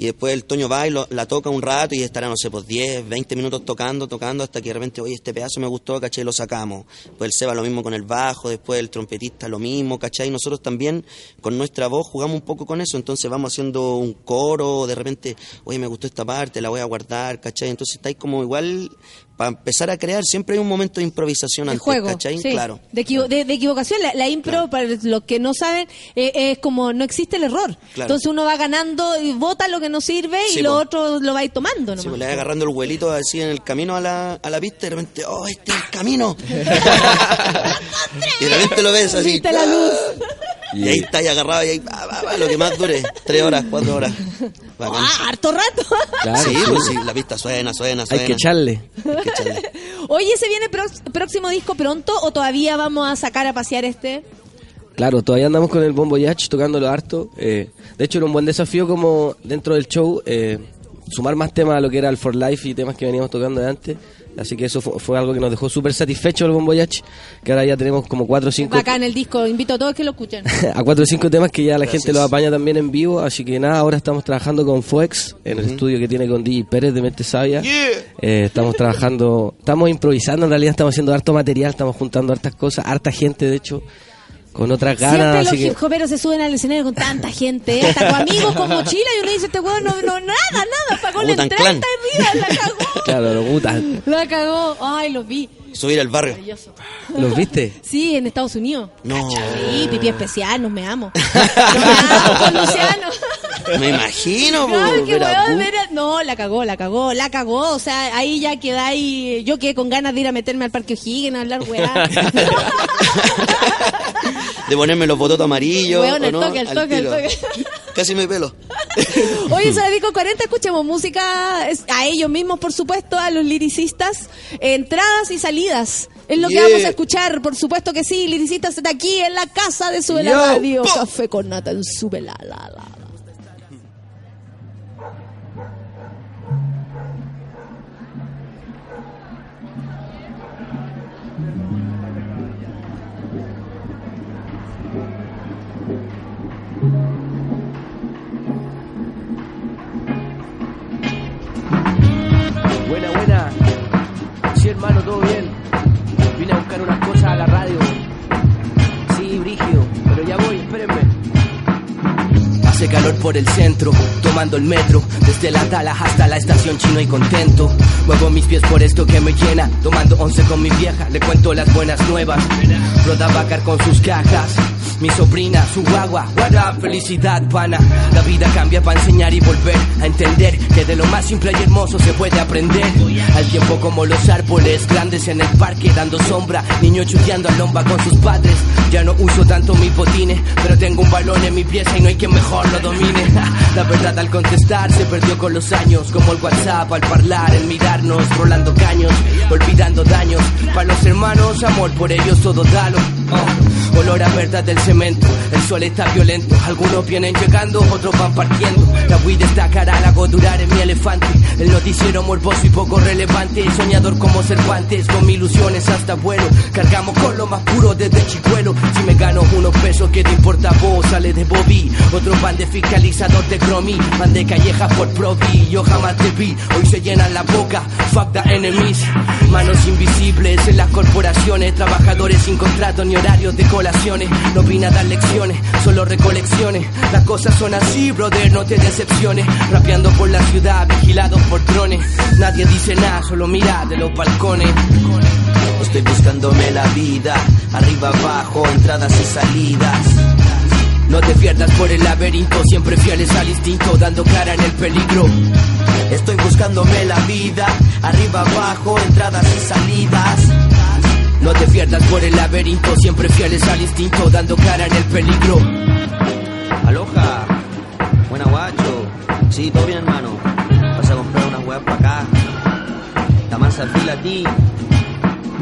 y después el Toño va y lo- la toca un rato y estará, no sé, pues 10, 20 minutos tocando, tocando, hasta que de repente, oye, este pedazo me gustó, ¿cachai? Lo sacamos. Pues el Seba lo mismo con el bajo, después el trompetista lo mismo, ¿cachai? Y nosotros también con nuestra voz jugamos un poco con eso, entonces vamos haciendo un coro, de repente, oye, me gustó esta parte, la voy a guardar, ¿cachai? Entonces estáis como igual, para empezar a crear, siempre hay un momento de improvisación El antes, juego, ¿cachai? sí, Claro. de, equivo- de- de equivocación. La, la impro, para los que no saben, eh, es como no existe el error. Claro. Entonces uno va ganando y vota lo que no sirve y lo otro lo va a ir tomando. Sí, le va agarrando el vuelito así en el camino a la, a la pista y de repente, oh, este es el camino. y de repente lo ves así. Viste la luz. Y ahí está ahí agarrado y ahí, va, va, va, lo que más dure, tres horas, cuatro horas. Bacán. Ah, harto rato. Claro, sí, sí. pues sí, la pista suena, suena, Hay suena. que echarle. Hay que echarle. Oye, ¿se viene próximo disco pronto o todavía vamos a sacar a pasear este? Claro, todavía andamos con el Bombo Yach tocándolo harto. eh, de hecho, era un buen desafío como dentro del show eh, sumar más temas a lo que era el For Life y temas que veníamos tocando de antes. Así que eso fue, fue algo que nos dejó súper satisfecho el Bombo Yach, que ahora ya tenemos como cuatro o cinco Acá en el disco, invito a todos que lo escuchen. a cuatro o cinco temas que ya la Gracias. gente los apaña también en vivo, así que nada, ahora estamos trabajando con Foex en el estudio que tiene con DJ Pérez de Mente Sabia. Eh, estamos trabajando, estamos improvisando, en realidad estamos haciendo harto material, estamos juntando hartas cosas, harta gente de hecho, con otras ganas, Siempre los que hip hoperos se suben al escenario con tanta gente, ¿eh? hasta con amigos con mochila y uno dice, este weón no, no, nada, nada, pagó la entrada, está arriba, la cagó, claro, los Wu-Tang. la cagó, ay, los vi, Subir al barrio. ¿Los viste? Sí, en Estados Unidos. No, Sí, pipí especial, nos meamos. Nos meamos con Luciano. me imagino, Claro, que weón, Wu. ver a- No, la cagó, la cagó, la cagó. O sea, ahí ya quedáis. Yo quedé con ganas de ir a meterme al Parque O'Higgins a hablar weá. de ponerme los bototos amarillos. Weón, ¿o al no? toque, al toque, al toque. Casi me pelo. Oye, son las 10 con 40, escuchemos música a ellos mismos, por supuesto, a los liricistas, entradas y salidas. Es lo Yeah. que vamos a escuchar, por supuesto que sí, liricistas está aquí en la casa de Yo, Radio, po. Café con Nata en Sube la Buena, buena. Sí, hermano, todo bien. Vine a buscar unas cosas a la radio. Hace calor por el centro, tomando el metro, desde la tala hasta la estación chino y contento. Muevo mis pies por esto que me llena, tomando once con mi vieja, le cuento las buenas nuevas. Roda Bacar con sus cajas, mi sobrina, su guagua, up, felicidad pana. La vida cambia para enseñar y volver a entender que de lo más simple y hermoso se puede aprender. Al tiempo como los árboles grandes en el parque dando sombra, niño chuteando a lomba con sus padres. Ya no uso tanto mis botines, pero tengo un balón en mi pieza y no hay quien mejor lo domine. La verdad al contestar se perdió con los años, como el WhatsApp al hablar, el mirarnos, rolando caños, olvidando daños. Para los hermanos, amor por ellos todo dalo. Oh, olor a verdad del cemento, el sol está violento. Algunos vienen llegando, otros van partiendo. La Wii destacará, la hago durar en mi elefante. El noticiero morboso y poco relevante. Soñador como Cervantes, con mis ilusiones hasta vuelo. Cargamos con lo más puro desde chicuelo. Si me gano unos pesos, ¿qué te importa vos? Sale de Bobby. Otro van de fiscalizador de Cromi. Van de calleja por Provi. Yo jamás te vi, hoy se llenan la boca. Fuck the enemies. Manos invisibles en las corporaciones. Trabajadores sin contrato ni horarios de colaciones. No vine a dar lecciones, solo recolecciones. Las cosas son así, brother, no te decepciones. Rapeando por la ciudad, vigilados por drones. Nadie dice nada, solo mira de los balcones. Estoy buscándome la vida, arriba, abajo, entradas y salidas. No te pierdas por el laberinto, siempre fieles al instinto, dando cara en el peligro. Estoy buscándome la vida, arriba, abajo, entradas y salidas. No te pierdas por el laberinto, siempre fieles al instinto, dando cara en el peligro. Aloha, buena guacho. Sí, todo bien, hermano. Vas a comprar unas weas para acá. La mansa fila a ti.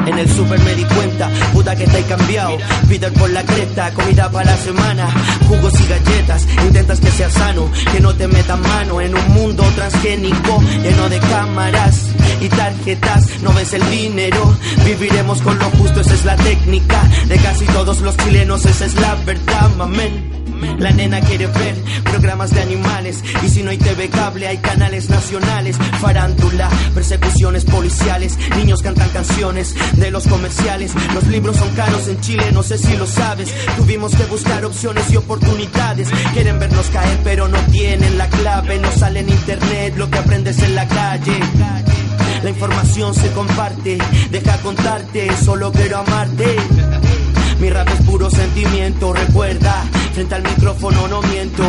En el super me di cuenta, puta que estáis cambiado. Peter por la cresta, comida para la semana, jugos y galletas. Intentas que sea sano, que no te metan mano en un mundo transgénico lleno de cámaras y tarjetas. No ves el dinero, viviremos con lo justo, esa es la técnica de casi todos los chilenos, esa es la verdad, mamen. La nena quiere ver programas de animales. Y si no hay TV cable hay canales nacionales, farándula, persecuciones policiales, niños cantan canciones de los comerciales, los libros son caros en Chile, no sé si lo sabes, tuvimos que buscar opciones y oportunidades, quieren vernos caer pero no tienen la clave, no sale en internet lo que aprendes en la calle. La información se comparte, deja contarte, solo quiero amarte. Mi rap es puro sentimiento, recuerda, frente al micrófono no miento.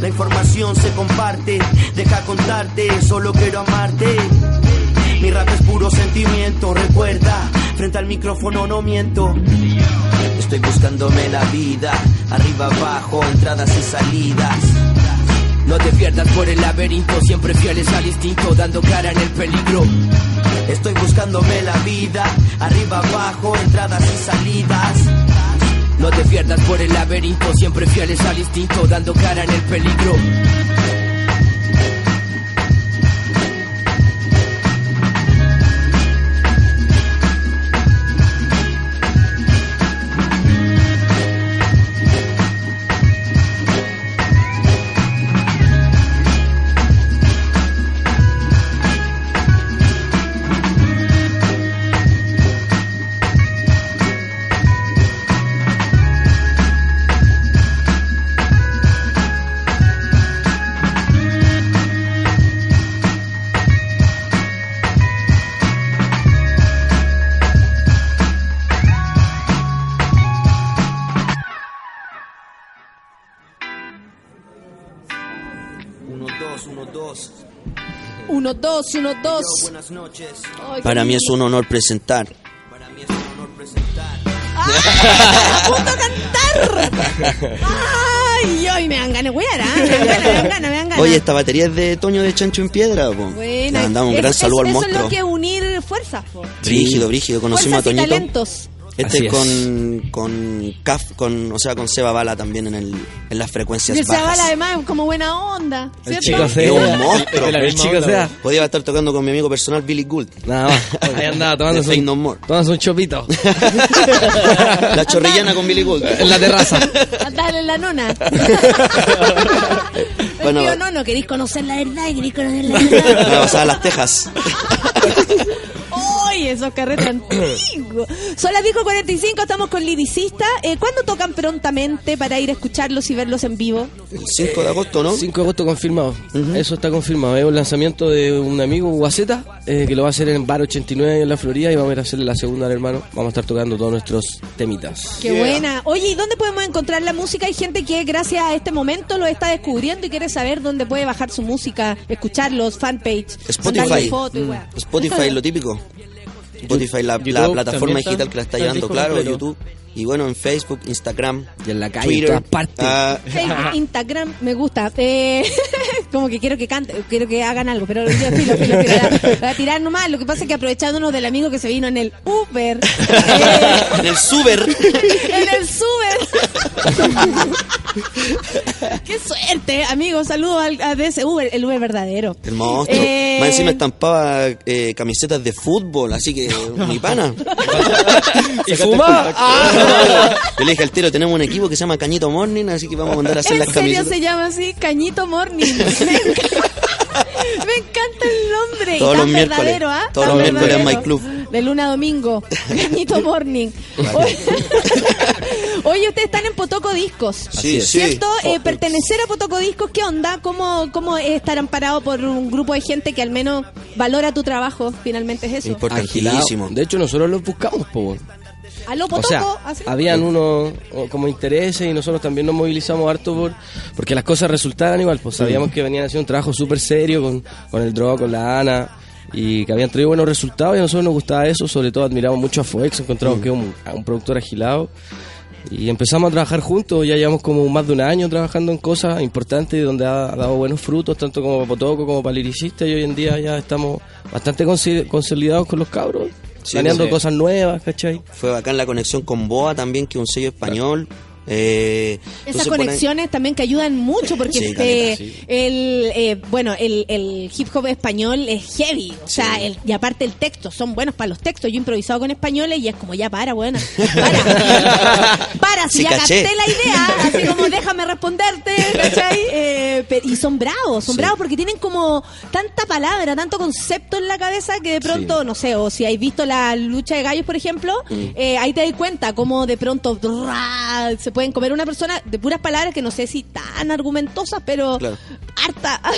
La información se comparte, deja contarte, solo quiero amarte. Mi rap es puro sentimiento, recuerda, frente al micrófono no miento. Estoy buscándome la vida, arriba, abajo, entradas y salidas. No te pierdas por el laberinto, siempre fieles al instinto, dando cara en el peligro. Estoy buscándome la vida, arriba, abajo, entradas y salidas. No te pierdas por el laberinto, siempre fieles al instinto, dando cara en el peligro. Uno, dos, uno, dos. Buenas noches. Ay, Para mí es lindo. un honor presentar. ¡A punto cantar! ¡Ay! Hoy me dan ganas ¿ah? Me dan ganas, me dan ganas, me dan ganas. Oye, esta batería es de Toño de Chancho en Piedra. Po. Buena. Le mandamos un Es- gran es- saludo al Eso monstruo. es lo que unir fuerzas, po. Brígido, brígido. Conocimos Fuerzas y a Toñito. talentos. Este es es. con, con CAF, con, o sea, con Seba Bala también en, el, en las frecuencias Y el bajas. chaval además como buena onda, ¿cierto? chico Es Sea. un monstruo. La misma chico Sea. Podía estar tocando con mi amigo personal Billy Gould. Nada más. Ahí andaba tomando De Fake No More. Tomándose un chopito. La chorrillana con Billy Gould. En la terraza. Dale la nona. Bueno. El tío no, no queréis conocer la verdad y queréis conocer la verdad. Me pasaba las tejas. ¡Ay, esos carretes antiguos! Son las 10.45, estamos con Liricista. Eh, ¿Cuándo tocan prontamente para ir a escucharlos y verlos en vivo? El 5 de agosto, ¿no? 5 de agosto confirmado. Eso está confirmado. Es un lanzamiento de un amigo, Guaceta, eh, que lo va a hacer en Bar 89 en la Florida y vamos a ir a hacerle la segunda al hermano. Vamos a estar tocando todos nuestros temitas. ¡Qué buena! Oye, ¿y dónde podemos encontrar la música? Hay gente que gracias a este momento lo está descubriendo y quiere saber dónde puede bajar su música, escucharlos, fanpage, Spotify. foto y Mm. Spotify, lo típico. Spotify, la, la plataforma digital está- que la está llevando, claro, completo. YouTube. Y bueno, en Facebook, Instagram, Y en la calle, Twitter. en todas partes. ah, Facebook, Instagram, me gusta. Eh, como que quiero que cante, quiero que hagan algo, pero yo filo, filo, filo, voy a- voy a tirar nomás. Lo que pasa es que aprovechándonos del amigo que se vino en el Uber, eh, en el Suber. en el Uber. Qué suerte, amigo. Saludos al, a de ese Uber, el Uber verdadero. El monstruo. Eh, Más encima estampaba eh, camisetas de fútbol, así que mi pana. ¿Y fuma? Yo le dije al tiro, tenemos un equipo que se llama Cañito Morning, así que vamos a mandar a hacer ¿En las serio camisetas. se llama así? Cañito Morning. Me encanta, me encanta el nombre. Todos y tan los miércoles. verdadero, ¿ah? Todos Tan los miércoles en. My Club. De luna a domingo. Cañito Morning. Oye, Oye, ustedes están en Potoco Discos. Sí, sí. ¿Cierto? Eh, pertenecer a Potoco Discos, ¿qué onda? ¿Cómo, ¿Cómo estar amparado por un grupo de gente que al menos valora tu trabajo? Finalmente es eso. Importantísimo. De hecho, nosotros los buscamos, po. Weón. A lo O sea, así. habían unos como intereses y nosotros también nos movilizamos harto por porque las cosas resultaran igual. Pues sabíamos que venían haciendo un trabajo súper serio con, con el Draw, con la Ana y que habían traído buenos resultados y a nosotros nos gustaba eso. Sobre todo admiramos mucho a Foex, encontramos que es un, un productor agilado. Y empezamos a trabajar juntos, ya llevamos como más de un año trabajando en cosas importantes y donde ha dado buenos frutos, tanto como para Potoco como para Liricista, y hoy en día ya estamos bastante consolidados con los cabros, planeando sí. cosas nuevas, ¿cachai? Fue bacán la conexión con Boa también, que es un sello español. Eh, Esas conexiones también que ayudan mucho porque Sí, caleta, sí. el eh, bueno el, el hip hop español es heavy o Sí. sea el- y aparte el texto son buenos para los textos yo he improvisado con españoles y es como ya para buena para para si Sí, ya caché. capté la idea así como déjame responderte ¿cachai? Eh, y son bravos son bravos porque tienen como tanta palabra tanto concepto en la cabeza que de pronto no sé o si habéis visto la lucha de gallos por ejemplo Mm. eh, ahí te das cuenta cómo de pronto se pueden comer una persona de puras palabras que no sé si tan argumentosas, pero Claro. harta.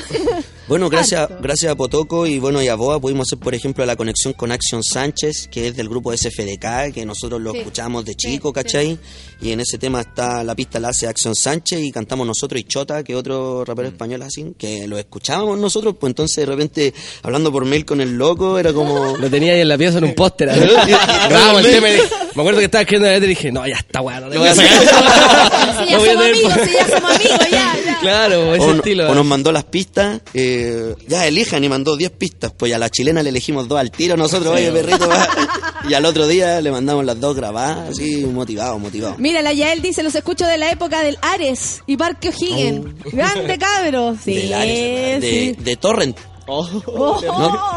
Bueno, gracias, gracias a Potoco y bueno y a Boa pudimos hacer, por ejemplo, la conexión con Action Sánchez, que es del grupo SFDK, que nosotros lo Sí. escuchamos de chico, ¿cachai? Y en ese tema está la pista la hace Action Sánchez y cantamos nosotros y Chota, que otro rapero español así, que lo escuchábamos nosotros, pues entonces de repente hablando por mail con el loco era como... Lo tenía ahí en la pieza en un póster. ¿no? Grabamos el tema me acuerdo que estaba escribiendo la letra y dije, no, ya está bueno. Lo si ya somos amigos, si ya somos amigos, ya, ya. Claro, ese o, estilo. o nos mandó las pistas, eh, ya elijan y mandó 10 pistas, pues a la chilena le elegimos dos al tiro nosotros, oye perrito, va. y al otro día le mandamos las dos grabadas, así motivado, motivado. Mira, la Yael dice, los escucho de la época del Ares y Parque O'Higgins. Grande cabro. Sí, Ares, de, sí. de Torrent. Oh. ¿No?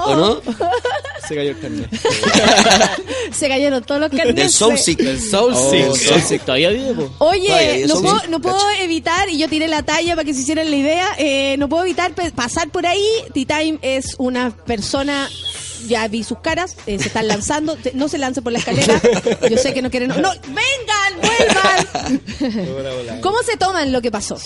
¿O no? Se cayó el carnet. Se cayeron todos los carnets. Del Soulsick. Del Soulsick. Oh, Soulsick. Todavía vive, po. Oye, Todavía, no, puedo, no puedo evitar, y yo tiré la talla para que se hicieran la idea, eh, no puedo evitar pasar por ahí. T-Time es una persona, ya vi sus caras, eh, se están lanzando, no se lancen por la escalera, yo sé que no quieren... No, vengan, vuelvan. ¿Cómo se toman lo que pasó?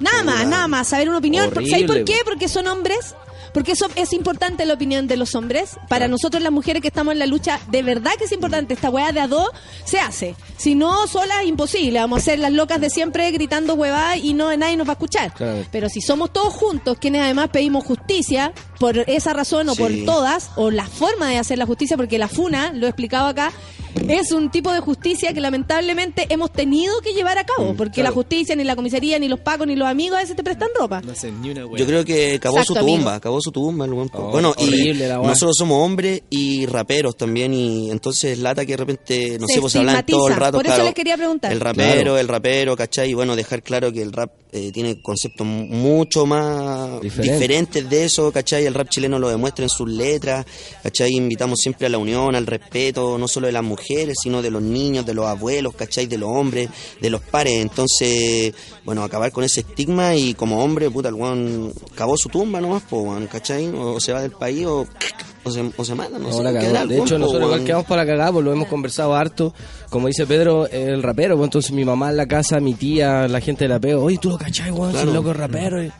Nada más, nada más, saber una opinión. ¿Sabes por po. qué? Porque son hombres. Porque eso es importante la opinión de los hombres. Para nosotros las mujeres que estamos en la lucha, de verdad que es importante. Esta weá de a dos se hace. Si no, sola es imposible. Vamos a ser las locas de siempre gritando huevada y no nadie nos va a escuchar. Claro. Pero si somos todos juntos, quienes además pedimos justicia, por esa razón o por todas, o la forma de hacer la justicia, porque la FUNA, lo he explicado acá, es un tipo de justicia que lamentablemente hemos tenido que llevar a cabo, porque la justicia, ni la comisaría, ni los pacos, ni los amigos a veces te prestan ropa. No hacen ni una wea. Yo creo que acabó Exacto, su tumba, amigo. acabó su tumba. el buen po- Oh, bueno, horrible y nosotros somos hombres y raperos también, y entonces lata que de repente, no Se sé, pues se hablan todo el rato. Por eso claro, les quería preguntar. El rapero, Claro. el rapero, ¿cachai? Y bueno, dejar claro que el rap eh, tiene conceptos mu- mucho más Diferente. diferentes de eso, ¿cachai? El rap chileno lo demuestra en sus letras, ¿cachai? Invitamos siempre a la unión, al respeto, no solo de las mujeres, sino de los niños, de los abuelos, ¿cachai? De los hombres, de los pares. Entonces, bueno, acabar con ese estigma y como hombre, puta, el weón acabó su tumba nomás, po, ¿cachai? O se va del país o, o, se, o se mata, no, No, sé. De hecho, weón, po, nosotros igual quedamos para la cagada, pues lo hemos conversado harto. Como dice Pedro, el rapero, pues entonces mi mamá en la casa, mi tía, la gente de la peo, oye, tú lo cachai, weón, Claro. loco es rapero. y-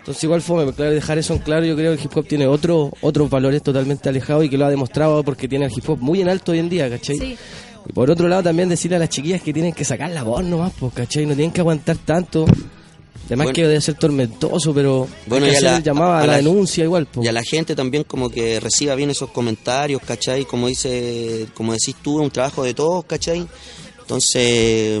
Entonces igual fue, claro, dejar eso en claro, yo creo que el hip hop tiene otro, otros valores totalmente alejados y que lo ha demostrado porque tiene el hip hop muy en alto hoy en día, ¿cachai? Sí. Y por otro lado también decirle a las chiquillas que tienen que sacar la voz nomás, pues, ¿cachai? No tienen que aguantar tanto. Además Bueno. que debe ser tormentoso, pero Bueno, hay y que a hacer la- el llamado a, a la, la- denuncia igual, pues. Y a la gente también como que reciba bien esos comentarios, ¿cachai? Como dice, como decís tú, es un trabajo de todos, ¿cachai? Entonces,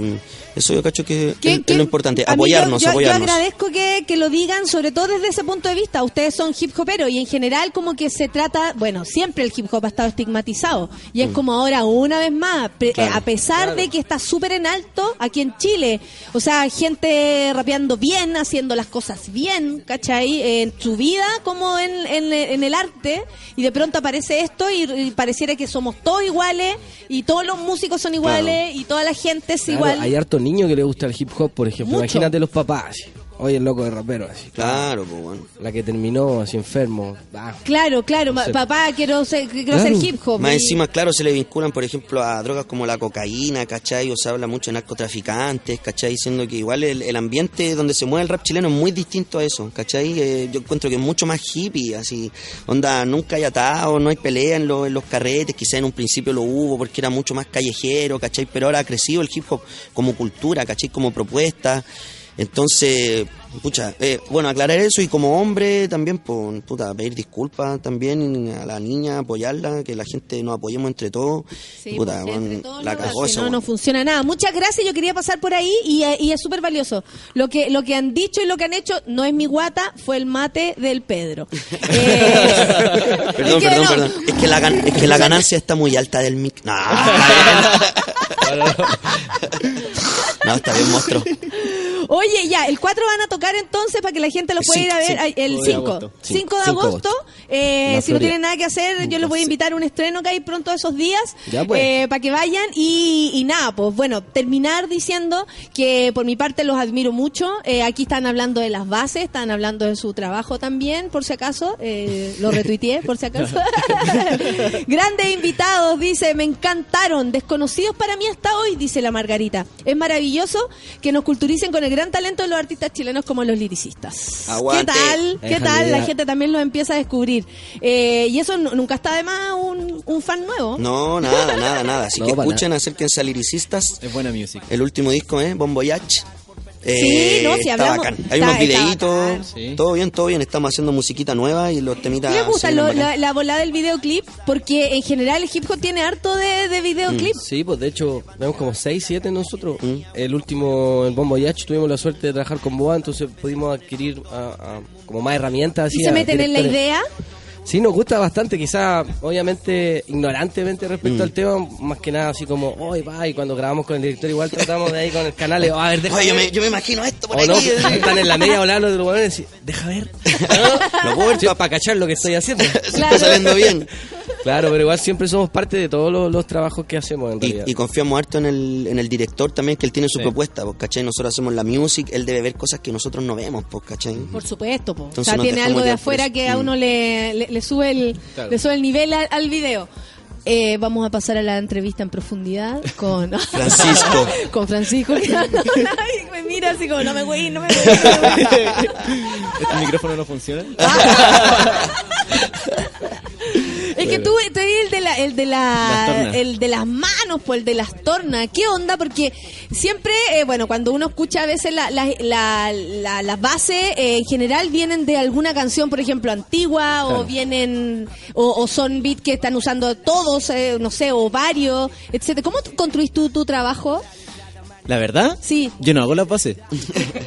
eso yo cacho que ¿Qué- es, qué- es lo importante, apoyarnos, yo, yo- apoyarnos. Yo agradezco que, que lo digan, sobre todo desde ese punto de vista. Ustedes son hip hoperos y en general como que se trata, bueno, siempre el hip hop ha estado estigmatizado y es como ahora una vez más, pre- Mm. Claro, eh, a pesar de que está súper en alto aquí en Chile, o sea, gente rapeando bien, haciendo las cosas bien, ¿cachai? En su vida como en, en- en el arte y de pronto aparece esto y, y pareciera que somos todos iguales y todos los músicos son iguales y toda la gente es Claro, igual. Hay harto niño que le gusta el hip hop, por ejemplo. Mucho. Imagínate los papás. Oye, el loco de rapero, así. Claro, pues bueno. La que terminó así enfermo. Ah, Claro, claro, papá, quiero, ser, quiero Claro. hacer hip hop. Más Y- encima, claro, se le vinculan, por ejemplo, a drogas como la cocaína, ¿cachai? O se habla mucho de narcotraficantes, ¿cachai? Diciendo que igual el, el ambiente donde se mueve el rap chileno es muy distinto a eso, ¿cachai? Eh, yo encuentro que es mucho más hippie, así. Onda, nunca hay atados, no hay pelea en, lo- en los carretes, quizá en un principio lo hubo porque era mucho más callejero, ¿cachai? Pero ahora ha crecido el hip hop como cultura, ¿cachai? Como propuesta. Entonces, pucha, eh, bueno, aclarar eso y como hombre también, pues, puta, pedir disculpas también a la niña, apoyarla, que la gente nos apoyemos entre todos. Sí, puta, pues, weón, entre todos la no, cagó no, no funciona nada. Muchas gracias, yo quería pasar por ahí y, eh, y es súper valioso. Lo que, lo que han dicho y lo que han hecho no es mi guata, fue el mate del Pedro. Eh, Perdón, es que perdón, no. perdón. Es que, la, es que la ganancia está muy alta del mic. No, está bien. No, está bien, monstruo. Oye, ya, el 4 van a tocar entonces para que la gente lo pueda ir a ver sí. el 5 de 5. agosto. 5 de 5 de agosto. Eh, si no tienen nada que hacer, yo les voy a invitar a un estreno que hay pronto esos días Ya, pues. eh, para que vayan. Y, y nada, pues bueno, terminar diciendo que por mi parte los admiro mucho. Eh, aquí están hablando de las bases, están hablando de su trabajo también, por si acaso. Eh, lo retuiteé, por si acaso. Grandes invitados, dice, me encantaron. Desconocidos para mí hasta hoy, dice la Margarita. Es maravilloso que nos culturicen con el gran talento de los artistas chilenos como los liricistas. Aguante. ¿Qué tal? ¿Qué tal? La gente también los empieza a descubrir. Eh, y eso nu- nunca está de más un, un fan nuevo. No, nada, nada, nada. Así No, que escuchen, acérquense a Liricistas. Es buena music. El último disco, ¿eh? Bon Voyage. Sí, no, si está hablamos- bacán. está- Hay unos está videitos, Sí. todo bien, todo bien. Estamos haciendo musiquita nueva y los temitas. ¿Qué les gusta lo- la, la volada del videoclip? Porque en general el hip hop tiene harto de, de videoclip. Sí, pues de hecho, vemos como 6, 7 nosotros. Mm. El último, el Bombo Yach, tuvimos la suerte de trabajar con Boa, entonces pudimos adquirir ah, ah, como más herramientas. así y se a meten en la idea. Sí, nos gusta bastante, quizá, obviamente, ignorantemente respecto Mm. al tema, más que nada así como, hoy va, y cuando grabamos con el director igual tratamos de ahí con el canal, oh, a ver, deja Oye, yo ver. me, yo me imagino esto por O no, aquí. están en la media volando de los huevones y deja ver. Lo puedo ver Sí, para cachar lo que estoy haciendo. Está saliendo bien. Claro, pero igual siempre somos parte de todos los, los trabajos que hacemos en Y, realidad. y confiamos harto en el, en el director también, que él tiene su Sí. propuesta, pues, ¿cachai? Nosotros hacemos la music, él debe ver cosas que nosotros no vemos, pues, ¿cachai? Por supuesto, po. o Entonces sea, tiene algo de afuera que a uno le, le, le sube el Claro. le sube el nivel al, al video. Eh, vamos a pasar a la entrevista en profundidad con Francisco. con Francisco. me mira así como no me voy, no me voy. ¿Este micrófono no funciona? Es que tú te vi el de la, el de Las la, el de las manos, pues el de las tornas. ¿Qué onda? Porque siempre, eh, bueno, cuando uno escucha a veces la, la, la, la- las bases, eh, en general vienen de alguna canción, por ejemplo, antigua, o vienen, o, o son beats que están usando todos, eh, no sé, o varios, etcétera. ¿Cómo tú construís tú tu trabajo? ¿La verdad? Sí. Yo no hago las bases.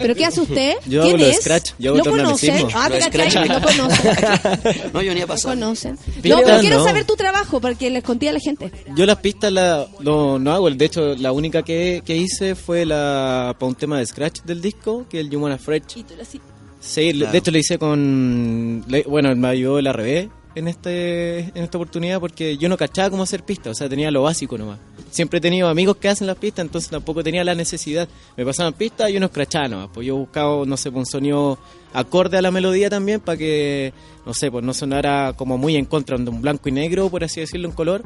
¿Pero qué hace usted? Yo ¿Quién hago lo de es? Scratch, yo hago ¿Lo conocen? tornamesismo. Ah, Lo te cachai, lo conocen. No, yo ni a Lo pasar. conocen. Pero No, pero quiero no. saber tu trabajo, porque les conté a la gente. Yo las pistas la, no, no hago. De hecho, la única que, que hice fue la para un tema de Scratch del disco, que es el You Wanna Fresh. Y tú lo así. Sí, Claro. de hecho lo hice con... le- bueno, me ayudó el RB en, este, en esta oportunidad porque yo no cachaba cómo hacer pistas, o sea, tenía lo básico nomás. Siempre he tenido amigos que hacen las pistas, entonces tampoco tenía la necesidad. Me pasaban pistas y unos crachaban nomás. Pues yo buscaba, no sé, pues, un sonido acorde a la melodía también para que, no sé, pues no sonara como muy en contra, de un blanco y negro, por así decirlo, en color,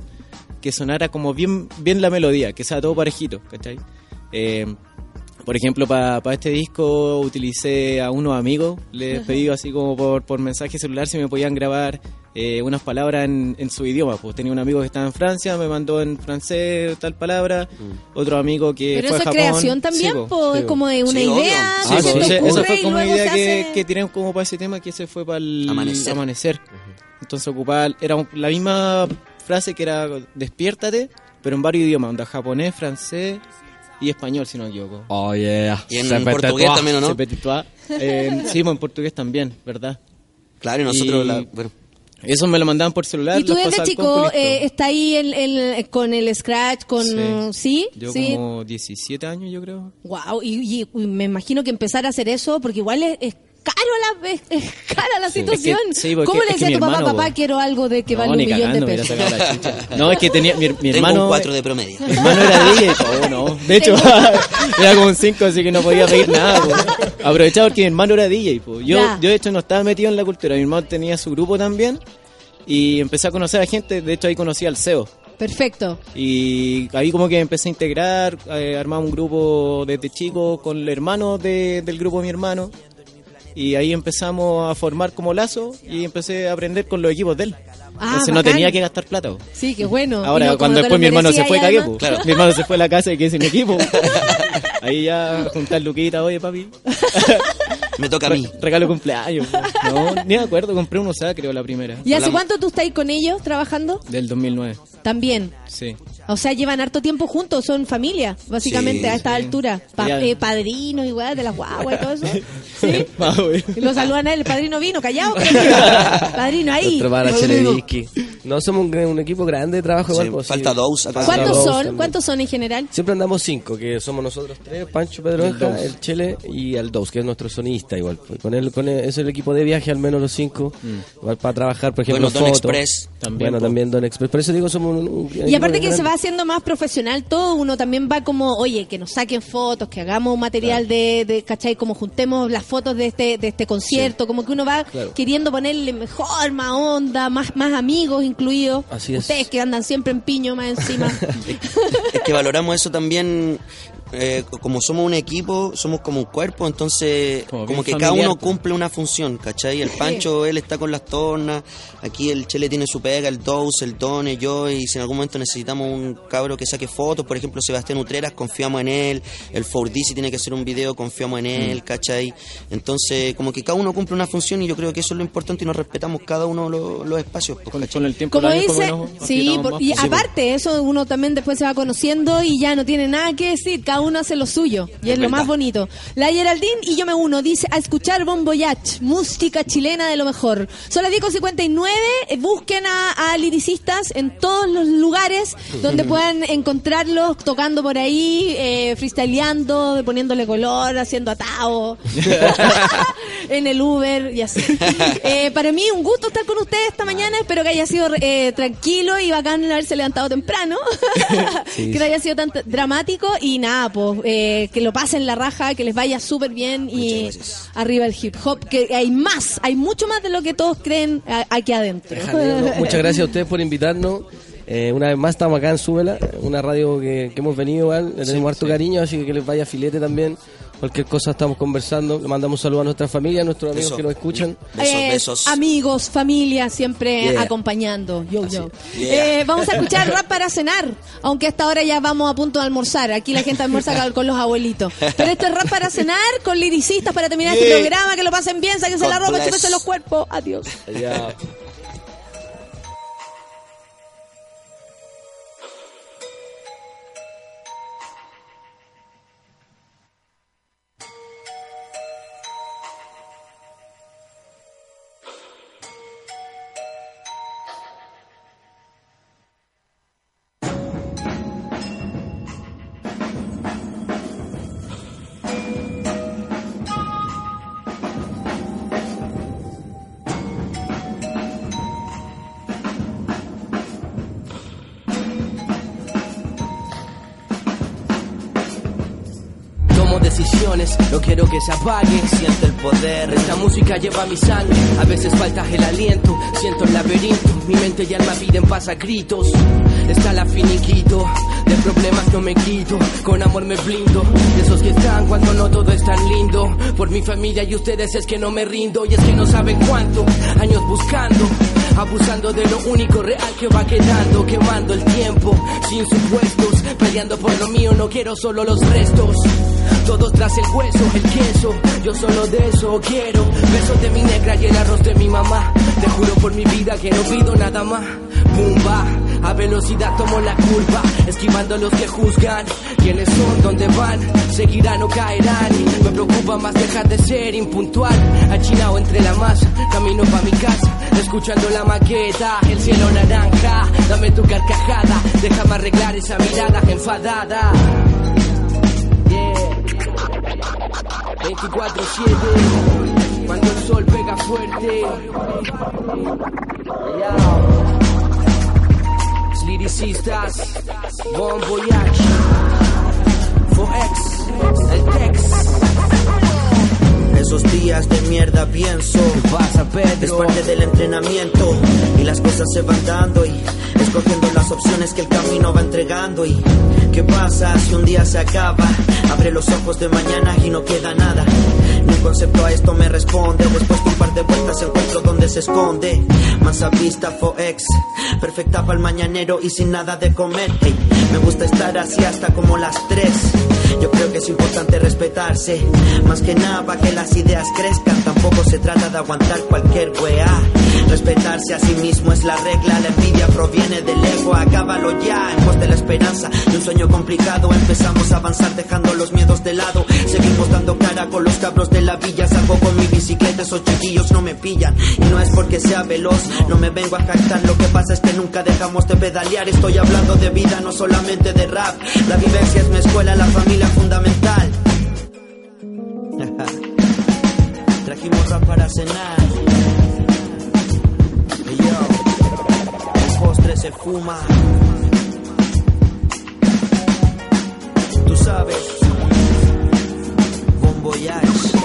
que sonara como bien, bien la melodía, que sea todo parejito, ¿cachai? Eh, por ejemplo, para este disco utilicé a unos amigos, les Ajá. pedí así como por, por mensaje celular si me podían grabar eh, unas palabras en, en su idioma. Pues tenía un amigo que estaba en Francia, me mandó en francés tal palabra, otro amigo que Pero fue eso a es Japón. creación también, Sí, po, sí, como de una Sí, idea, Sí, se Ah, sí, te sí. esa ocurre fue como una idea se que, hace- que teníamos como para ese tema, que ese fue para el Amanecer. amanecer. Entonces ocupaba, era la misma frase que era despiértate, pero en varios idiomas, onda japonés, francés y español, si no me equivoco. Oh, yeah. Y en Se portugués también, ¿o no? Eh, sí, pues, en portugués también, ¿verdad? Claro, y nosotros, Y- la- bueno, Eso me lo mandaban por celular. Y tú desde chico eh, está ahí en- en- con el scratch, con sí, Sí. Yo sí. como 17 años, yo creo. Wow, y, y- y me imagino que empezar a hacer eso, porque igual es, es caro la, es, cara la Sí. situación. Es que- sí, porque ¿Cómo le decía a tu papá, hermano, papá, quiero algo de que No, vale un millón de pesos? No, es que tenía mi, mi Tengo hermano. un 4 de promedio. Mi hermano era DJ, po, no. De hecho, era como un 5, así que no podía pedir nada, po. Aprovechaba porque mi hermano era DJ, po. Yo, Ya. yo de hecho no estaba metido en la cultura. Mi hermano tenía su grupo también. Y empecé a conocer a gente. De hecho, ahí conocí al CEO. Perfecto. Y ahí como que empecé a integrar, eh, armaba un grupo desde chico con el hermano de- del grupo de mi hermano. Y ahí empezamos a formar como lazo y empecé a aprender con los equipos de él. Ah, Entonces no tenía que gastar plata. po. Sí, qué bueno. Ahora, no, cuando después mi hermano se fue, cagué. po. Mi hermano se fue a la casa y quedé sin equipo. Ahí ya juntar luquita, oye papi. Me toca a mí. Re- Regalo cumpleaños. No, ni me acuerdo, compré un USA creo la primera. ¿Y hace cuánto tú estás ahí con ellos trabajando? Del 2009, También. Sí. O sea, llevan harto tiempo juntos, son familia, básicamente, Sí, a esta sí. altura. Pa- eh, padrinos y weas de las guaguas y todo eso. Y lo saludan a él, el padrino vino, callado. padrino ahí. Para Padrino. Chelevisky. No somos un, un equipo grande de trabajo igual. Sí, pues, falta sí. dos. Falta ¿Cuántos dos son? también. ¿Cuántos son en general? Siempre andamos cinco, que somos nosotros tres, Pancho El Pedroja, Dous. el Chele y el Dous, que es nuestro sonista igual. pues. Con él, con él es el equipo de viaje, al menos los cinco, igual para trabajar, por ejemplo, Bueno, Don fotos. Express. También, bueno, po. también Don Express. Por eso digo, somos un, un Y equipo aparte que se va haciendo más profesional todo, uno también va como, oye, que nos saquen fotos, que hagamos material de, de, ¿cachai? Como juntemos las fotos de este, de este concierto, como que uno va Claro. queriendo ponerle mejor, más onda, más, más amigos incluidos. Así es. Ustedes que andan siempre en piño más encima. Es que valoramos eso también. Eh, como somos un equipo, somos como un cuerpo, entonces Como que cada uno cumple una función, ¿cachai? El Pancho, él está con las tornas, aquí el Chele tiene su pega, el Dous, el Done, yo, y si en algún momento necesitamos un cabro que saque fotos, por ejemplo Sebastián Utreras, confiamos en él, el Fordy si tiene que hacer un video, confiamos en él, ¿cachai? Entonces como que cada uno cumple una función y yo creo que eso es lo importante y nos respetamos cada uno los, los espacios. pues, Con, ¿cachai? con el tiempo Como dice, como nos sí, por- y pues. aparte eso uno también después se va conociendo y ya no tiene nada que decir, cada uno hace lo suyo y es, lo más bonito. La Geraldine y yo me uno, dice, a escuchar Bon Voyage, música chilena de lo mejor. Son las 10.59, eh, busquen a, a liricistas en todos los lugares donde puedan encontrarlos tocando por ahí, eh, freestyleando, poniéndole color, haciendo atado, en el Uber y así. Eh, para mí un gusto estar con ustedes esta mañana. Espero que haya sido eh, tranquilo y bacán haberse levantado temprano. Sí. que no haya sido tan dramático. Y nada, pues eh, que lo pasen la raja, que les vaya súper bien y arriba el hip hop. Que hay más, hay mucho más de lo que todos creen aquí adentro. Muchas gracias a ustedes por invitarnos. Eh, una vez más estamos acá en Súbela, una radio que, que hemos venido igual, le tenemos harto cariño, así que que les vaya filete también. Cualquier cosa estamos conversando, le mandamos saludos a nuestra familia, a nuestros amigos Eso. que nos escuchan. Besos, Eh, besos. Amigos, familia, siempre Yeah. acompañando. Yo, yo. Yeah. Eh, vamos a escuchar rap para cenar, aunque a esta hora ya vamos a punto de almorzar. Aquí la gente almuerza con- los abuelitos. Pero esto es rap para cenar con liricistas para terminar este Yeah. programa. Que lo pasen bien, sáquense la ropa, chúpense los cuerpos. Adiós. Decisiones, no quiero que se apague. Siento el poder, esta música lleva mi sangre. A veces falta el aliento, siento el laberinto. Mi mente y alma piden paz a gritos. Está la finiquito, de problemas no me quito. Con amor me blindo, de esos que están cuando no todo es tan lindo. Por mi familia y ustedes es que no me rindo. Y es que no saben cuánto, años buscando. Abusando de lo único real que va quedando, quemando el tiempo, sin supuestos, peleando por lo mío, no quiero solo los restos. Todos tras el hueso, el queso, yo solo de eso quiero. Besos de mi negra y el arroz de mi mamá. Te juro por mi vida que no pido nada más. Pumba, a velocidad tomo la curva, esquivando a los que juzgan. ¿Quiénes son? ¿Dónde van? ¿Seguirán o caerán? Me preocupa más dejar de ser impuntual. Achinado entre la masa, camino pa' mi casa, escuchando la maqueta, el cielo naranja. Dame tu carcajada, déjame arreglar esa mirada enfadada. 24-7, cuando pega fuerte. Liricistas, Bon Voyage, Foex, el Tex. Esos días de mierda pienso. Es parte del entrenamiento. Y las cosas se van dando y escogiendo las opciones que el camino va entregando. Y qué pasa si un día se acaba. Abre los ojos de mañana y no queda nada. Ni concepto a esto me responde. Después de un par de vueltas encuentro donde se esconde. Más a vista Foex. Perfecta para el mañanero y sin nada de comer. Ey, me gusta estar así hasta como las tres. Yo creo que es importante respetarse. Más que nada que las ideas crezcan. Tampoco se trata de aguantar cualquier weá. Respetarse a sí mismo es la regla. La envidia proviene del ego. Acábalo ya. En pos de la esperanza de un sueño complicado. Empezamos a avanzar dejando los miedos de lado. Seguimos dando cara con los cabros de la villa. Salgo con mi bicicleta. Esos chiquillos no me pillan. Y no es porque sea veloz. No me vengo a jactar. Lo que pasa es que nunca dejamos de pedalear. Estoy hablando de vida, no solamente de rap. La vivencia es mi escuela, la familia fundamental. Trajimos rap para cenar. Hey, yo, el postre se fuma. Tú sabes, Bon.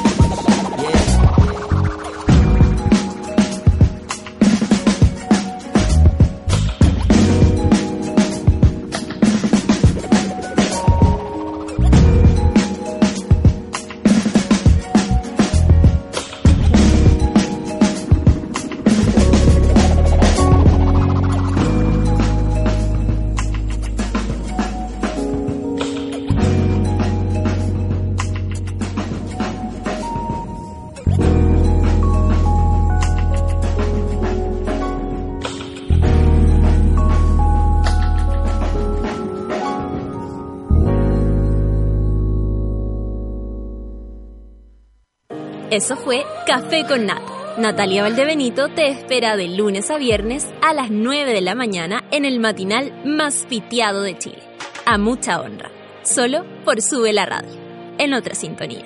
Eso fue Café con Nata. Natalia Valdebenito te espera de lunes a viernes a las 9 de la mañana en el matinal más pitiado de Chile. A mucha honra. Solo por Sube la Radio. En otra sintonía.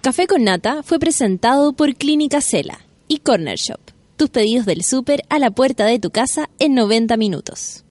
Café con Nata fue presentado por Clínica Cela y Corner Shop. Tus pedidos del súper a la puerta de tu casa en 90 minutos.